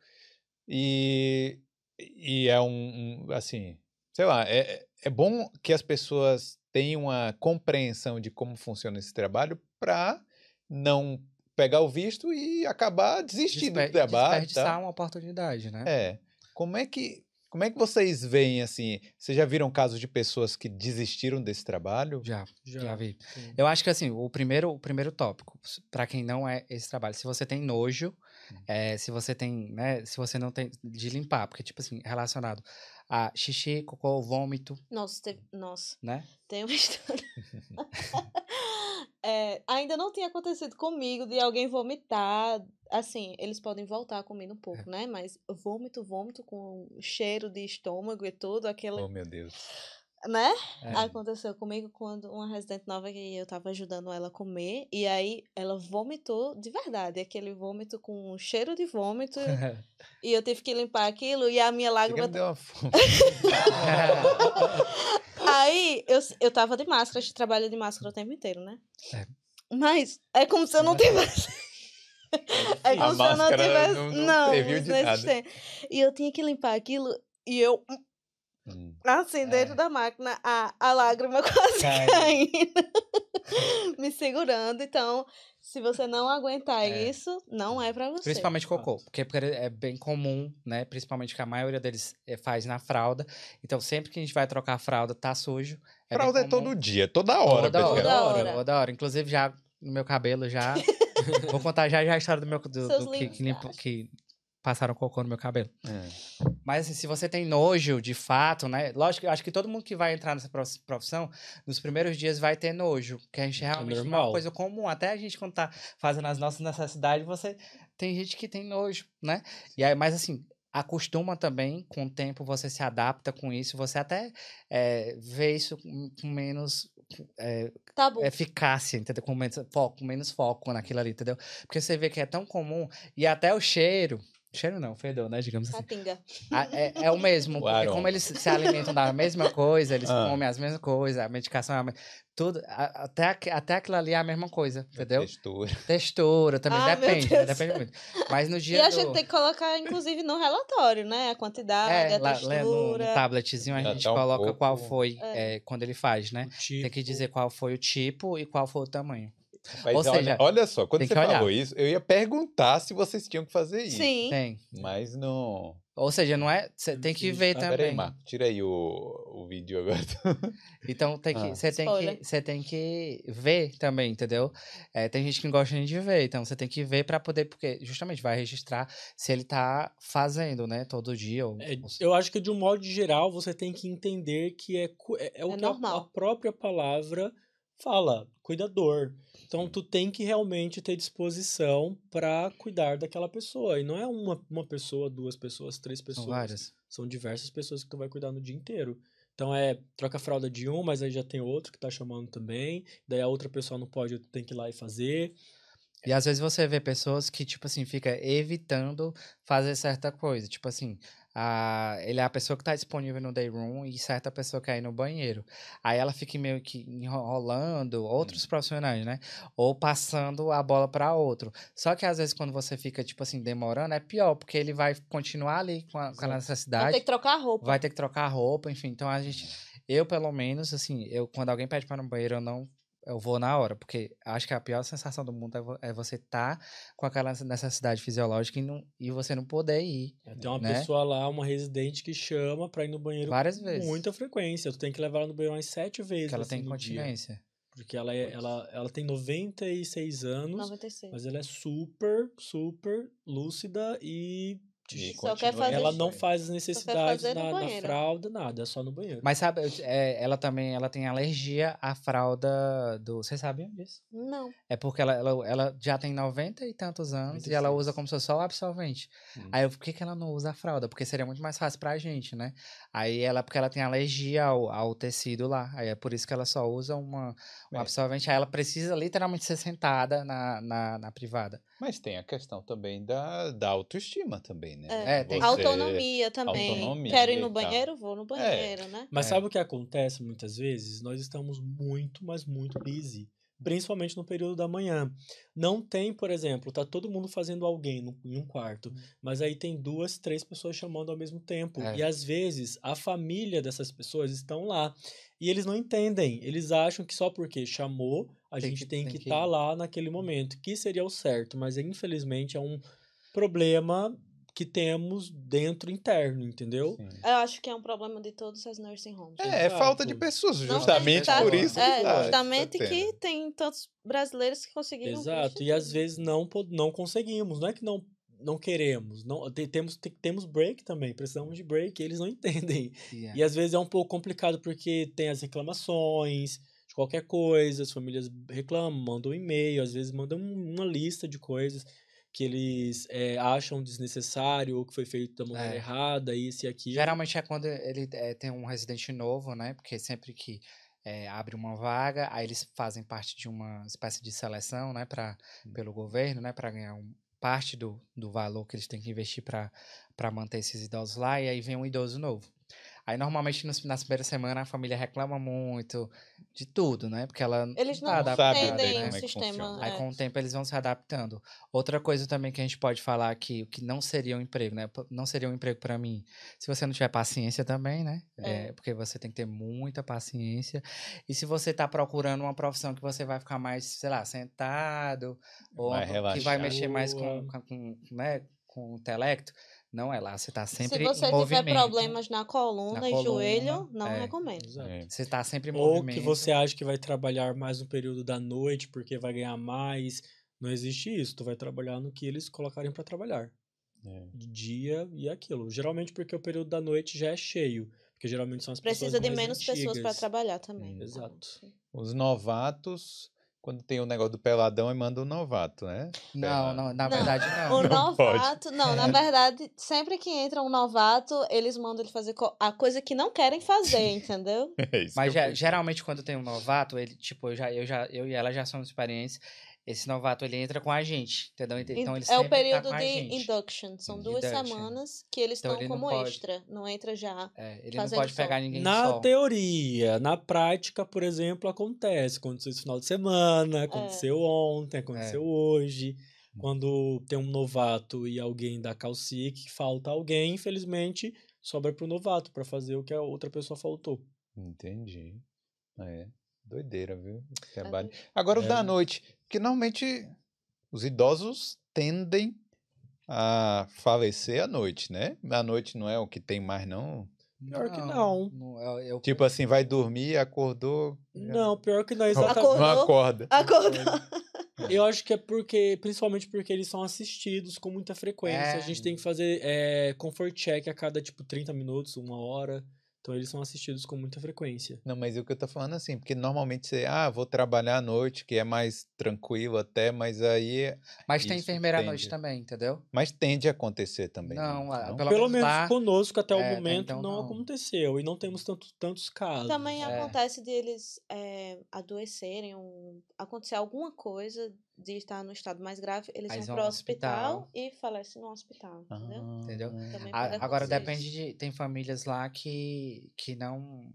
Speaker 1: e e é um, um, assim, sei lá, é, é bom que as pessoas tenham uma compreensão de como funciona esse trabalho para não pegar o visto e acabar desistindo
Speaker 2: Desper-
Speaker 1: do trabalho.
Speaker 2: desperdiçar
Speaker 1: tal.
Speaker 2: uma oportunidade, né?
Speaker 1: É. Como é que como é que vocês veem assim? Vocês já viram casos de pessoas que desistiram desse trabalho?
Speaker 2: Já,
Speaker 3: Já.
Speaker 2: já vi.
Speaker 3: Sim.
Speaker 2: Eu acho que assim, o primeiro, o primeiro tópico, para quem não é esse trabalho, se você tem nojo, eh, se você tem, né, se você não tem de limpar, porque tipo assim, relacionado a xixi, cocô, vômito,
Speaker 4: Nossa, teve... Nossa,
Speaker 2: né?
Speaker 4: tem uma história. É, ainda não tinha acontecido comigo de alguém vomitar. Assim, eles podem voltar comendo um pouco, né? Mas vômito, vômito com cheiro de estômago e tudo, aquele.
Speaker 1: Oh, meu Deus.
Speaker 4: Né?
Speaker 2: É.
Speaker 4: Aconteceu comigo quando uma residente nova que eu tava ajudando ela a comer. E aí ela vomitou de verdade. Aquele vômito com cheiro de vômito. e eu tive que limpar aquilo. E a minha lágrima.
Speaker 1: me deu uma fome.
Speaker 4: Aí eu, eu tava de máscara, a gente trabalha de máscara o tempo inteiro, né?
Speaker 2: É.
Speaker 4: Mas é como se eu não tivesse. É como
Speaker 1: A
Speaker 4: se eu não tivesse.
Speaker 1: não-
Speaker 4: Não,
Speaker 1: não de nada.
Speaker 4: E eu tinha que limpar aquilo e eu,
Speaker 1: Hum.
Speaker 4: assim, dentro
Speaker 2: É.
Speaker 4: da máquina, a, a lágrima quase
Speaker 2: Cai.
Speaker 4: caindo. Me segurando. Então, se você não aguentar
Speaker 2: É.
Speaker 4: isso, não é pra você.
Speaker 2: Principalmente cocô, porque é bem comum, né? Principalmente que a maioria deles eh, faz na fralda. Então, sempre que a gente vai trocar a fralda, tá sujo. É
Speaker 1: Fralda é todo dia, toda hora,
Speaker 2: Toda hora.
Speaker 4: Toda
Speaker 2: hora, toda hora. Inclusive, já no meu cabelo, já. Vou contar já, já a história do meu. Do, do que, que, limpo- que passaram cocô no meu cabelo.
Speaker 1: É.
Speaker 2: Mas assim, se você tem nojo, de fato, né? Lógico, acho que todo mundo que vai entrar nessa prof- profissão, nos primeiros dias vai ter nojo. Que a gente realmente não é uma coisa comum. Até a gente, quando tá fazendo as nossas necessidades, você tem gente que tem nojo, né? E aí, mas assim, acostuma também, com o tempo você se adapta com isso, você até é, vê isso com menos é,
Speaker 4: Tá bom.
Speaker 2: eficácia, entendeu? Com menos foco, com menos foco naquilo ali, entendeu? Porque você vê que é tão comum e até o cheiro, cheiro não, fedor, né, digamos assim.
Speaker 4: Catinga.
Speaker 2: Ah, É, é o mesmo, porque como eles se alimentam da mesma coisa, eles
Speaker 1: Ah.
Speaker 2: comem as mesmas coisas, a medicação é a me- tudo, a- até, até aquilo ali é a mesma coisa, entendeu?
Speaker 1: Textura.
Speaker 2: Textura também,
Speaker 4: Ah,
Speaker 2: depende, né? Depende muito. Mas no
Speaker 4: E
Speaker 2: dia
Speaker 4: a
Speaker 2: do...
Speaker 4: gente tem que colocar, inclusive, no relatório, né? A quantidade,
Speaker 2: É,
Speaker 4: a
Speaker 2: lá,
Speaker 4: textura.
Speaker 2: no, no tabletzinho a
Speaker 1: Já
Speaker 2: gente
Speaker 1: tá um
Speaker 2: coloca qual foi
Speaker 4: É.
Speaker 2: é, quando ele faz, né?
Speaker 3: Tipo,
Speaker 2: Tem que dizer qual foi o tipo e qual foi o tamanho.
Speaker 1: Mas
Speaker 2: Ou
Speaker 1: olha,
Speaker 2: seja,
Speaker 1: olha só, quando
Speaker 2: tem
Speaker 1: você
Speaker 2: que olhar.
Speaker 1: falou isso, eu ia perguntar se vocês tinham que fazer isso.
Speaker 4: Sim.
Speaker 2: Tem.
Speaker 1: Mas não.
Speaker 2: Ou seja, não é. Você tem
Speaker 3: que
Speaker 2: ver
Speaker 1: aí,
Speaker 2: também.
Speaker 1: Marco, tira aí o, o vídeo agora.
Speaker 2: Então tem que,
Speaker 1: Ah.
Speaker 2: você tem
Speaker 4: Spoiler.
Speaker 2: que, você tem que ver também, entendeu? É, tem gente que não gosta nem de ver, então você tem que ver pra poder, porque justamente vai registrar se ele tá fazendo, né, todo dia. Ou,
Speaker 3: É,
Speaker 2: ou
Speaker 3: eu acho que de um modo geral você tem que entender que é, é, é o
Speaker 4: É
Speaker 3: que a- a, própria palavra fala, cuidador. Então tu tem que realmente ter disposição para cuidar daquela pessoa. E não é uma, uma pessoa, duas pessoas, três pessoas.
Speaker 2: São várias.
Speaker 3: São diversas pessoas que tu vai cuidar no dia inteiro. Então é, troca a fralda de um, mas aí já tem outro que tá chamando também. Daí a outra pessoa não pode, tu tem que ir lá e fazer.
Speaker 2: E às vezes você vê pessoas que, tipo assim, fica evitando fazer certa coisa. Tipo assim, a, ele é a pessoa que tá disponível no day room e certa pessoa quer ir no banheiro. Aí ela fica meio que enrolando outros profissionais, né? Ou passando a bola para outro. Só que às vezes quando você fica, tipo assim, demorando, é pior, porque ele vai continuar ali com a, com a
Speaker 3: Exato.
Speaker 4: Vai
Speaker 2: necessidade
Speaker 4: ter que trocar a roupa.
Speaker 2: vai ter que trocar a roupa, enfim. Então a gente, eu pelo menos, assim, eu quando alguém pede para ir no banheiro, eu não, eu vou na hora, porque acho que a pior sensação do mundo é, é você estar com aquela necessidade fisiológica e, não, e você não poder ir
Speaker 3: Tem uma
Speaker 2: Né?
Speaker 3: pessoa lá, uma residente que chama pra ir no banheiro
Speaker 2: várias
Speaker 3: com
Speaker 2: vezes.
Speaker 3: muita frequência. Tu tem que levar ela no banheiro umas sete vezes.
Speaker 2: porque ela
Speaker 3: assim,
Speaker 2: tem
Speaker 3: dia.
Speaker 2: continência.
Speaker 3: Porque ela, é, ela, ela tem 96 anos,
Speaker 4: 96.
Speaker 3: mas ela é super, super lúcida e
Speaker 1: E
Speaker 4: Só quer fazer-
Speaker 3: ela não faz as necessidades na, na fralda, nada, é só no banheiro.
Speaker 2: Mas sabe, é, ela também ela tem alergia à fralda do. Vocês sabiam disso?
Speaker 4: Não.
Speaker 2: É porque ela, ela, ela já tem 90 e tantos anos e ela
Speaker 3: 96.
Speaker 2: usa como se fosse só o absorvente.
Speaker 1: Hum.
Speaker 2: Aí eu, por que, que ela não usa a fralda? Porque seria muito mais fácil pra gente, né? Aí ela, porque ela tem alergia ao, ao tecido lá. Aí é por isso que ela só usa uma, um
Speaker 1: É.
Speaker 2: absorvente. Aí ela precisa literalmente ser sentada na, na, na privada.
Speaker 1: Mas tem a questão também da, da autoestima também, né?
Speaker 2: É, tem-
Speaker 1: Você-
Speaker 4: Autonomia também.
Speaker 1: autonomia
Speaker 4: Quero ir no banheiro? Vou no banheiro, né?
Speaker 3: Mas
Speaker 2: É.
Speaker 3: sabe o que acontece muitas vezes? Nós estamos muito, mas muito busy. Principalmente no período da manhã. Não tem, por exemplo, tá todo mundo fazendo alguém no- em um quarto, mas aí tem duas, três pessoas chamando ao mesmo tempo.
Speaker 2: É.
Speaker 3: E às vezes a família dessas pessoas estão lá. E eles não entendem. Eles acham que só porque chamou, a
Speaker 2: Tem
Speaker 3: gente
Speaker 2: que-
Speaker 3: tem
Speaker 2: tem
Speaker 3: que
Speaker 2: que
Speaker 3: estar
Speaker 2: ir.
Speaker 3: lá naquele momento, que seria o certo. Mas infelizmente é um problema que temos dentro interno, entendeu?
Speaker 1: Sim.
Speaker 4: Eu acho que é um problema de todos as nursing homes.
Speaker 1: É, é falta de pessoas, justamente
Speaker 2: tem
Speaker 1: por isso que
Speaker 4: É,
Speaker 1: tá-
Speaker 4: justamente
Speaker 1: tá
Speaker 4: que tem tantos brasileiros que conseguiram.
Speaker 3: Exato. E às vezes não, não conseguimos. Não é que não, não queremos. Não, te- temos, te- temos break também. Precisamos de break. E eles não entendem. E às vezes é um pouco complicado porque tem as reclamações qualquer coisa. As famílias reclamam, mandam um e-mail. Às vezes mandam um- uma lista de coisas que eles é, acham desnecessário ou que foi feito da maneira
Speaker 2: É.
Speaker 3: errada, isso e aquilo.
Speaker 2: Geralmente é quando ele é, tem um residente novo, né? Porque sempre que é, abre uma vaga, aí eles fazem parte de uma espécie de seleção, né? Pra, pelo governo, né? Para ganhar um, parte do, do valor que eles têm que investir para manter esses idosos lá. E aí vem um idoso novo. Aí normalmente nos, nas primeiras semanas a família reclama muito de tudo, né? Porque ela
Speaker 4: Eles não
Speaker 2: tá
Speaker 1: sabe
Speaker 2: adaptada,
Speaker 4: entendem
Speaker 2: né?
Speaker 1: é
Speaker 4: o sistema.
Speaker 1: funciona.
Speaker 2: Aí
Speaker 4: é.
Speaker 2: com o tempo eles vão se adaptando. Outra coisa também que a gente pode falar aqui, o que não seria um emprego, né? Não seria um emprego para mim. Se você não tiver paciência também, né?
Speaker 4: É.
Speaker 2: É, porque você tem que ter muita paciência. E se você tá procurando uma profissão que você vai ficar mais, sei lá, sentado, ou
Speaker 1: Mais
Speaker 2: uma- que vai mexer mais com, com, né, com o intelecto, não é lá. Você tá sempre
Speaker 4: Se você
Speaker 2: em
Speaker 4: tiver
Speaker 2: movimento.
Speaker 4: problemas na coluna
Speaker 2: Na
Speaker 4: e
Speaker 2: coluna,
Speaker 4: joelho, não
Speaker 2: é.
Speaker 4: recomendo.
Speaker 3: Exato.
Speaker 1: É.
Speaker 2: Você tá sempre em
Speaker 3: Ou
Speaker 2: movimento.
Speaker 3: que você acha que vai trabalhar mais no período da noite porque vai ganhar mais. Não existe isso. Tu vai trabalhar no que eles colocarem pra trabalhar.
Speaker 1: É.
Speaker 3: de dia e aquilo. Geralmente porque o período da noite já é cheio. Porque geralmente são as
Speaker 4: Precisa
Speaker 3: pessoas
Speaker 4: de
Speaker 3: mais
Speaker 4: menos pessoas para
Speaker 3: antigas.
Speaker 4: trabalhar também.
Speaker 1: Hum.
Speaker 3: Exato.
Speaker 1: Os novatos, quando tem o negócio do peladão, aí manda o novato, né?
Speaker 2: Não, não, na
Speaker 4: Não,
Speaker 2: verdade
Speaker 4: O
Speaker 2: não.
Speaker 1: Não pode.
Speaker 4: novato, não, na verdade, sempre que entra um novato, eles mandam ele fazer a coisa que não querem fazer, entendeu?
Speaker 1: É isso
Speaker 2: Mas geralmente quando tem um novato, ele, tipo, eu, já, eu, já, eu e ela já somos experientes. Esse novato, ele entra com a gente, entendeu? Então ele
Speaker 4: é o
Speaker 2: sempre
Speaker 4: período
Speaker 2: tá
Speaker 4: de induction, são duas
Speaker 2: Induction.
Speaker 4: semanas que eles
Speaker 2: Então
Speaker 4: estão
Speaker 2: ele não
Speaker 4: como
Speaker 2: pode-
Speaker 4: extra, não entra já.
Speaker 2: É, ele não pode
Speaker 4: sol.
Speaker 2: pegar ninguém
Speaker 3: Na
Speaker 2: só.
Speaker 3: teoria, na prática, por exemplo, acontece. Aconteceu esse final de semana, aconteceu ontem, aconteceu hoje. Quando tem um novato e alguém da calcic, que falta alguém, infelizmente, sobra pro novato para fazer o que a outra pessoa faltou.
Speaker 1: Entendi. É. Doideira, viu?
Speaker 4: É
Speaker 1: Trabalho. Agora, o
Speaker 3: É.
Speaker 1: da noite, que normalmente os idosos tendem a falecer à noite, né? À noite não é o que tem mais, não.
Speaker 3: Pior que não.
Speaker 2: eu, eu-
Speaker 1: Tipo assim, vai dormir, acordou.
Speaker 3: Não, pior que não é
Speaker 1: Não
Speaker 3: exatamente.
Speaker 4: Acordou.
Speaker 1: acorda.
Speaker 4: Acordou.
Speaker 3: Eu acho que é porque, principalmente porque eles são assistidos com muita frequência.
Speaker 2: É.
Speaker 3: A gente tem que fazer é, comfort check a cada, tipo, 30 minutos, uma hora. Então eles são assistidos com muita frequência.
Speaker 1: Não, mas o que eu tô falando assim, porque normalmente você, ah, vou trabalhar à noite, que é mais tranquilo até, mas aí.
Speaker 2: Mas tem enfermeira à noite também, entendeu?
Speaker 1: Mas tende a acontecer também. né?
Speaker 2: Não, ah,
Speaker 1: Não?
Speaker 2: pelo,
Speaker 3: Pelo
Speaker 2: menos lá-
Speaker 3: conosco até
Speaker 2: É,
Speaker 3: o
Speaker 2: até
Speaker 3: momento
Speaker 2: então
Speaker 3: não,
Speaker 2: não.
Speaker 3: aconteceu. E não temos tanto, tantos casos.
Speaker 4: Também
Speaker 2: É.
Speaker 4: acontece de eles é, adoecerem, um, acontecer alguma coisa de estar no estado mais grave, eles
Speaker 2: Aí
Speaker 4: vão para o
Speaker 2: ao
Speaker 4: hospital,
Speaker 2: hospital.
Speaker 4: e falecem no hospital, entendeu?
Speaker 1: Ah,
Speaker 2: Entendeu? A- Agora depende de. Tem famílias lá que, que não.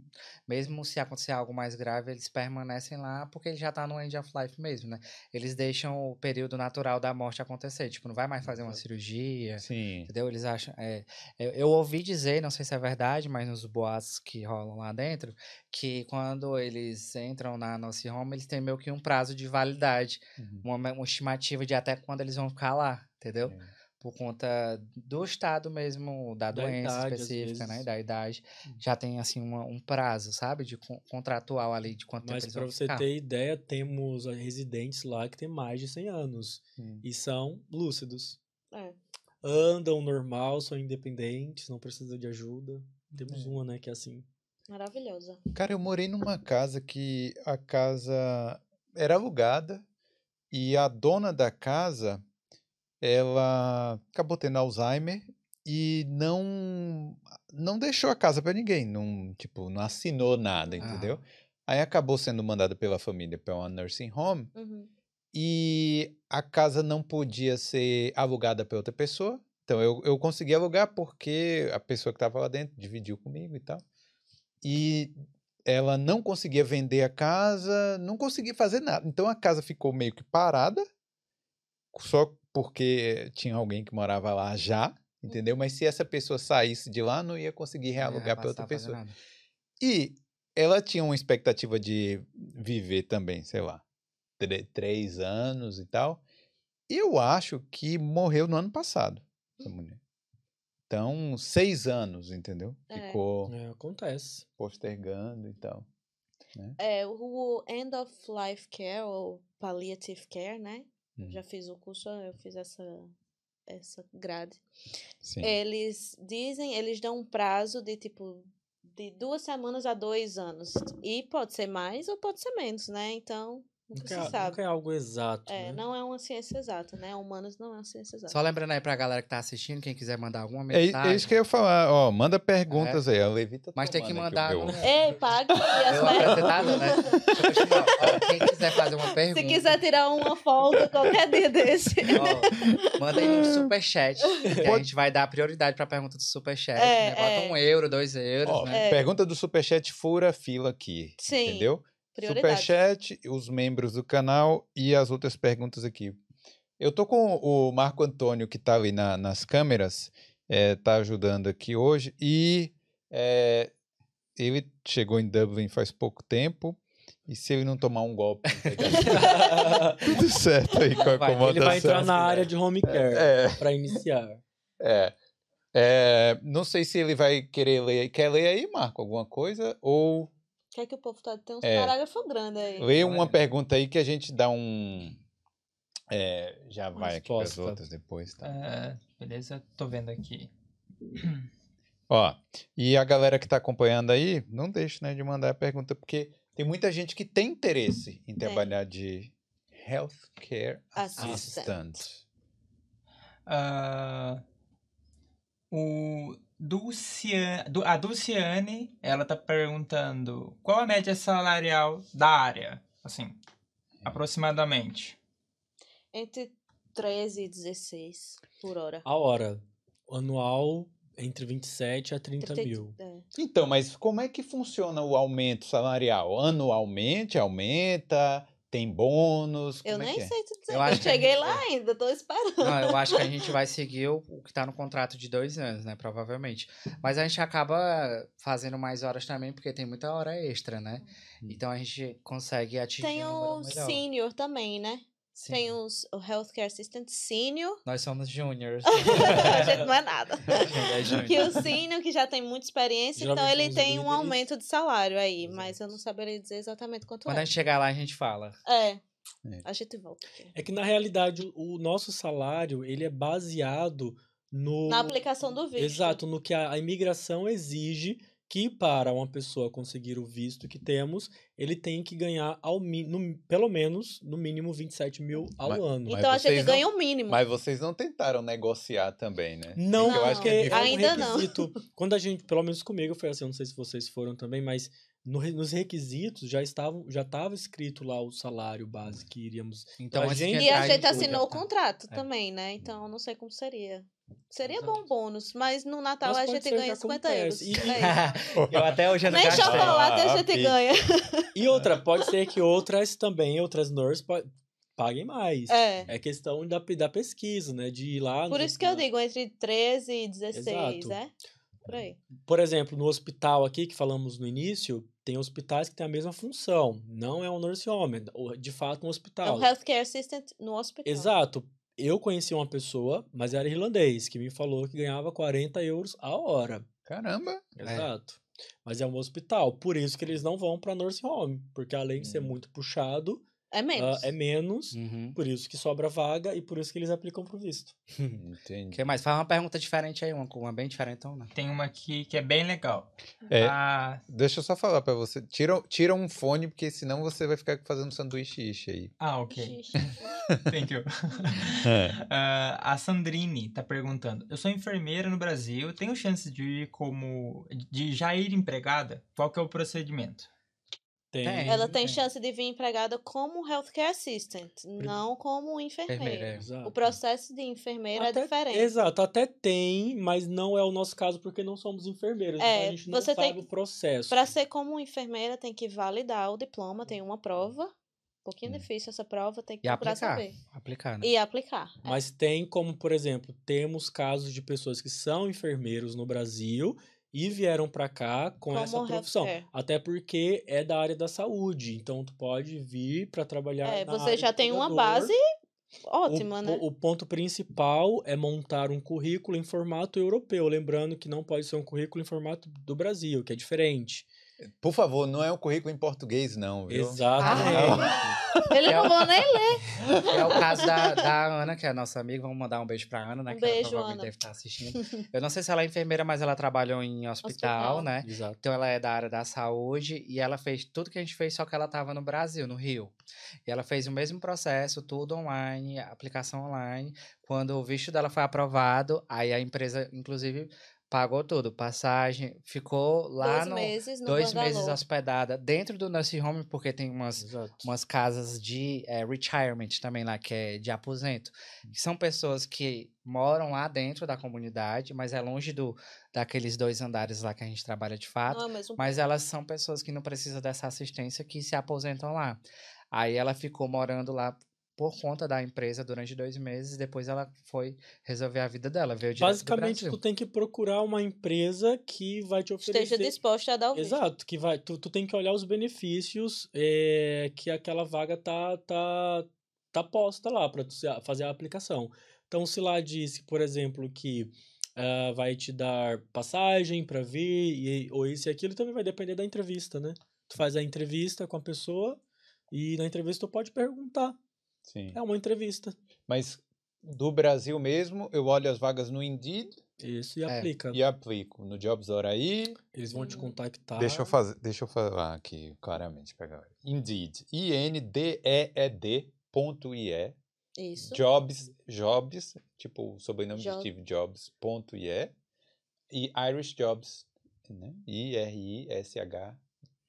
Speaker 2: Mesmo se acontecer algo mais grave, eles permanecem lá porque ele já tá no end of life mesmo, né? Eles deixam o período natural da morte acontecer. Tipo, não vai mais fazer uma cirurgia.
Speaker 1: Sim.
Speaker 2: Entendeu? Eles acham. é, eu, eu ouvi dizer, não sei se é verdade, mas nos boatos que rolam lá dentro, que quando eles entram na Nursing Home, eles têm meio que um prazo de validade,
Speaker 1: Uhum.
Speaker 2: uma, uma estimativa de até quando eles vão ficar lá, entendeu?
Speaker 1: É.
Speaker 2: Por conta do estado mesmo, da,
Speaker 3: Da
Speaker 2: doença
Speaker 3: idade,
Speaker 2: específica, né? Da idade. Já tem, assim, uma- um prazo, sabe? De con- contratual ali, de quanto
Speaker 3: Mas
Speaker 2: tempo eles vão
Speaker 3: você
Speaker 2: ficar.
Speaker 3: ter ideia, temos residentes lá que têm mais de 100 anos.
Speaker 1: Hum.
Speaker 3: E são lúcidos.
Speaker 4: É.
Speaker 3: Andam normal, são independentes, não precisam de ajuda. Temos
Speaker 1: É.
Speaker 3: uma, né, que é assim.
Speaker 4: Maravilhosa.
Speaker 1: Cara, eu morei numa casa que a casa era alugada e a dona da casa, ela acabou tendo Alzheimer e não não deixou a casa para ninguém, não, tipo, não assinou nada,
Speaker 2: Ah.
Speaker 1: entendeu? Aí acabou sendo mandada pela família para uma nursing home
Speaker 4: Uhum.
Speaker 1: e a casa não podia ser alugada para outra pessoa. Então eu, eu consegui alugar porque a pessoa que estava lá dentro dividiu comigo e tal. E ela não conseguia vender a casa, não conseguia fazer nada. Então a casa ficou meio que parada, só porque tinha alguém que morava lá já, entendeu? Mas se essa pessoa saísse de lá, não ia conseguir
Speaker 2: ia
Speaker 1: realugar para outra pessoa. E ela tinha uma expectativa de viver também, sei lá, três anos e tal. Eu acho que morreu no ano passado, essa mulher. Então, seis anos, entendeu?
Speaker 4: É.
Speaker 1: Ficou
Speaker 3: É, acontece.
Speaker 1: postergando e tal.
Speaker 4: É, o End of Life Care, ou Palliative Care, né?
Speaker 1: Uhum.
Speaker 4: Já fiz o curso, eu fiz essa, essa grade.
Speaker 1: Sim.
Speaker 4: Eles dizem, eles dão um prazo de tipo de duas semanas a dois anos. E pode ser mais ou pode ser menos, né? Então, nunca
Speaker 3: Nunca,
Speaker 4: se
Speaker 3: é-
Speaker 4: sabe.
Speaker 3: nunca é algo exato,
Speaker 4: É,
Speaker 3: né?
Speaker 4: não é uma ciência exata, né? Humanos não é uma ciência exata.
Speaker 2: Só lembrando aí pra galera que tá assistindo, quem quiser mandar alguma
Speaker 1: É,
Speaker 2: mensagem.
Speaker 1: é isso que eu ia falar. Ó, manda perguntas aí. A Levi tá
Speaker 2: Mas tem que mandar
Speaker 1: meu.
Speaker 4: Ei, pague as
Speaker 2: apresentado, né? Deixa eu continuar. Ó, quem quiser fazer uma pergunta.
Speaker 4: Se quiser tirar uma folga qualquer dia desse.
Speaker 2: ó, manda aí no superchat. Que a gente vai dar prioridade pra pergunta do superchat.
Speaker 4: É,
Speaker 2: né? Bota
Speaker 4: é.
Speaker 2: um euro, dois euros,
Speaker 1: Ó,
Speaker 2: né?
Speaker 4: É.
Speaker 1: Pergunta do Superchat fura a fila aqui.
Speaker 4: Sim,
Speaker 1: Entendeu?
Speaker 4: Prioridade.
Speaker 1: Superchat, os membros do canal e as outras perguntas aqui. Eu tô com o Marco Antônio, que tá ali na- nas câmeras, é, tá ajudando aqui hoje, e é, ele chegou em Dublin faz pouco tempo, e se ele não tomar um golpe, tudo certo aí com a
Speaker 2: Vai, ele vai
Speaker 3: Ele vai entrar na área de home care
Speaker 1: É,
Speaker 3: pra iniciar.
Speaker 1: é. É, não sei se ele vai querer ler. Quer ler aí, Marco, alguma coisa? Ou
Speaker 4: Que é que o povo tá tem uns
Speaker 1: É.
Speaker 4: parágrafos grandes aí.
Speaker 1: Lê uma
Speaker 2: Olha.
Speaker 1: pergunta aí que a gente dá um. É, já vai aqui para as outras depois, tá?
Speaker 5: É, beleza, tô vendo aqui.
Speaker 1: Ó, e a galera que tá acompanhando aí, não deixe, né, de mandar a pergunta, porque tem muita gente que tem interesse em trabalhar de healthcare
Speaker 4: Assistant.
Speaker 1: assistant.
Speaker 5: Ah, o Dulciane, Du- a Dulciane, ela tá perguntando qual a média salarial da área, assim, aproximadamente.
Speaker 4: Entre 13 e 16 por hora.
Speaker 3: A hora. Anual entre 27 a 30
Speaker 4: Trinta e-
Speaker 3: mil.
Speaker 4: é.
Speaker 1: Então, mas como é que funciona o aumento salarial? Anualmente aumenta? Tem bônus?
Speaker 4: Eu
Speaker 1: é
Speaker 4: nem
Speaker 1: é?
Speaker 4: sei te dizer.
Speaker 2: Eu
Speaker 4: Eu, cheguei
Speaker 2: gente-
Speaker 4: lá ainda, tô esperando.
Speaker 2: Não, eu acho que a gente vai seguir o, o que tá no contrato de dois anos, né? Provavelmente. Mas a gente acaba fazendo mais horas também, porque tem muita hora extra, né? Então a gente consegue atingir
Speaker 4: Tem
Speaker 2: um
Speaker 4: o senior também, né?
Speaker 2: Sim.
Speaker 4: Tem os, o healthcare assistant senior.
Speaker 2: Nós somos juniors.
Speaker 4: a gente não é nada.
Speaker 2: É.
Speaker 4: Que o senior, que já tem muita experiência, então ele tem um
Speaker 3: líderes.
Speaker 4: aumento de salário aí,
Speaker 3: Exato.
Speaker 4: mas eu não saberia dizer exatamente quanto
Speaker 2: Quando
Speaker 4: é.
Speaker 2: a gente chegar lá, a gente fala.
Speaker 4: É.
Speaker 1: É.
Speaker 4: A gente volta aqui.
Speaker 3: É que na realidade o nosso salário ele é baseado no
Speaker 4: Na aplicação do visto.
Speaker 3: Exato, no que a, a imigração exige que para uma pessoa conseguir o visto que temos, ele tem que ganhar ao no- pelo menos no mínimo 27 mil ao
Speaker 1: Mas-
Speaker 3: ano.
Speaker 4: Então a gente
Speaker 1: não-
Speaker 4: ganha o mínimo.
Speaker 1: Mas vocês não tentaram negociar também, né?
Speaker 3: Não,
Speaker 1: Porque eu acho que é
Speaker 4: Ainda não.
Speaker 3: Quando a gente, pelo menos comigo foi assim, eu não sei se vocês foram também, mas no nos requisitos já estavam, já estava escrito lá o salário base que iríamos.
Speaker 2: Então,
Speaker 3: A
Speaker 2: antes de
Speaker 3: gente-
Speaker 4: E a gente assinou o
Speaker 2: tá.
Speaker 4: contrato
Speaker 2: É.
Speaker 4: também, né? Então eu não sei como seria. Seria
Speaker 3: Exato.
Speaker 4: bom bônus, mas no Natal
Speaker 3: Mas
Speaker 4: a gente ganha 50 euros.
Speaker 3: acontece. E-
Speaker 4: É
Speaker 2: eu até hoje não
Speaker 4: Nem
Speaker 2: gastei.
Speaker 4: chocolate a gente ganha.
Speaker 3: E outra, pode ser que outras também, outras nurses pa- paguem mais.
Speaker 4: É.
Speaker 3: É questão da, da pesquisa, né? De ir lá.
Speaker 4: Por isso que eu digo entre 13 e 16,
Speaker 3: Exato.
Speaker 4: é? Por aí.
Speaker 3: Por exemplo, no hospital aqui que falamos no início, tem hospitais que têm a mesma função. Não é um nurse home, é de fato um
Speaker 4: É
Speaker 3: hospital.
Speaker 4: um healthcare assistant no hospital.
Speaker 3: Exato. Eu conheci uma pessoa, mas era irlandês, que me falou que ganhava 40 euros a hora.
Speaker 1: Caramba!
Speaker 3: Exato. Mas é um hospital. Por isso que eles não vão para nurse home. Porque além de ser
Speaker 1: Hum.
Speaker 3: muito puxado,
Speaker 4: É menos.
Speaker 3: ah, é menos.
Speaker 2: Uhum.
Speaker 3: Por isso que sobra vaga e por isso que eles aplicam pro visto.
Speaker 2: O
Speaker 1: Entendi.
Speaker 2: que mais? Faz uma pergunta diferente aí, uma, uma bem diferente, então, né?
Speaker 5: Tem uma aqui que é bem legal.
Speaker 1: É,
Speaker 5: Ah,
Speaker 1: Deixa eu só falar pra você. Tira, tira um fone, porque senão você vai ficar fazendo sanduíche aí.
Speaker 5: ah, ok. Thank you.
Speaker 1: É.
Speaker 5: Ah, a Sandrine tá perguntando: Eu sou enfermeira no Brasil, tenho chance de ir como. de já ir empregada? Qual que é o procedimento?
Speaker 3: Tem.
Speaker 2: Tem.
Speaker 4: Ela tem
Speaker 5: É.
Speaker 4: chance de vir empregada como healthcare assistant, não como enfermeira.
Speaker 2: É.
Speaker 4: O processo de enfermeira
Speaker 3: Até-
Speaker 4: é diferente.
Speaker 3: Exato, até tem, mas não é o nosso caso porque não somos enfermeiros.
Speaker 4: É,
Speaker 3: então a gente não
Speaker 4: você
Speaker 3: sabe
Speaker 4: tem-
Speaker 3: o processo.
Speaker 4: Para ser como enfermeira, tem que validar o diploma, tem uma prova. Um pouquinho
Speaker 1: Hum.
Speaker 4: difícil essa prova, tem que
Speaker 2: E
Speaker 4: procurar
Speaker 2: aplicar.
Speaker 4: saber.
Speaker 2: Aplicar, né?
Speaker 4: E aplicar. é.
Speaker 3: Mas tem como, por exemplo, temos casos de pessoas que são enfermeiros no Brasil e vieram pra cá com
Speaker 4: Como
Speaker 3: essa profissão.
Speaker 4: healthcare.
Speaker 3: Até porque é da área da saúde, então tu pode vir pra trabalhar
Speaker 4: É, você já tem uma base ótima,
Speaker 3: o,
Speaker 4: né?
Speaker 3: o ponto principal é montar um currículo em formato europeu, lembrando que não pode ser um currículo em formato do Brasil, que é diferente.
Speaker 1: Por favor, não é um currículo em português, não, viu?
Speaker 3: Exatamente.
Speaker 4: Ele
Speaker 2: É
Speaker 4: não vou nem ler.
Speaker 2: É o caso da, da Ana, que é a nossa amiga. Vamos mandar um beijo pra Ana, né?
Speaker 4: Um
Speaker 2: que ela
Speaker 4: beijo,
Speaker 2: provavelmente
Speaker 4: Ana.
Speaker 2: deve estar assistindo. Eu não sei se ela é enfermeira, mas ela trabalhou em hospital,
Speaker 4: Hospital.
Speaker 2: né?
Speaker 3: Exato.
Speaker 2: Então ela é da área da saúde e ela fez tudo que a gente fez, só que ela estava no Brasil, no Rio. E ela fez o mesmo processo, tudo online, aplicação online. Quando o visto dela foi aprovado, aí a empresa, inclusive, pagou tudo. Passagem, ficou lá
Speaker 4: dois
Speaker 2: no.
Speaker 4: meses no
Speaker 2: dois
Speaker 4: Bangalore.
Speaker 2: meses hospedada dentro do nursing home, porque tem umas
Speaker 3: Exato.
Speaker 2: umas casas de eh, retirement também lá, que é de aposento. Que são pessoas que moram lá dentro da comunidade, mas é longe do daqueles dois andares lá que a gente trabalha de fato.
Speaker 4: Não é o mesmo
Speaker 2: Mas elas são pessoas que não precisam dessa assistência que se aposentam lá. Aí ela ficou morando lá por conta da empresa durante dois meses, depois ela foi resolver a vida dela, veio
Speaker 3: Basicamente, tu tem que procurar uma empresa que vai te oferecer.
Speaker 4: Esteja disposta a dar o visto.
Speaker 3: Exato, que vai, tu, tu tem que olhar os benefícios eh, que aquela vaga tá, tá, tá posta lá para tu fazer a aplicação. Então, se lá disse, por exemplo, que ah, vai te dar passagem para vir, e, ou isso e aquilo, também vai depender da entrevista, né? Tu faz a entrevista com a pessoa e na entrevista tu pode perguntar
Speaker 1: Sim.
Speaker 3: É uma entrevista.
Speaker 1: Mas do Brasil mesmo, eu olho as vagas no Indeed
Speaker 3: Isso, e
Speaker 2: É.
Speaker 3: aplica.
Speaker 1: e aplico. No Jobs Hora aí.
Speaker 3: Eles vão te contactar.
Speaker 1: Deixa eu fazer, deixa eu falar aqui claramente galera. Indeed. I-N-D-E-E-D ponto I-E.
Speaker 4: Isso.
Speaker 1: Jobs, Jobs, tipo o sobrenome
Speaker 4: Jo-
Speaker 1: de Steve Jobs, ponto IE, e Irish Jobs, né? I-R-I-S-H,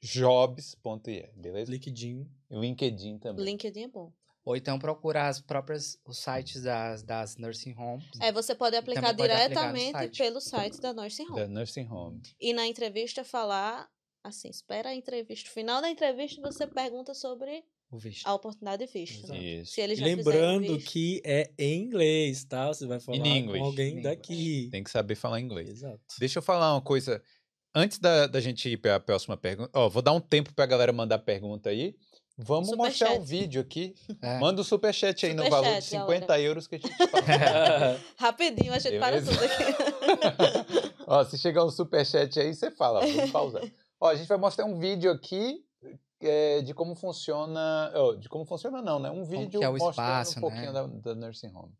Speaker 1: jobs.ie, beleza?
Speaker 3: LinkedIn.
Speaker 1: E LinkedIn também.
Speaker 4: LinkedIn é bom.
Speaker 2: Ou então procurar as próprias, os sites das, das nursing homes.
Speaker 4: É, você pode aplicar
Speaker 2: pode aplicar
Speaker 4: diretamente
Speaker 2: site.
Speaker 4: pelo site da Nursing Home.
Speaker 1: Da Nursing Home.
Speaker 4: E na entrevista falar assim, espera a entrevista. No final da entrevista você pergunta sobre
Speaker 2: O visto.
Speaker 4: a oportunidade de visto.
Speaker 1: Isso.
Speaker 4: Se eles
Speaker 3: lembrando
Speaker 4: visto.
Speaker 3: que é em inglês, tá? Você vai falar com alguém
Speaker 2: In
Speaker 3: daqui.
Speaker 1: Tem que saber falar inglês.
Speaker 3: Exato.
Speaker 1: Deixa eu falar uma coisa. Antes da, da gente ir para a próxima pergunta, ó, vou dar um tempo para a galera mandar pergunta aí. Vamos mostrar o
Speaker 4: Superchat.
Speaker 1: vídeo aqui.
Speaker 2: É.
Speaker 1: Manda o superchat aí no valor de
Speaker 4: Superchat,
Speaker 1: 50
Speaker 4: galera.
Speaker 1: euros que a gente fala.
Speaker 4: Rapidinho, a gente para tudo aqui.
Speaker 1: Ó, se chegar um superchat aí, você fala, vamos pausar. Ó, a gente vai mostrar um vídeo aqui é, de como funciona. ó, de como funciona, não, né? Um vídeo
Speaker 2: que é o
Speaker 1: mostrando
Speaker 2: espaço,
Speaker 1: um pouquinho
Speaker 2: né?
Speaker 1: da, da Nursing Home.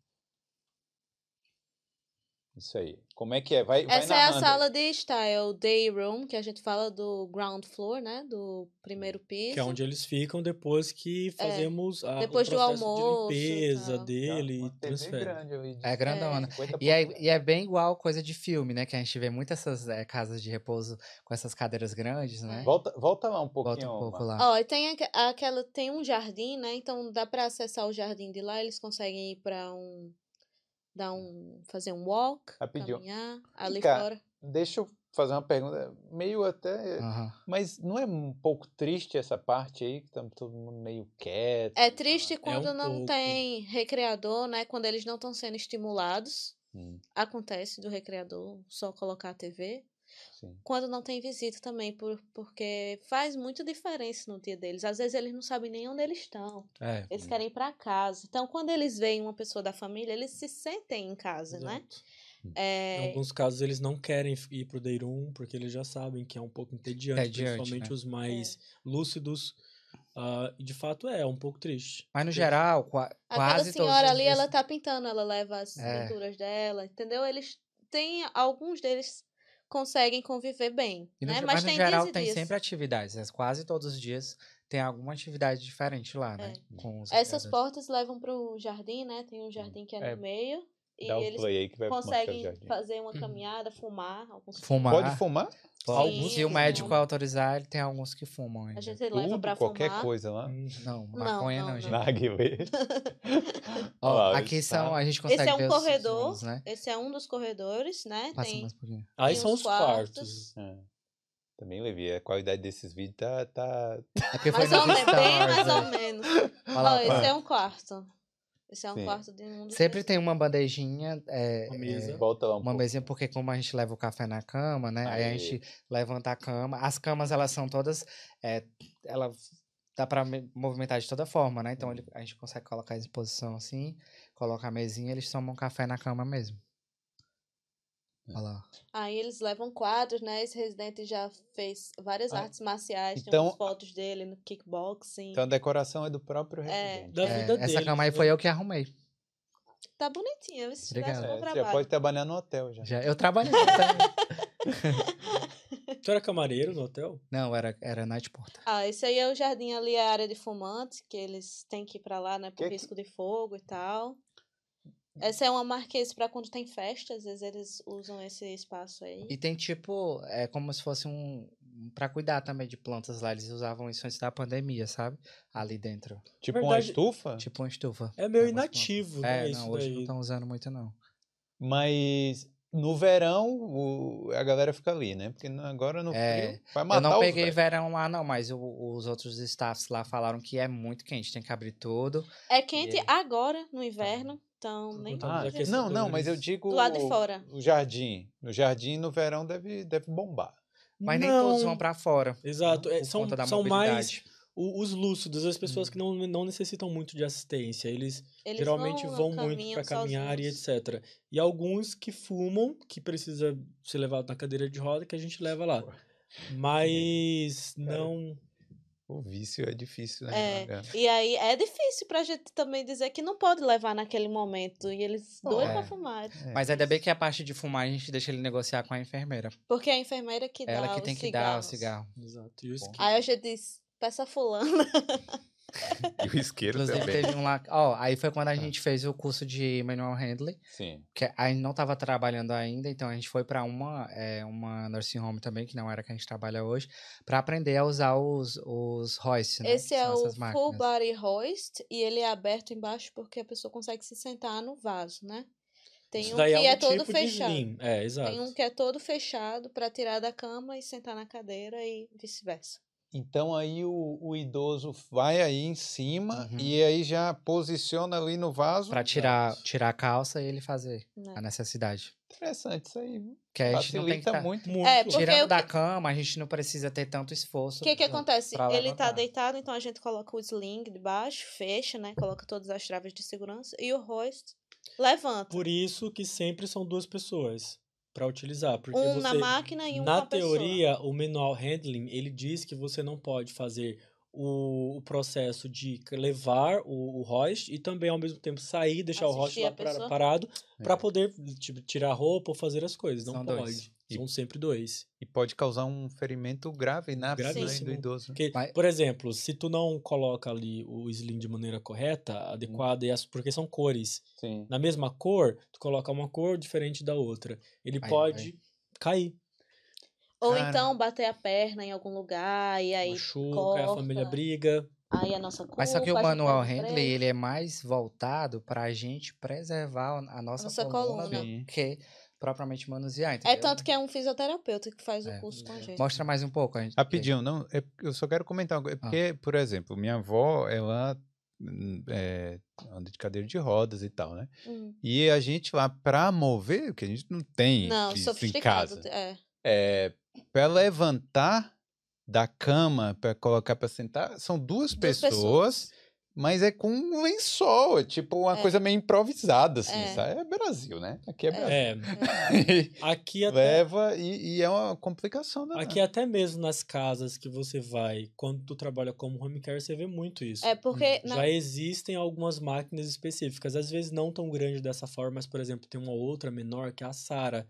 Speaker 1: Isso aí. Como é que é? Vai, vai
Speaker 4: Essa é a sala de style day room, que a gente fala do ground floor, né? Do primeiro piso.
Speaker 3: Que é onde eles ficam depois que fazemos a,
Speaker 4: É. Depois
Speaker 3: o
Speaker 4: do almoço
Speaker 3: de limpeza
Speaker 4: tal.
Speaker 3: dele
Speaker 1: Uma
Speaker 3: e
Speaker 1: TV
Speaker 3: transfere.
Speaker 1: grande
Speaker 2: É grandona.
Speaker 1: 50
Speaker 2: E é, e é bem igual coisa de filme, né? Que a gente vê muitas essas eh, casas de repouso com essas cadeiras grandes, né?
Speaker 1: Volta, volta lá um pouquinho.
Speaker 2: Bota um pouco lá.
Speaker 4: Ó, e tem aque- aquela tem um jardim, né? Então dá pra acessar o jardim de lá, eles conseguem ir pra um dar um fazer um walk,
Speaker 1: Rapidinho.
Speaker 4: caminhar ali
Speaker 1: Cá.
Speaker 4: fora.
Speaker 1: Deixa eu fazer uma pergunta, meio até.
Speaker 2: Aham.
Speaker 1: Mas não é um pouco triste essa parte aí, que estamos todo mundo meio quieto?
Speaker 4: É triste quando
Speaker 3: um
Speaker 4: não
Speaker 3: pouco.
Speaker 4: tem recreador, né? Quando eles não estão sendo estimulados.
Speaker 1: Hum,
Speaker 4: Acontece do recreador só colocar a TV.
Speaker 1: Sim.
Speaker 4: Quando não tem visita também, por, porque faz muita diferença no dia deles. Às vezes eles não sabem nem onde eles estão.
Speaker 3: É.
Speaker 4: Eles querem ir pra casa. Então, quando eles veem uma pessoa da família, eles se sentem em casa, né?
Speaker 3: Exato. Em
Speaker 4: É,
Speaker 3: alguns casos eles não querem ir pro Day Room porque eles já sabem que é um pouco entediante,
Speaker 2: Entediante,
Speaker 3: principalmente
Speaker 2: né?
Speaker 3: os mais lúcidos. ah, e de fato é, é um pouco triste.
Speaker 2: Mas no geral, qua- quase todos
Speaker 4: senhora ali,
Speaker 2: dias-
Speaker 4: ela tá pintando, ela leva as
Speaker 2: É.
Speaker 4: pinturas dela, entendeu? Eles têm, alguns deles conseguem conviver bem,
Speaker 2: E no,
Speaker 4: né? Mas,
Speaker 2: mas no
Speaker 4: tem
Speaker 2: geral tem
Speaker 4: dias.
Speaker 2: sempre atividades. né? Quase todos os dias tem alguma atividade diferente lá, né? Com os
Speaker 4: Essas portas levam pro jardim, né? Tem um jardim que é,
Speaker 1: É,
Speaker 4: no meio. E
Speaker 1: Dá o
Speaker 4: eles
Speaker 1: play aí que vai o
Speaker 4: conseguem fazer uma
Speaker 3: Uhum.
Speaker 4: caminhada, fumar. Alguns
Speaker 2: Fumar.
Speaker 1: Pode fumar?
Speaker 4: Sim,
Speaker 2: Se o médico autorizar, ele tem alguns que fumam
Speaker 4: A
Speaker 2: ainda.
Speaker 4: gente leva
Speaker 1: Tudo,
Speaker 4: pra
Speaker 1: qualquer
Speaker 4: fumar.
Speaker 1: coisa lá.
Speaker 2: Não, maconha não,
Speaker 4: não,
Speaker 2: gente.
Speaker 4: não.
Speaker 1: Narguilé.
Speaker 2: Ó,
Speaker 1: Olha lá,
Speaker 2: aqui
Speaker 1: está-
Speaker 2: são, a gente consegue
Speaker 4: Esse é
Speaker 2: ver
Speaker 4: um
Speaker 2: os
Speaker 4: corredor.
Speaker 2: né?
Speaker 4: Esse é um dos corredores, né?
Speaker 2: Passa
Speaker 4: Tem
Speaker 2: mais um pouquinho.
Speaker 3: Aí
Speaker 4: Tem
Speaker 3: são
Speaker 4: os
Speaker 3: os quartos.
Speaker 4: quartos.
Speaker 1: É. Também, Levi, a qualidade desses vídeos tá. tá...
Speaker 2: É
Speaker 4: mais ou
Speaker 2: nos
Speaker 4: menos, bem mais ou
Speaker 2: né?
Speaker 4: menos.
Speaker 2: Olha
Speaker 4: Ó, esse é um quarto. Esse é um
Speaker 1: Sim.
Speaker 4: quarto de um dos
Speaker 2: Sempre tem uma bandejinha, é,
Speaker 3: Uma
Speaker 2: é,
Speaker 3: mesa.
Speaker 1: Volta um
Speaker 2: uma
Speaker 1: pouco.
Speaker 2: mesinha, porque como a gente leva o café na cama, né? Aí, a
Speaker 1: Aí.
Speaker 2: gente levanta a cama. As camas, elas são todas. É, ela dá pra me- movimentar de toda forma, né? Então ele- a gente consegue colocar em posição assim, coloca a mesinha, eles tomam café na cama mesmo. Olha lá.
Speaker 4: Aí eles levam quadros, né? Esse residente já fez várias
Speaker 1: Ah,
Speaker 4: artes marciais, tem
Speaker 1: então-
Speaker 4: umas fotos dele no kickboxing.
Speaker 1: Então a decoração é do próprio
Speaker 4: É.
Speaker 1: residente.
Speaker 3: Da
Speaker 2: É,
Speaker 3: vida
Speaker 2: essa
Speaker 3: deles,
Speaker 2: cama aí
Speaker 3: né?
Speaker 2: foi eu que arrumei.
Speaker 4: Tá bonitinho, se tivesse
Speaker 2: Obrigado.
Speaker 1: É, você já pode trabalhar no hotel já.
Speaker 2: Já, eu trabalhei lá também.
Speaker 3: Tu era camareiro no hotel?
Speaker 2: Não, era, era night porter.
Speaker 4: Ah, esse aí é o jardim ali, a área de fumantes, que eles têm que ir pra lá, né? Por
Speaker 1: Que que-
Speaker 4: risco de fogo e tal. Essa é uma marquesa pra quando tem festa, às vezes eles usam esse espaço aí.
Speaker 2: E tem tipo, é como se fosse um. Pra cuidar também de plantas lá. Eles usavam isso antes da pandemia, sabe? Ali dentro.
Speaker 1: Tipo uma
Speaker 3: Verdade-
Speaker 1: estufa?
Speaker 2: Tipo uma estufa.
Speaker 3: É meio
Speaker 2: plantas.
Speaker 3: inativo, né?
Speaker 2: É,
Speaker 3: isso
Speaker 2: não, hoje não
Speaker 3: daí.
Speaker 2: estão usando muito, não.
Speaker 1: Mas no verão o- a galera fica ali, né? Porque agora no
Speaker 2: É,
Speaker 1: frio vai matar
Speaker 2: Eu não peguei
Speaker 1: velhos.
Speaker 2: verão lá, não, mas o- os outros staffs lá falaram que é muito quente, tem que abrir tudo.
Speaker 4: É quente
Speaker 2: E-
Speaker 4: agora, no inverno, nem
Speaker 1: Ah, não, não, mas eu digo
Speaker 4: do lado de fora.
Speaker 1: o jardim. No jardim no verão deve, deve bombar.
Speaker 2: Mas nem todos
Speaker 3: Não.
Speaker 2: vão pra fora.
Speaker 3: Exato, é,
Speaker 2: por
Speaker 3: são,
Speaker 2: conta da
Speaker 3: são mais o- os lúcidos, as pessoas que não, não necessitam muito de assistência. Eles,
Speaker 4: Eles
Speaker 3: geralmente vão, muito
Speaker 4: caminham
Speaker 3: para caminhar e etc. E alguns que fumam, que precisa ser levado na cadeira de roda, que a gente leva lá. Mas não.
Speaker 1: O vício é difícil, né?
Speaker 4: É. E aí é difícil pra gente também dizer que não pode levar naquele momento. E eles doem pra
Speaker 2: É.
Speaker 4: fumar.
Speaker 1: É.
Speaker 2: Mas ainda bem que a parte de fumar a gente deixa ele negociar com a enfermeira.
Speaker 4: Porque é a enfermeira que dá
Speaker 2: Ela que
Speaker 4: os
Speaker 2: tem que dar o cigarro.
Speaker 3: Exato. E
Speaker 4: Aí a gente diz, peça fulana.
Speaker 1: E o isqueiro
Speaker 2: Inclusive
Speaker 1: também.
Speaker 2: teve um lá. Ó, aí foi quando a gente fez o curso de manual handling.
Speaker 1: Sim.
Speaker 2: Que a gente não estava trabalhando ainda, então a gente foi para uma, é, uma nursing home também, que não era que a gente trabalha hoje, para aprender a usar os, os hoists, né?
Speaker 4: Esse é o full body hoist e ele é aberto embaixo porque a pessoa consegue se sentar no vaso, né? Tem
Speaker 3: Isso
Speaker 4: um
Speaker 3: daí
Speaker 4: que
Speaker 3: é,
Speaker 4: é,
Speaker 3: um
Speaker 4: todo
Speaker 3: tipo
Speaker 4: fechado.
Speaker 3: É, exato.
Speaker 4: Tem um que é todo fechado pra tirar da cama e sentar na cadeira e vice-versa.
Speaker 1: Então aí o, o idoso vai aí em cima
Speaker 2: Uhum.
Speaker 1: e aí já posiciona ali no vaso.
Speaker 2: Pra tirar, tirar a calça e ele fazer
Speaker 4: Né?
Speaker 2: a necessidade.
Speaker 1: Interessante isso aí. viu?
Speaker 2: Que a gente não tem que tá
Speaker 1: muito.
Speaker 3: Muito.
Speaker 4: É,
Speaker 2: tirando
Speaker 4: o
Speaker 2: da
Speaker 4: que-
Speaker 2: cama, a gente não precisa ter tanto esforço.
Speaker 4: O que que acontece?
Speaker 2: pra
Speaker 4: Ele tá deitado, então a gente coloca o sling debaixo, fecha, né? Coloca todas as traves de segurança e o hoist levanta.
Speaker 3: Por isso que sempre são duas pessoas para utilizar. Porque
Speaker 4: um
Speaker 3: você,
Speaker 4: na máquina e um
Speaker 3: Na
Speaker 4: com a pessoa.
Speaker 3: teoria, o manual handling, ele diz que você não pode fazer o, o processo de levar o, o hoist e também, ao mesmo tempo, sair, deixar o
Speaker 4: Assistir
Speaker 3: lá
Speaker 4: a
Speaker 3: para-
Speaker 4: pessoa.
Speaker 3: parado para
Speaker 1: É.
Speaker 3: poder tipo, tirar a roupa ou fazer as coisas. Não
Speaker 2: São
Speaker 3: pode.
Speaker 2: dois.
Speaker 1: E-
Speaker 3: São sempre dois.
Speaker 1: E pode causar um ferimento grave na né, do idoso.
Speaker 3: Porque,
Speaker 2: Mas-
Speaker 3: por exemplo, se tu não coloca ali o slim de maneira correta, adequada, e as, porque são cores.
Speaker 1: Sim.
Speaker 3: Na mesma cor, tu coloca uma cor diferente da outra. Ele
Speaker 2: Aí
Speaker 3: pode cair.
Speaker 4: Ou
Speaker 1: Cara.
Speaker 4: então bater a perna em algum lugar e aí,
Speaker 3: machuca, aí a família
Speaker 4: corta.
Speaker 3: briga.
Speaker 4: aí a nossa culpa.
Speaker 2: Mas só que o
Speaker 4: a
Speaker 2: manual handling,
Speaker 4: emprego.
Speaker 2: ele é mais voltado pra gente preservar a nossa,
Speaker 4: nossa
Speaker 2: coluna,
Speaker 4: coluna.
Speaker 1: Sim.
Speaker 2: Propriamente manusear,
Speaker 4: É
Speaker 2: entendeu?
Speaker 4: tanto que é um fisioterapeuta que faz
Speaker 2: É.
Speaker 4: o curso com a gente.
Speaker 2: Mostra mais um pouco, a gente.
Speaker 1: Rapidinho, não, é, eu só quero comentar. É porque, por exemplo, minha avó, ela é, anda de cadeira de rodas e tal, né?
Speaker 4: Hum.
Speaker 1: E a gente lá, pra mover, que a gente não tem
Speaker 4: Não,
Speaker 1: isso em
Speaker 4: sofisticado.
Speaker 1: casa.
Speaker 4: É.
Speaker 1: É, pra levantar da cama, pra colocar pra sentar, são duas,
Speaker 4: Duas
Speaker 1: pessoas,
Speaker 4: pessoas.
Speaker 1: Mas é com um lençol, é tipo uma
Speaker 4: É.
Speaker 1: coisa meio improvisada, assim,
Speaker 4: É.
Speaker 1: sabe? É Brasil, né? Aqui é Brasil.
Speaker 3: É, aqui até,
Speaker 1: Leva e, e é uma complicação da
Speaker 3: aqui até mesmo nas casas que você vai, quando tu trabalha como home care, você vê muito isso.
Speaker 4: É porque na-
Speaker 3: Já existem algumas máquinas específicas, às vezes não tão grande dessa forma, mas, por exemplo, tem uma outra menor, que é a Sara,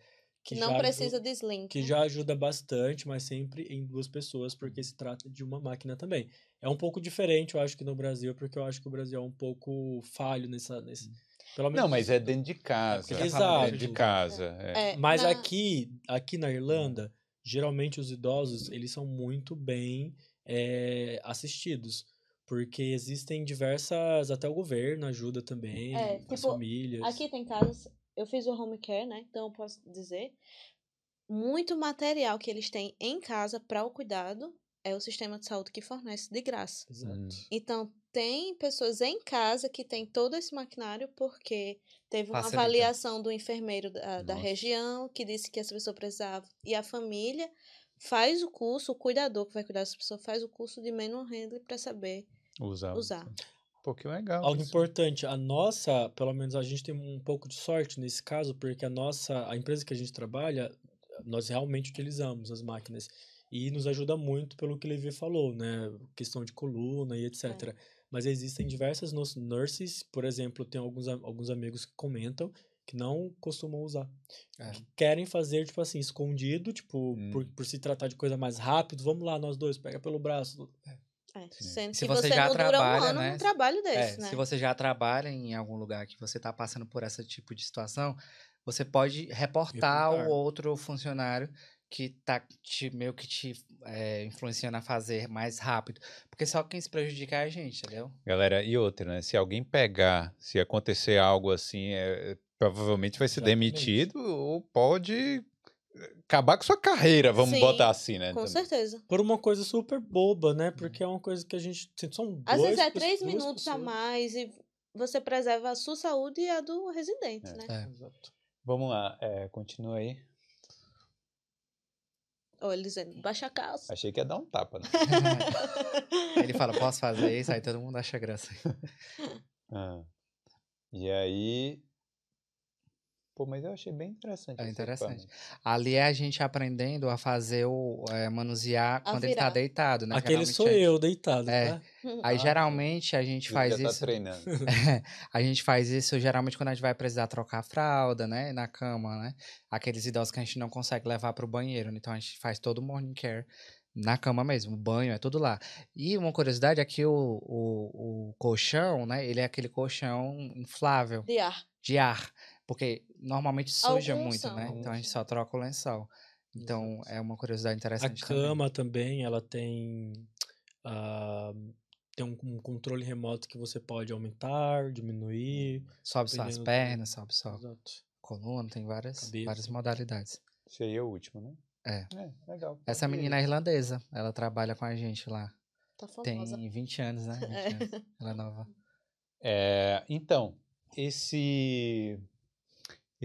Speaker 3: que
Speaker 4: não
Speaker 3: já
Speaker 4: precisa
Speaker 3: aju-
Speaker 4: de
Speaker 3: que
Speaker 4: né?
Speaker 3: já ajuda bastante, mas sempre em duas pessoas, porque se trata de uma máquina também. É um pouco diferente, eu acho, que no Brasil, porque eu acho que o Brasil é um pouco falho nessa. Nesse, pelo menos
Speaker 1: Não, mas é dentro de casa.
Speaker 2: porque
Speaker 3: tá
Speaker 1: é
Speaker 3: falando
Speaker 1: dentro de
Speaker 3: de-
Speaker 1: casa. é.
Speaker 4: É,
Speaker 3: Mas
Speaker 4: na-
Speaker 3: aqui, aqui na Irlanda, geralmente os idosos, eles são muito bem é, assistidos. Porque existem diversas, até o governo ajuda também,
Speaker 4: É,
Speaker 3: as
Speaker 4: tipo,
Speaker 3: famílias.
Speaker 4: Aqui tem casas, eu fiz o home care, né? Então eu posso dizer, muito material que eles têm em casa para o cuidado é o sistema de saúde que fornece de graça.
Speaker 3: Exato.
Speaker 1: Hum.
Speaker 4: Então tem pessoas em casa que tem todo esse maquinário porque teve uma
Speaker 2: Facilita.
Speaker 4: avaliação do enfermeiro da, da região que disse que essa pessoa precisava e a família faz o curso, o cuidador que vai cuidar dessa pessoa faz o curso de manual handling para saber
Speaker 1: Usar.
Speaker 4: usar.
Speaker 1: Pô, que legal.
Speaker 3: Algo
Speaker 1: isso.
Speaker 3: importante, a nossa, pelo menos a gente tem um pouco de sorte nesse caso, porque a nossa, a empresa que a gente trabalha, nós realmente utilizamos as máquinas e nos ajuda muito pelo que o Levi falou, né, questão de coluna e etc. Mas existem diversas nurses, por exemplo, tem alguns, alguns amigos que comentam que não costumam usar.
Speaker 2: É.
Speaker 3: Que querem fazer, tipo assim, escondido, tipo,
Speaker 1: Hum.
Speaker 3: por, por se tratar de coisa mais rápido, vamos lá, nós dois, pega pelo braço.
Speaker 4: É,
Speaker 1: Sim.
Speaker 4: sendo
Speaker 2: Se
Speaker 4: que
Speaker 2: você
Speaker 4: você,
Speaker 2: já
Speaker 4: não dura um
Speaker 2: trabalha,
Speaker 4: ano
Speaker 2: né?
Speaker 4: num trabalho
Speaker 2: É,
Speaker 4: desse, né?
Speaker 2: Se você já trabalha em algum lugar que você está passando por esse tipo de situação, você pode reportar
Speaker 3: Reportar.
Speaker 2: o outro funcionário que tá te, meio que te é, influenciando a fazer mais rápido. Porque só quem se prejudica é a gente, entendeu?
Speaker 1: Galera, e outra, né? Se alguém pegar, se acontecer algo assim, é, é, provavelmente vai ser
Speaker 3: Exatamente.
Speaker 1: demitido ou pode acabar com sua carreira, vamos
Speaker 4: Sim,
Speaker 1: botar assim, né?
Speaker 4: Com
Speaker 1: também.
Speaker 4: certeza.
Speaker 3: Por uma coisa super boba, né? Porque é uma coisa que a gente. São
Speaker 4: Às vezes é três minutos a
Speaker 3: pessoas.
Speaker 4: mais e você preserva a sua saúde e a do residente,
Speaker 1: É.
Speaker 4: né?
Speaker 2: É.
Speaker 3: Exato.
Speaker 1: Vamos lá, é, continua aí.
Speaker 4: Ou ele dizendo, baixa a calça.
Speaker 1: Achei que ia dar um tapa, né?
Speaker 2: Ele fala, posso fazer isso? Aí todo mundo acha graça.
Speaker 1: Ah. E aí. Pô, mas eu achei bem interessante.
Speaker 2: É interessante. Ali é a gente aprendendo a fazer o. é, manusear
Speaker 4: A
Speaker 2: quando ele tá
Speaker 4: virar.
Speaker 2: deitado, né?
Speaker 3: Aquele sou
Speaker 2: gente-
Speaker 3: eu deitado,
Speaker 2: É.
Speaker 3: tá?
Speaker 2: Aí
Speaker 1: Ah,
Speaker 2: geralmente a gente faz
Speaker 1: já tá
Speaker 2: isso.
Speaker 1: treinando.
Speaker 2: a gente faz isso geralmente quando a gente vai precisar trocar a fralda, né? Na cama, né? Aqueles idosos que a gente não consegue levar pro banheiro. né? Então a gente faz todo o morning care na cama mesmo. O banho é tudo lá. E uma curiosidade é que o, o, o colchão, né? Ele é aquele colchão inflável
Speaker 4: De ar.
Speaker 2: de ar. Porque normalmente suja
Speaker 4: Alguns
Speaker 2: muito,
Speaker 4: são,
Speaker 2: né? Então a gente só troca o lençol. Então é uma curiosidade
Speaker 3: A
Speaker 2: interessante também.
Speaker 3: cama também, ela tem, ah, tem um, um controle remoto que você pode aumentar, diminuir.
Speaker 2: Sobe só as
Speaker 3: dependendo do-
Speaker 2: pernas, sobe só
Speaker 3: Exato.
Speaker 2: coluna, tem várias,
Speaker 3: Cabeça.
Speaker 2: várias modalidades.
Speaker 1: Esse aí é o último, né?
Speaker 2: É.
Speaker 1: É, legal.
Speaker 2: Essa menina é irlandesa, ela trabalha com a gente lá.
Speaker 4: Tá
Speaker 2: Tem
Speaker 4: famosa.
Speaker 2: 20 anos, né? 20
Speaker 4: É.
Speaker 2: anos. Ela é nova.
Speaker 1: É, então, esse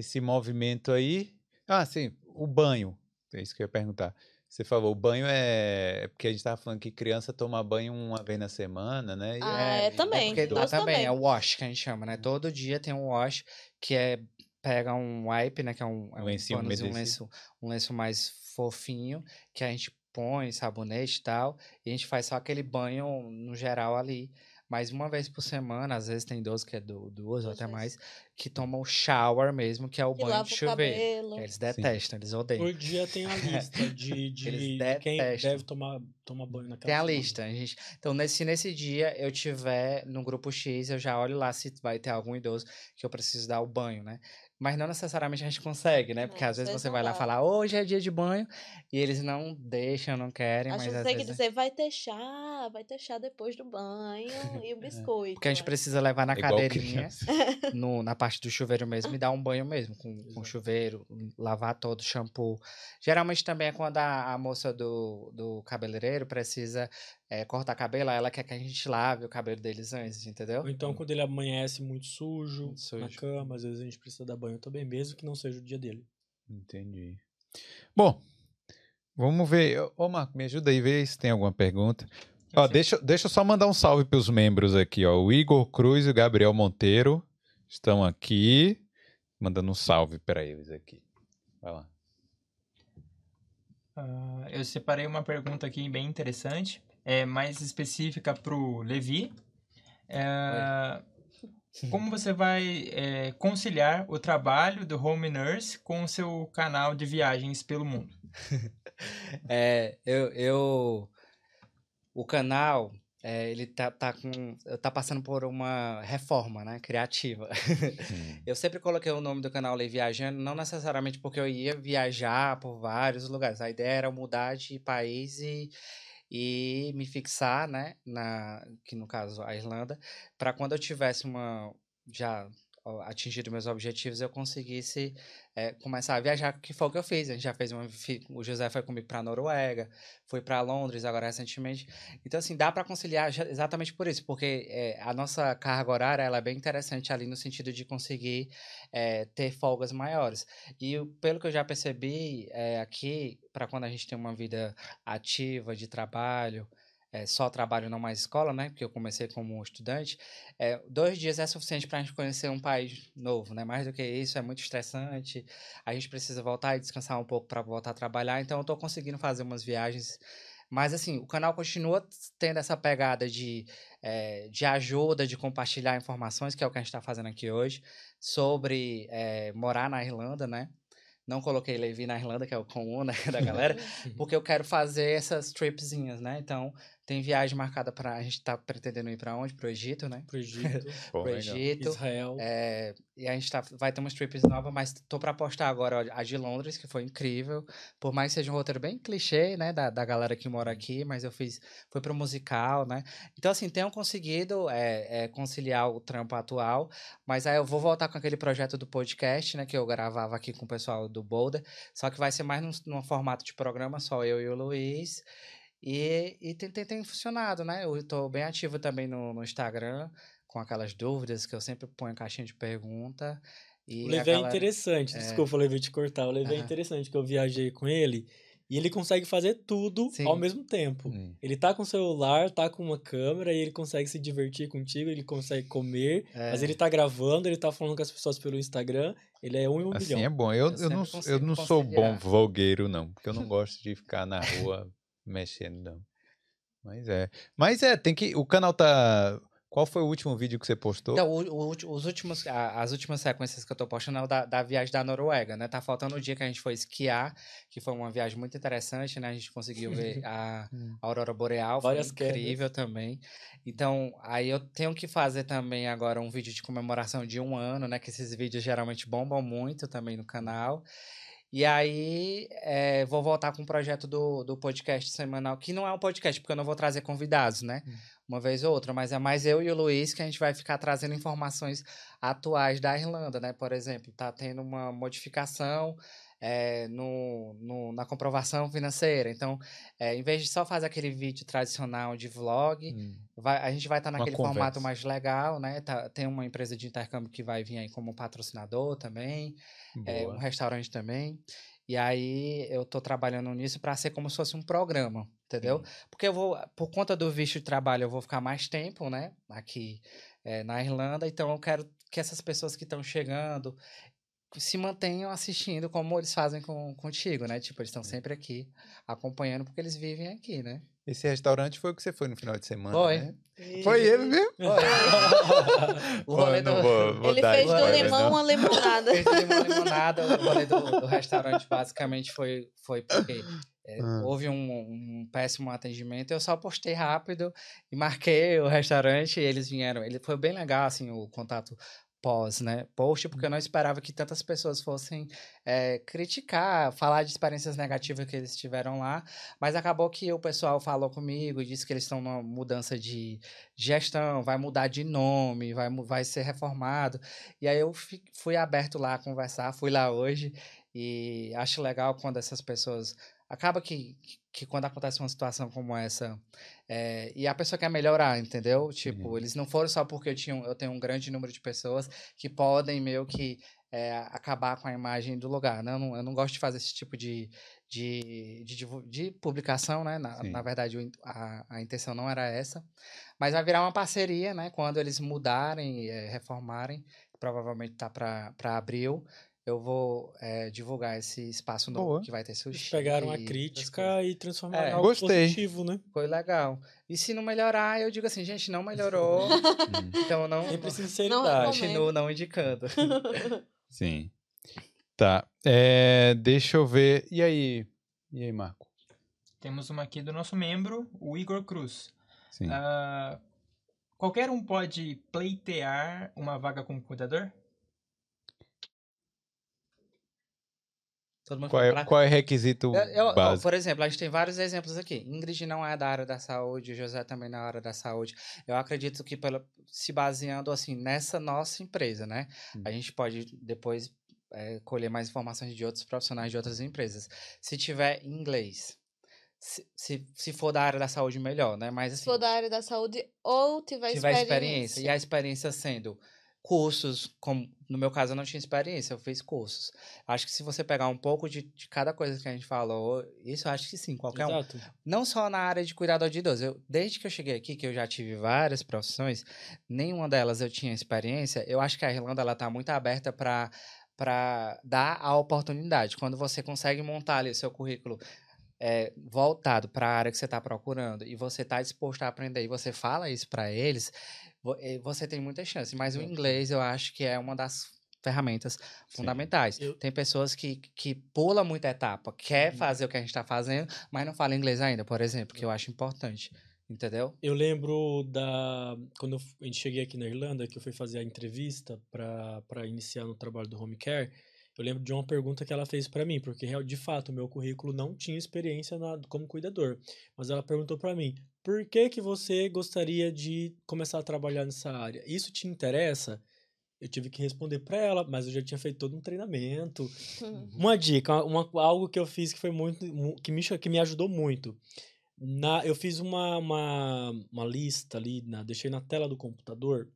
Speaker 1: esse movimento aí. Ah, sim, o banho. É isso que eu ia perguntar. Você falou, o banho é. é Porque a gente tava falando que criança toma banho uma vez na semana, né? E
Speaker 4: Ah, é, também.
Speaker 2: porque lá
Speaker 4: Nós
Speaker 2: também,
Speaker 4: também.
Speaker 2: é o wash que a gente chama, né?
Speaker 1: Uhum.
Speaker 2: Todo dia tem um wash que é pega um wipe, né? Que é um, é
Speaker 1: Um lencinho
Speaker 2: um lenço, um lenço mais fofinho, que a gente põe sabonete e tal, e a gente faz só aquele banho no geral ali. Mas uma vez por semana, às vezes tem idosos que é du- duas ou até
Speaker 4: vezes.
Speaker 2: mais, que tomam o shower mesmo, que é o
Speaker 4: Que
Speaker 2: banho de
Speaker 4: cabelo.
Speaker 2: Eles detestam, eles odeiam.
Speaker 3: Por dia tem a lista de, de,
Speaker 2: Eles
Speaker 3: de quem deve tomar, tomar banho naquela
Speaker 2: Tem a
Speaker 3: semana.
Speaker 2: lista, a gente. Então, nesse, nesse dia eu tiver no grupo X, eu já olho lá se vai ter algum idoso que eu preciso dar o banho, né? Mas não necessariamente a gente consegue, né? Porque
Speaker 4: É,
Speaker 2: às vezes você vai lá
Speaker 4: dá.
Speaker 2: falar, hoje é dia de banho, e eles não deixam, não querem,
Speaker 4: A
Speaker 2: mas às
Speaker 4: tem que dizer, vai ter chá, vai ter chá depois do banho e o biscoito.
Speaker 2: Porque a gente
Speaker 4: né?
Speaker 2: precisa levar na
Speaker 1: É
Speaker 2: cadeirinha, no, na parte do chuveiro mesmo, e dar um banho mesmo, com, com chuveiro, lavar todo, shampoo. Geralmente também é quando a, a moça do, do cabeleireiro precisa eh, cortar cabelo, ela quer que a gente lave o cabelo deles antes, entendeu?
Speaker 3: Ou então, quando ele amanhece muito sujo,
Speaker 2: Muito sujo.
Speaker 3: na cama, às vezes a gente precisa dar banho também, mesmo que não seja o dia dele.
Speaker 1: Entendi. Bom, vamos ver. Ô, Marco, me ajuda aí, ver se tem alguma pergunta. Ó, deixa, deixa eu só mandar um salve para os membros aqui, ó. O Igor Cruz e o Gabriel Monteiro estão aqui. Mandando um salve para eles aqui. Vai lá.
Speaker 5: Ah, eu separei uma pergunta aqui bem interessante, é mais específica para o Levi. É, como você vai é, conciliar o trabalho do home nurse com o seu canal de viagens pelo mundo?
Speaker 2: É, eu, eu o canal, é, ele tá, tá com, tá passando por uma reforma, né, criativa.
Speaker 1: Hum.
Speaker 2: Eu sempre coloquei o nome do canal Lei Viajando, não necessariamente porque eu ia viajar por vários lugares. A ideia era mudar de país e, e me fixar, né, na, que no caso a Irlanda, para quando eu tivesse uma já ó, atingido meus objetivos, eu conseguisse é, começar a viajar, que foi o que eu fiz. A gente já fez uma. O José foi comigo para Noruega, foi para Londres agora recentemente. Então, assim, dá para conciliar exatamente por isso, porque é, a nossa carga horária ela é bem interessante ali no sentido de conseguir é, ter folgas maiores. E pelo que eu já percebi aqui, para quando a gente tem uma vida ativa de trabalho, é, só trabalho, não mais escola, né? Porque eu comecei como estudante. É, dois dias é suficiente para a gente conhecer um país novo, né? Mais do que isso, é muito estressante. A gente precisa voltar e descansar um pouco para voltar a trabalhar. Então, eu estou conseguindo fazer umas viagens. Mas, assim, o canal continua tendo essa pegada de, eh, de ajuda, de compartilhar informações, que é o que a gente está fazendo aqui hoje, sobre morar na Irlanda, né? Não coloquei Levi na Irlanda, que é o comum né, da galera, porque eu quero fazer essas tripzinhas, né? Então, tem viagem marcada para A gente tá pretendendo ir para onde? Pro Egito, né?
Speaker 3: Pro Egito,
Speaker 1: Pô.
Speaker 2: Egito.
Speaker 3: Israel.
Speaker 2: É, e a gente tá, vai ter umas trips novas, mas tô pra postar agora a de Londres, que foi incrível. Por mais que seja um roteiro bem clichê, né, da, da galera que mora aqui, mas eu fiz, foi pro musical, né? Então, assim, tenho conseguido é, é, conciliar o trampo atual, mas aí eu vou voltar com aquele projeto do podcast, né, que eu gravava aqui com o pessoal do Boulder, só que vai ser mais num, num formato de programa, só eu e o Luiz. E, e tem, tem, tem funcionado, né? Eu tô bem ativo também no, no Instagram, com aquelas dúvidas que eu sempre ponho caixinha de pergunta. E
Speaker 3: O Levi é
Speaker 2: galera-
Speaker 3: interessante,
Speaker 2: É.
Speaker 3: desculpa, Levi, te cortar. O Levi é interessante, que eu viajei com ele e ele consegue fazer tudo
Speaker 2: Sim.
Speaker 3: ao mesmo tempo.
Speaker 1: Hum.
Speaker 3: Ele tá com o celular, tá com uma câmera e ele consegue se divertir contigo, ele consegue comer,
Speaker 2: É.
Speaker 3: mas ele tá gravando, ele tá falando com as pessoas pelo Instagram Ele é um em um
Speaker 1: Assim
Speaker 3: milhão.
Speaker 1: é bom. Eu,
Speaker 2: Eu
Speaker 1: eu, não, eu não sou bom vogueiro, não. Porque eu não gosto de ficar na rua mexendo, não. Mas é. Mas é, tem que. O canal tá. Qual foi o último vídeo que você postou?
Speaker 2: Então, o- o os últimos, a- as últimas sequências que eu tô postando é o da, da viagem da Noruega, né? Tá faltando o dia que a gente foi esquiar, que foi uma viagem muito interessante, né? A gente conseguiu ver a
Speaker 1: Hum.
Speaker 2: aurora boreal, foi
Speaker 3: Várias quedas.
Speaker 2: incrível também. Então, aí eu tenho que fazer também agora um vídeo de comemoração de um ano, né? Que esses vídeos geralmente bombam muito também no canal. E aí, é, vou voltar com o projeto do, do podcast semanal, que não é um podcast, porque eu não vou trazer convidados, né? Uma vez ou outra, mas é mais eu e o Luiz que a gente vai ficar trazendo informações atuais da Irlanda, né? Por exemplo, tá tendo uma modificação é, no, no- na comprovação financeira. Então, é, em vez de só fazer aquele vídeo tradicional de vlog,
Speaker 1: Hum.
Speaker 2: vai- a gente vai estar
Speaker 1: Uma
Speaker 2: naquele formato mais legal, né? Tá- tem uma empresa de intercâmbio que vai vir aí como patrocinador também é, um restaurante também. E aí eu tô trabalhando nisso para ser como se fosse um programa, entendeu? Porque eu vou, por conta do visto de trabalho, eu vou ficar mais tempo, né? Aqui é, na Irlanda, então eu quero que essas pessoas que estão chegando se mantenham assistindo como eles fazem com, contigo, né? Tipo, eles estão sempre aqui acompanhando porque eles vivem aqui, né?
Speaker 1: Esse restaurante foi o que você foi no final de semana,
Speaker 2: Foi.
Speaker 1: né? Foi ele mesmo?
Speaker 2: O rolê do-
Speaker 1: vou- vou
Speaker 4: Ele fez do
Speaker 1: spoiler,
Speaker 4: limão
Speaker 1: não.
Speaker 4: uma limonada.
Speaker 2: Fez limão limonada, o rolê do, do restaurante basicamente foi, foi porque é,
Speaker 1: Ah.
Speaker 2: houve um, um péssimo atendimento. Eu só postei rápido e marquei o restaurante e eles vieram. Ele foi bem legal, assim, o contato pós, né? Post, porque eu não esperava que tantas pessoas fossem é, criticar, falar de experiências negativas que eles tiveram lá. Mas acabou que o pessoal falou comigo, disse que eles estão numa mudança de gestão, vai mudar de nome, vai, vai ser reformado. E aí eu fui aberto lá a conversar, fui lá hoje e acho legal quando essas pessoas. Acaba que, que quando acontece uma situação como essa é, e a pessoa quer melhorar, entendeu? Tipo,
Speaker 1: Uhum.
Speaker 2: eles não foram só porque eu, tinha, eu tenho um grande número de pessoas que podem meio que é, acabar com a imagem do lugar. Né? Eu, não, eu não gosto de fazer esse tipo de, de, de, de publicação, né? Na, na verdade, a, a intenção não era essa. Mas vai virar uma parceria, né? Quando eles mudarem, eh, reformarem, provavelmente tá para abril, eu vou eh, divulgar esse espaço novo
Speaker 1: Boa.
Speaker 2: que vai ter sushi.
Speaker 3: pegaram a crítica e transformaram
Speaker 2: É.
Speaker 3: em algo
Speaker 1: Gostei.
Speaker 3: positivo, né?
Speaker 2: Foi legal. E se não melhorar, eu digo assim, gente, não melhorou,
Speaker 1: Hum,
Speaker 2: então eu não,
Speaker 3: Sempre
Speaker 2: não
Speaker 3: sinceridade.
Speaker 2: continuo não indicando.
Speaker 1: Sim. Tá. É, deixa eu ver. E aí? E aí, Marco?
Speaker 5: Temos uma aqui do nosso membro, o Igor Cruz.
Speaker 1: Sim.
Speaker 5: Ah, qualquer um pode pleitear uma vaga como cuidador?
Speaker 2: Todo mundo
Speaker 1: Qual é, qual é o requisito
Speaker 2: Eu- eu- ó,
Speaker 1: básico?
Speaker 2: por exemplo, a gente tem vários exemplos aqui. Ingrid não é da área da saúde, o José também na área da saúde. Eu acredito que pela, se baseando assim nessa nossa empresa, né?
Speaker 1: Hum.
Speaker 2: A gente pode depois é, colher mais informações de outros profissionais de outras empresas. Se tiver inglês, se, se, se for da área da saúde, melhor, né? Mas
Speaker 4: Se
Speaker 2: assim,
Speaker 4: for da área da saúde ou tiver,
Speaker 2: tiver experiência.
Speaker 4: experiência.
Speaker 2: E a experiência sendo cursos, como no meu caso eu não tinha experiência, eu fiz cursos. Acho que se você pegar um pouco de, de cada coisa que a gente falou, isso eu acho que sim, qualquer um.
Speaker 3: Exato.
Speaker 2: Não só na área de cuidador de idoso. Eu, desde que eu cheguei aqui, que eu já tive várias profissões, nenhuma delas eu tinha experiência. Eu acho que a Irlanda ela tá muito aberta para para dar a oportunidade. Quando você consegue montar ali o seu currículo é, voltado para a área que você está procurando e você está disposto a aprender e você fala isso para eles, eh, você tem muita chance. Mas o
Speaker 3: Exato.
Speaker 2: inglês eu acho que é uma das ferramentas fundamentais.
Speaker 3: Eu-
Speaker 2: Tem pessoas que, que pulam muita etapa, quer
Speaker 3: Uhum.
Speaker 2: fazer o que a gente está fazendo, mas não fala inglês ainda, por exemplo, que eu acho importante. Entendeu?
Speaker 3: Eu lembro da. Quando eu a gente cheguei aqui na Irlanda, que eu fui fazer a entrevista para iniciar no trabalho do home care, eu lembro de uma pergunta que ela fez para mim, porque de fato o meu currículo não tinha experiência na- como cuidador. Mas ela perguntou para mim: por que, que você gostaria de começar a trabalhar nessa área? Isso te interessa? Eu tive que responder para ela, mas eu já tinha feito todo um treinamento. Uma dica, uma, algo que eu fiz que foi muito, mu- que me, que me ajudou muito. Na, eu fiz uma, uma, uma lista ali, na, deixei na tela do computador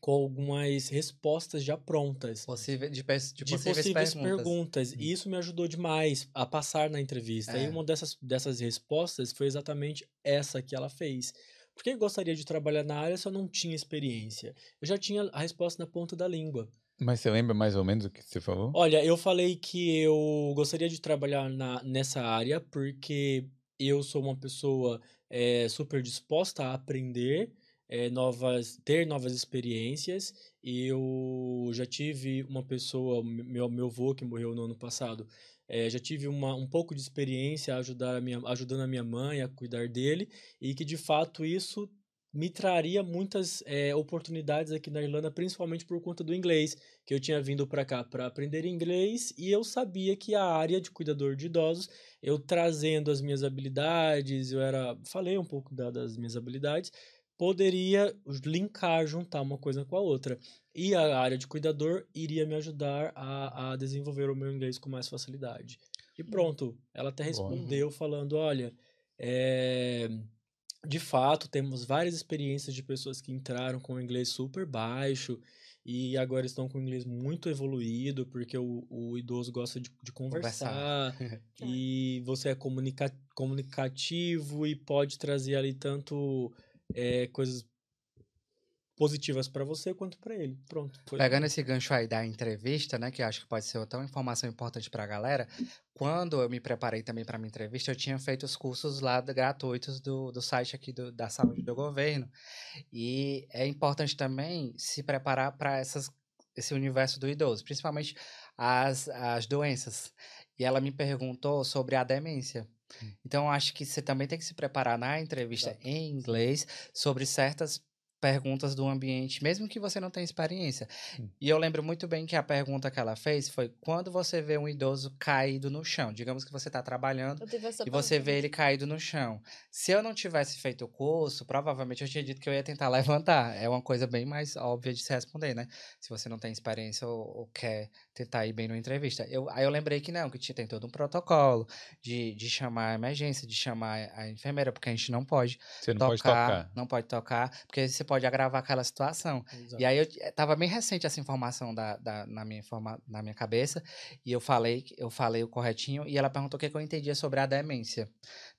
Speaker 3: com algumas respostas já prontas
Speaker 2: Possível, de, de
Speaker 3: de
Speaker 2: possíveis,
Speaker 3: possíveis
Speaker 2: perguntas.
Speaker 3: perguntas. E isso me ajudou demais a passar na entrevista. E
Speaker 2: É.
Speaker 3: uma dessas, dessas respostas foi exatamente essa que ela fez. Por que eu gostaria de trabalhar na área se eu não tinha experiência? Eu já tinha a resposta na ponta da língua.
Speaker 1: Mas você lembra mais ou menos o que você falou?
Speaker 3: Olha, eu falei que eu gostaria de trabalhar na, nessa área porque eu sou uma pessoa é, super disposta a aprender, é, novas, ter novas experiências. Eu já tive uma pessoa, meu, meu avô que morreu no ano passado, é, já tive uma, um pouco de experiência ajudar a minha, ajudando a minha mãe a cuidar dele e que de fato isso me traria muitas é, oportunidades aqui na Irlanda, principalmente por conta do inglês, que eu tinha vindo para cá para aprender inglês e eu sabia que a área de cuidador de idosos, eu trazendo as minhas habilidades, eu era, falei um pouco da, das minhas habilidades, poderia linkar, juntar uma coisa com a outra. E a área de cuidador iria me ajudar a, a desenvolver o meu inglês com mais facilidade. E pronto, ela até respondeu falando, olha, é de fato, temos várias experiências de pessoas que entraram com o inglês super baixo e agora estão com o inglês muito evoluído, porque o, o idoso gosta de, de conversar, conversar. e você é comunica, comunicativo e pode trazer ali tanto é, coisas positivas para você quanto para ele. Pronto.
Speaker 2: Foi. Pegando esse gancho aí da entrevista, né, que eu acho que pode ser outra informação importante para a galera. Quando eu me preparei também para minha entrevista, eu tinha feito os cursos lá gratuitos do, do site aqui do, da saúde do governo. E é importante também se preparar para essas esse universo do idoso, principalmente as, as doenças. E ela me perguntou sobre a demência. Então, acho que você também tem que se preparar na entrevista Exato. em inglês sobre certas perguntas do ambiente, mesmo que você não tenha experiência. Hum. E eu lembro muito bem que a pergunta que ela fez foi quando você vê um idoso caído no chão. Digamos que você está trabalhando e você vê ele caído no chão. Se eu não tivesse feito o curso, provavelmente eu tinha dito que eu ia tentar levantar. É uma coisa bem mais óbvia de se responder, né? Se você não tem experiência ou, ou quer tentar ir bem numa entrevista. Eu, aí eu lembrei que não, que tem todo um protocolo de, de chamar a emergência, de chamar a enfermeira, porque a gente não pode
Speaker 1: Você não
Speaker 2: tocar,
Speaker 1: pode tocar.
Speaker 2: Não pode tocar, porque você pode agravar aquela situação. Exato. E aí eu eh, tava bem recente essa informação da, da, na, minha informa, na minha cabeça, e eu falei, eu falei o corretinho, e ela perguntou o que, que eu entendia sobre a demência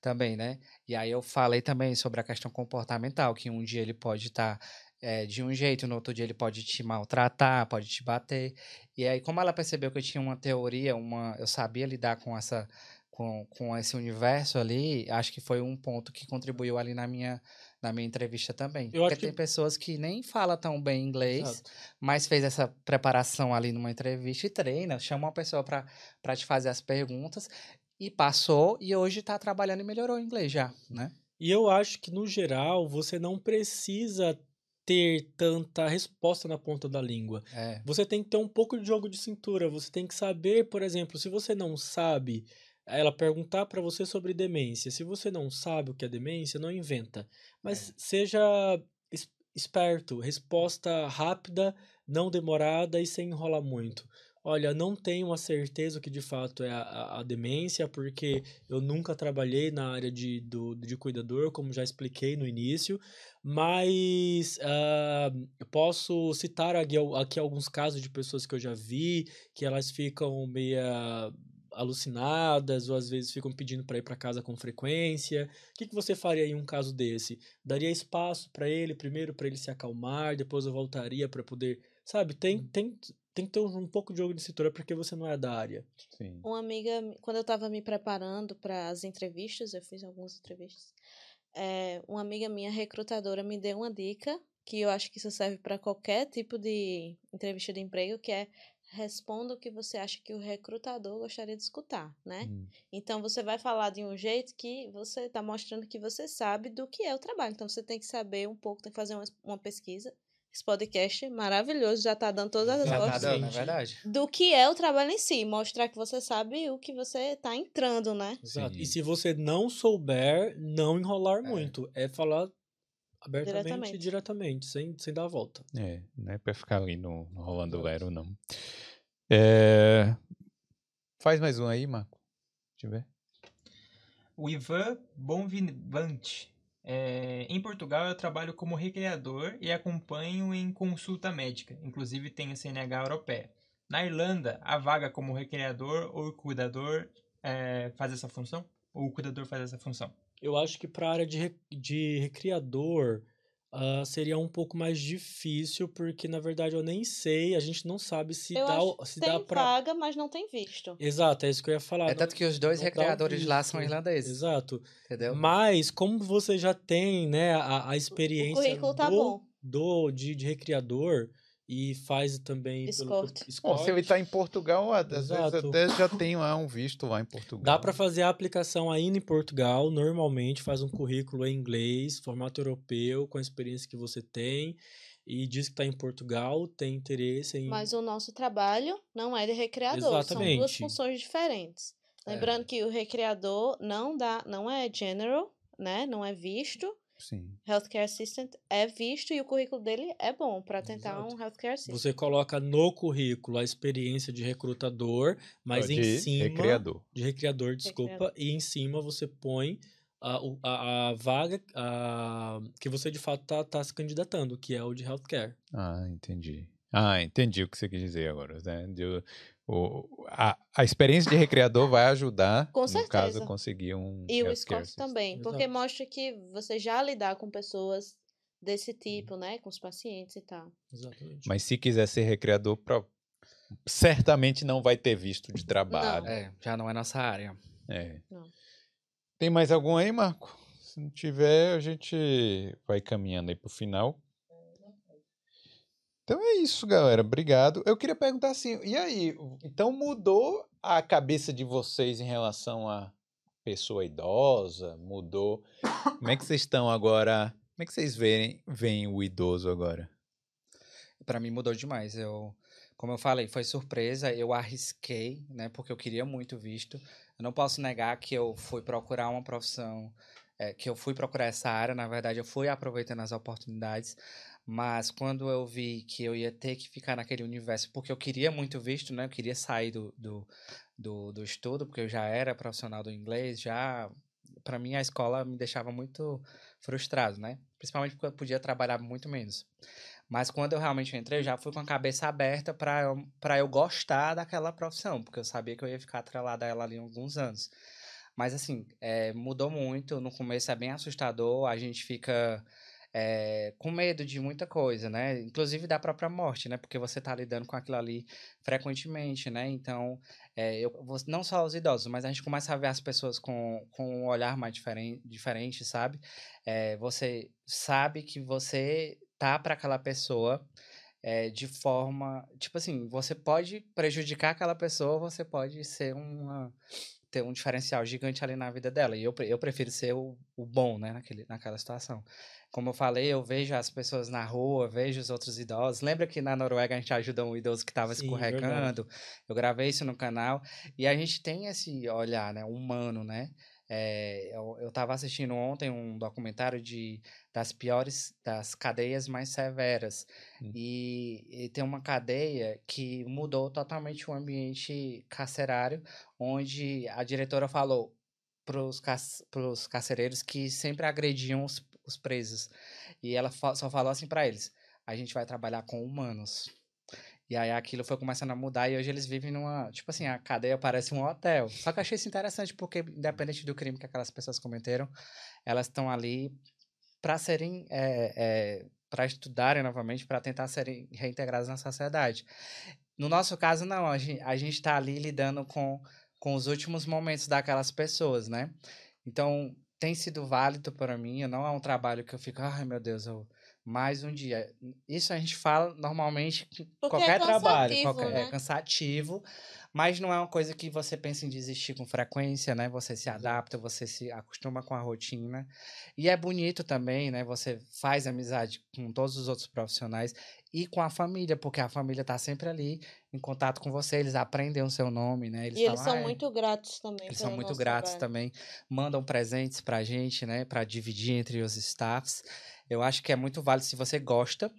Speaker 2: também, né? E aí eu falei também sobre a questão comportamental, que um dia ele pode estar tá é, de um jeito, no outro dia ele pode te maltratar, pode te bater. E aí, como ela percebeu que eu tinha uma teoria, uma, eu sabia lidar com essa com, com esse universo ali, acho que foi um ponto que contribuiu ali na minha na minha entrevista também. Eu Porque tem que... pessoas que nem falam tão bem inglês, Exato. mas fez essa preparação ali numa entrevista e treina, chama uma pessoa para te fazer as perguntas e passou e hoje está trabalhando e melhorou o inglês já, né?
Speaker 3: E eu acho que, no geral, você não precisa ter tanta resposta na ponta da língua.
Speaker 2: É.
Speaker 3: Você tem que ter um pouco de jogo de cintura. Você tem que saber, por exemplo, se você não sabe, ela perguntar para você sobre demência. Se você não sabe o que é demência, não inventa. Mas é. seja esperto, resposta rápida, não demorada e sem enrolar muito. Olha, não tenho a certeza que de fato é a, a, demência, porque eu nunca trabalhei na área de, do, de cuidador, como já expliquei no início, mas uh, posso citar aqui, aqui alguns casos de pessoas que eu já vi, que elas ficam meia alucinadas ou às vezes ficam pedindo para ir para casa com frequência. O que, que você faria em um caso desse? Daria espaço para ele, primeiro para ele se acalmar, depois eu voltaria para poder, sabe? Tem, hum. tem tem que ter um, um pouco de jogo de cintura porque você não é da área.
Speaker 1: Sim.
Speaker 4: Uma amiga, quando eu estava me preparando para as entrevistas, eu fiz algumas entrevistas, é, uma amiga minha, recrutadora, me deu uma dica que eu acho que isso serve para qualquer tipo de entrevista de emprego, que é responda o que você acha que o recrutador gostaria de escutar, né? Hum. Então você vai falar de um jeito que você está mostrando que você sabe do que é o trabalho. Então você tem que saber um pouco, tem que fazer uma, uma pesquisa esse podcast maravilhoso, já tá dando todas as
Speaker 2: respostas. Tá dando, é verdade.
Speaker 4: Do que é o trabalho em si. Mostrar que você sabe o que você tá entrando, né?
Speaker 3: Exato. E se você não souber, não enrolar é. muito. É falar abertamente diretamente. e diretamente, sem, sem dar a volta.
Speaker 1: É, não é pra ficar ali no, no rolando lero, não. É... Faz mais um aí, Marco. Deixa eu ver.
Speaker 5: O Ivan Bonvivante é, em Portugal, eu trabalho como recreador e acompanho em consulta médica, inclusive tenho CNH europeia. Na Irlanda, a vaga como recreador ou cuidador é, faz essa função? Ou o cuidador faz essa função?
Speaker 3: Eu acho que para a área de, de recreador, ah, seria um pouco mais difícil, porque na verdade eu nem sei, a gente não sabe se
Speaker 4: Eu
Speaker 3: dá,
Speaker 4: acho
Speaker 3: se
Speaker 4: tem
Speaker 3: dá pra.
Speaker 4: vaga, mas não tem visto.
Speaker 3: Exato, é isso que eu ia falar.
Speaker 2: É
Speaker 3: não-
Speaker 2: tanto que os dois recreadores lá são irlandeses,
Speaker 3: Exato.
Speaker 2: entendeu?
Speaker 3: Mas como você já tem, né, a, a
Speaker 4: O
Speaker 3: experiência
Speaker 4: tá
Speaker 3: do,
Speaker 4: bom.
Speaker 3: do de, de recreador e faz também pelo que-
Speaker 4: Escort.
Speaker 1: Bom, se ele tá em Portugal, às vezes até já tem lá um visto lá em Portugal.
Speaker 3: Dá para fazer a aplicação ainda em Portugal, normalmente faz um currículo em inglês, formato europeu, com a experiência que você tem e diz que está em Portugal, tem interesse em
Speaker 4: Mas o nosso trabalho não é de recreador. São duas
Speaker 3: Exatamente.
Speaker 4: funções diferentes.
Speaker 1: É.
Speaker 4: Lembrando que o recreador não dá, não é general, né? Não é visto.
Speaker 1: Sim.
Speaker 4: Healthcare assistant é visto e o currículo dele é bom para tentar
Speaker 3: Exato.
Speaker 4: um healthcare assistant.
Speaker 3: você coloca no currículo a experiência de recrutador, mas
Speaker 1: de
Speaker 3: em cima
Speaker 1: recreador.
Speaker 3: de recreador, desculpa,
Speaker 4: Recreador.
Speaker 3: e em cima você põe a, a, a vaga a, que você de fato tá, tá se candidatando, que é o de healthcare.
Speaker 1: Ah, entendi. Ah, entendi o que você quis dizer agora. Né? De- o, a, a experiência de recreador vai ajudar,
Speaker 4: Com
Speaker 1: no caso,
Speaker 4: certeza.
Speaker 1: conseguir um
Speaker 4: E o Scott também, porque
Speaker 3: Exato.
Speaker 4: mostra que você já lidar com pessoas desse tipo, né? Com os pacientes e tal.
Speaker 3: Exatamente.
Speaker 1: Mas se quiser ser recreador, pro- certamente não vai ter visto de trabalho.
Speaker 2: É, já não é nossa área.
Speaker 1: É.
Speaker 4: Não.
Speaker 1: Tem mais algum aí, Marco? Se não tiver, a gente vai caminhando aí pro final. Então é isso, galera. Obrigado. Eu queria perguntar assim, e aí? Então mudou a cabeça de vocês em relação a pessoa idosa? Mudou? Como é que vocês estão agora? Como é que vocês veem, veem o idoso agora?
Speaker 2: Pra mim mudou demais. Eu, como eu falei, foi surpresa. Eu arrisquei, né? Porque eu queria muito visto. Eu não posso negar que eu fui procurar uma profissão, é, que eu fui procurar essa área. Na verdade, eu fui aproveitando as oportunidades. Mas quando eu vi que eu ia ter que ficar naquele universo, porque eu queria muito visto, né? Eu queria sair do, do, do, do estudo, porque eu já era profissional do inglês, já. Pra mim, a escola me deixava muito frustrado, né? Principalmente porque eu podia trabalhar muito menos. Mas quando eu realmente entrei, eu já fui com a cabeça aberta para eu, pra eu gostar daquela profissão, porque eu sabia que eu ia ficar atrelada a ela ali alguns anos. Mas assim, é, mudou muito. No começo é bem assustador, a gente fica é, com medo de muita coisa, né? Inclusive da própria morte, né? Porque você tá lidando com aquilo ali frequentemente, né? Então, é, eu, não só os idosos, mas a gente começa a ver as pessoas com, com um olhar mais diferente, diferente sabe? É, você sabe que você tá para aquela pessoa é, de forma. Tipo assim, você pode prejudicar aquela pessoa, você pode ser uma. Ter um diferencial gigante ali na vida dela. E eu, eu prefiro ser o, o bom, né, naquele, naquela situação. Como eu falei, eu vejo as pessoas na rua, vejo os outros idosos. Lembra que na Noruega a gente ajuda um idoso que estava escorregando? Eu gravei isso no canal. E a gente tem esse olhar, né, humano, né? É, eu, eu tava assistindo ontem um documentário de, das piores, das cadeias mais severas.
Speaker 1: Hum.
Speaker 2: E, e tem uma cadeia que mudou totalmente o ambiente carcerário, onde a diretora falou para os carcereiros que sempre agrediam os, os presos. E ela fa- só falou assim para eles: a gente vai trabalhar com humanos. E aí aquilo foi começando a mudar e hoje eles vivem numa. Tipo assim, a cadeia parece um hotel. Só que eu achei isso interessante porque, independente do crime que aquelas pessoas cometeram, elas estão ali para serem. É, é, para estudarem novamente, para tentar serem reintegradas na sociedade. No nosso caso, não. A gente, a gente tá ali lidando com, com os últimos momentos daquelas pessoas, né? Então, tem sido válido para mim. Não é um trabalho que eu fico, ai meu Deus, eu, mais um dia. Isso a gente fala normalmente em
Speaker 4: Porque é
Speaker 2: qualquer trabalho.
Speaker 4: cansativo,
Speaker 2: Qualquer,
Speaker 4: né?
Speaker 2: É cansativo, mas não é uma coisa que você pensa em desistir com frequência, né? Você se adapta, você se acostuma com a rotina. E é bonito também, né? Você faz amizade com todos os outros profissionais e com a família, porque a família tá sempre ali em contato com você, eles aprendem o seu nome, né?
Speaker 4: e eles
Speaker 2: falam,
Speaker 4: são
Speaker 2: "Ah, é,
Speaker 4: muito gratos também.
Speaker 2: eles são muito gratos
Speaker 4: trabalho.
Speaker 2: também, mandam presentes pra gente, né, Pra dividir entre os staffs. Eu acho que é muito válido se você gosta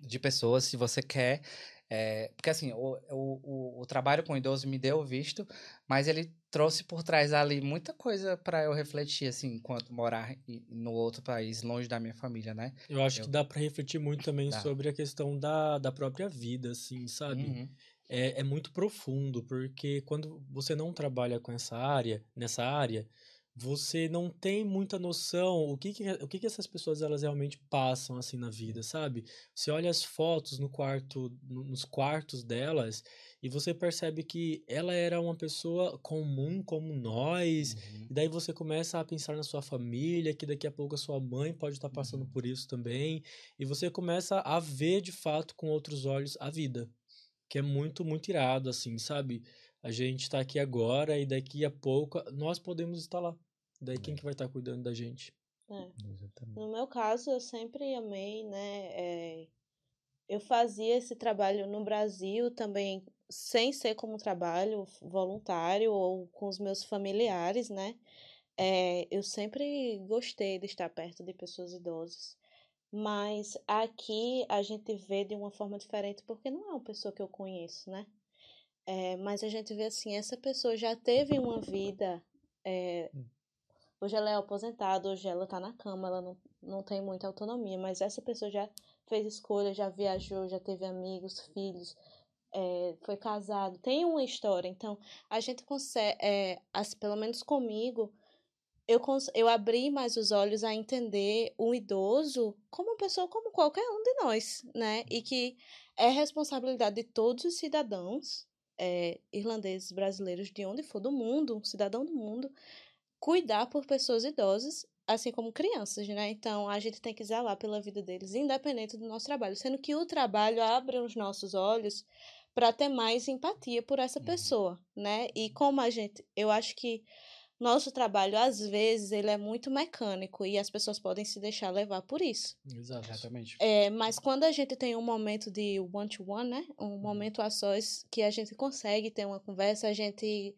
Speaker 2: de pessoas, se você quer. é, porque assim, o, o, o, o trabalho com idoso me deu visto, mas ele trouxe por trás ali muita coisa pra eu refletir, assim, enquanto morar no outro país, longe da minha família, né?
Speaker 3: Eu acho
Speaker 2: Eu-
Speaker 3: que dá para refletir muito também
Speaker 2: Dá.
Speaker 3: sobre a questão da, da própria vida, assim, sabe?
Speaker 2: Uhum.
Speaker 3: É, é muito profundo, porque quando você não trabalha com essa área, nessa área, você não tem muita noção o que, que o que, que essas pessoas elas realmente passam assim na vida, sabe? Você olha as fotos no quarto, no- nos quartos delas e você percebe que ela era uma pessoa comum como nós.
Speaker 2: Uhum.
Speaker 3: E daí você começa a pensar na sua família, que daqui a pouco a sua mãe pode estar passando
Speaker 2: Uhum.
Speaker 3: por isso também, e você começa a ver de fato com outros olhos a vida, que é muito muito irado assim, sabe? A gente tá aqui agora e daqui a pouco nós podemos estar lá. Daí quem que vai estar cuidando da gente?
Speaker 4: É.
Speaker 1: Exatamente.
Speaker 4: No meu caso, eu sempre amei, né? é, eu fazia esse trabalho no Brasil também, sem ser como trabalho voluntário ou com os meus familiares, né? É, eu sempre gostei de estar perto de pessoas idosas. Mas aqui a gente vê de uma forma diferente, porque não é uma pessoa que eu conheço, né? É, mas a gente vê assim, essa pessoa já teve uma vida. é, hoje ela é aposentada, hoje ela tá na cama, ela não, não tem muita autonomia, mas essa pessoa já fez escolha, já viajou, já teve amigos, filhos, é, foi casado, tem uma história. Então, a gente consegue, é, as- pelo menos comigo, eu, eu abri mais os olhos a entender o idoso como uma pessoa como qualquer um de nós, né? E que é responsabilidade de todos os cidadãos, é, irlandeses, brasileiros, de onde for do mundo, um cidadão do mundo, cuidar por pessoas idosas, assim como crianças, né? Então a gente tem que zelar pela vida deles, independente do nosso trabalho, sendo que o trabalho abre os nossos olhos para ter mais empatia por essa
Speaker 2: Uhum.
Speaker 4: pessoa, né? E como a gente, eu acho que nosso trabalho às vezes ele é muito mecânico e as pessoas podem se deixar levar por isso.
Speaker 3: Exato.
Speaker 2: Exatamente.
Speaker 4: É, mas quando a gente tem um momento de one-to-one, né? Um momento a sós que a gente consegue ter uma conversa, a gente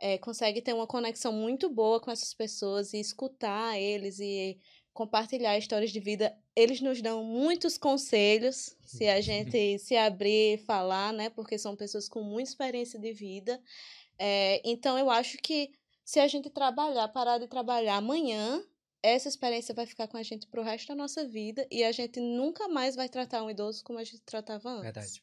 Speaker 4: é, consegue ter uma conexão muito boa com essas pessoas e escutar eles e compartilhar histórias de vida. Eles nos dão muitos conselhos se a gente se abrir e falar, né? Porque são pessoas com muita experiência de vida. É, então, eu acho que se a gente trabalhar, parar de trabalhar amanhã, essa experiência vai ficar com a gente pro resto da nossa vida e a gente nunca mais vai tratar um idoso como a gente tratava antes.
Speaker 2: Verdade.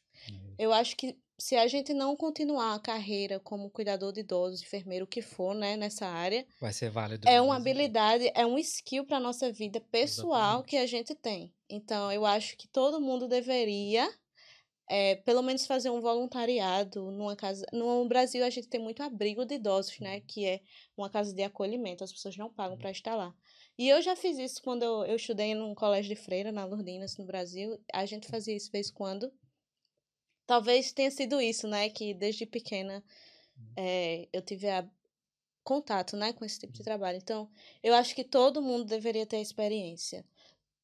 Speaker 4: Eu acho que se a gente não continuar a carreira como cuidador de idosos, enfermeiro, o que for, né, nessa área,
Speaker 2: Vai ser válido.
Speaker 4: é uma habilidade, é um skill para nossa vida pessoal
Speaker 3: Exatamente.
Speaker 4: que a gente tem. Então, eu acho que todo mundo deveria, é, pelo menos, fazer um voluntariado numa casa. No Brasil, a gente tem muito abrigo de idosos, né? Que é uma casa de acolhimento, as pessoas não pagam para estar lá. E eu já fiz isso quando eu, eu estudei num colégio de freira, na Lourdinas, no Brasil. A gente fazia isso de vez em quando. Talvez tenha sido isso, né? Que desde pequena é, eu tive a contato, né, com esse tipo de trabalho. Então, eu acho que todo mundo deveria ter experiência,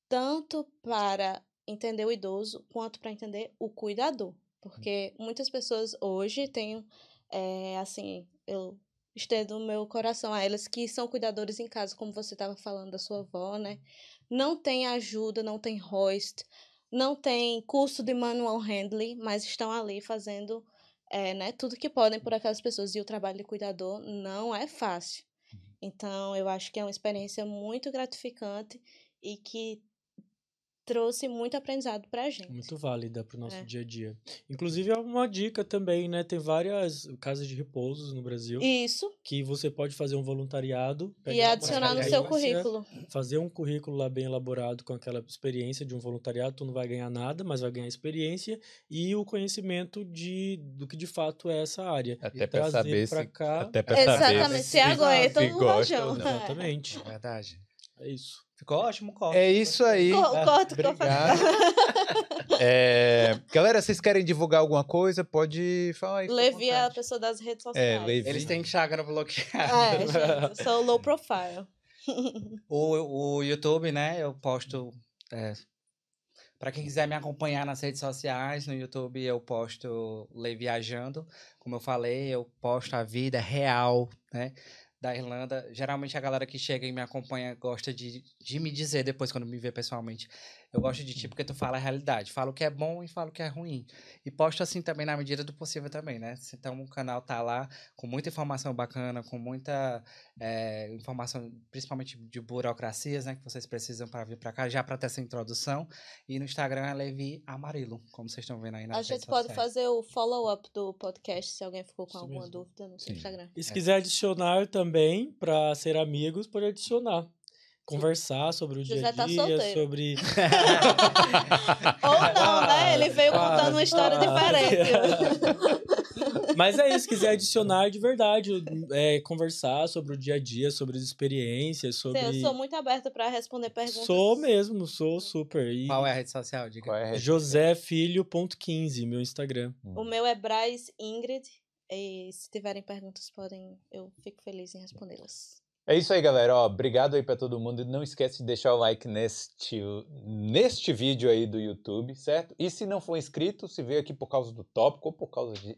Speaker 4: tanto para entender o idoso quanto para entender o cuidador, porque muitas pessoas hoje têm, é, assim, eu estendo o meu coração a elas que são cuidadores em casa, como você estava falando da sua avó, né? Não tem ajuda, não tem hoist, não tem curso de manual handling, mas estão ali fazendo é, né, tudo que podem por aquelas pessoas. E o trabalho de cuidador não é fácil. Então, eu acho que é uma experiência muito gratificante e que trouxe muito aprendizado pra gente.
Speaker 3: Muito válida para o nosso
Speaker 4: É.
Speaker 3: dia a dia. Inclusive, é uma dica também, né? Tem várias casas de repousos no Brasil
Speaker 4: Isso,
Speaker 3: que você pode fazer um voluntariado.
Speaker 4: e adicionar no seu currículo.
Speaker 3: Fazer um currículo lá bem elaborado com aquela experiência de um voluntariado. Tu não vai ganhar nada, mas vai ganhar experiência e o conhecimento de, do que de fato é essa área.
Speaker 1: Até
Speaker 3: E trazer
Speaker 1: saber
Speaker 3: pra
Speaker 1: se.
Speaker 3: cá.
Speaker 1: Até pra saber
Speaker 4: Exatamente,
Speaker 1: se,
Speaker 4: se aguenta
Speaker 1: se
Speaker 4: o
Speaker 1: gosta
Speaker 4: rojão.
Speaker 3: Exatamente.
Speaker 2: É verdade.
Speaker 3: É isso.
Speaker 2: Ficou ótimo, corte.
Speaker 1: É isso aí.
Speaker 4: Co- Corta que eu
Speaker 1: Obrigado. É, galera, vocês querem divulgar alguma coisa? Pode falar aí.
Speaker 4: Levi é a pessoa das redes sociais.
Speaker 1: Levi.
Speaker 2: Eles têm Instagram bloqueado.
Speaker 4: É, gente, eu sou low profile.
Speaker 2: O, o YouTube, né? Eu posto. É, para quem quiser me acompanhar nas redes sociais, no YouTube eu posto Lei Viajando. Como eu falei, eu posto a vida real, né? Da Irlanda. Geralmente a galera que chega e me acompanha gosta de, de me dizer depois, quando me vê pessoalmente. Eu gosto de ti porque tu fala a realidade. Fala o que é bom e fala o que é ruim. E posto assim também na medida do possível também, né? Então o canal tá lá com muita informação bacana, com muita é, informação, principalmente de burocracias, né? Que vocês precisam para vir para cá, já para ter essa introdução. E no Instagram é Levi Amarelo, como vocês estão vendo aí nas
Speaker 4: A gente pode
Speaker 2: sociais.
Speaker 4: fazer o follow-up do podcast se alguém ficou com
Speaker 3: Isso
Speaker 4: alguma
Speaker 3: mesmo.
Speaker 4: dúvida no seu
Speaker 1: Sim.
Speaker 4: Instagram.
Speaker 3: E se
Speaker 2: É.
Speaker 3: quiser adicionar também também, pra ser amigos, pode adicionar. Conversar sobre o dia
Speaker 4: José
Speaker 3: a
Speaker 4: tá
Speaker 3: dia,
Speaker 4: solteiro.
Speaker 3: sobre.
Speaker 4: Ou não, né? Ele veio
Speaker 2: Ah,
Speaker 4: contando uma história
Speaker 3: ah.
Speaker 4: diferente.
Speaker 3: Mas é isso, quiser adicionar de verdade, é, conversar sobre o dia a dia, sobre as experiências,
Speaker 4: Sim,
Speaker 3: sobre.
Speaker 4: eu sou muito aberta para responder perguntas.
Speaker 3: Sou mesmo, sou super. E
Speaker 2: Qual é a rede social? Diga.
Speaker 1: Qual é a rede
Speaker 3: josefilho.15, meu Instagram.
Speaker 4: O meu é Braz Ingrid. E se tiverem perguntas, podem. Eu fico feliz em respondê-las.
Speaker 1: É isso aí, galera. Ó, obrigado aí pra todo mundo. E não esquece de deixar o like neste, neste vídeo aí do YouTube, certo? E se não for inscrito, se veio aqui por causa do tópico ou por causa de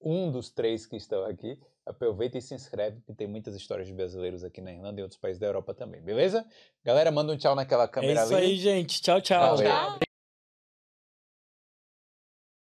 Speaker 1: um dos três que estão aqui, aproveita e se inscreve, que tem muitas histórias de brasileiros aqui na Irlanda e em outros países da Europa também, beleza? Galera, manda um tchau naquela
Speaker 3: É
Speaker 1: câmera
Speaker 3: isso
Speaker 1: ali.
Speaker 3: aí, gente. Tchau, tchau.
Speaker 1: Valeu.
Speaker 4: Tchau!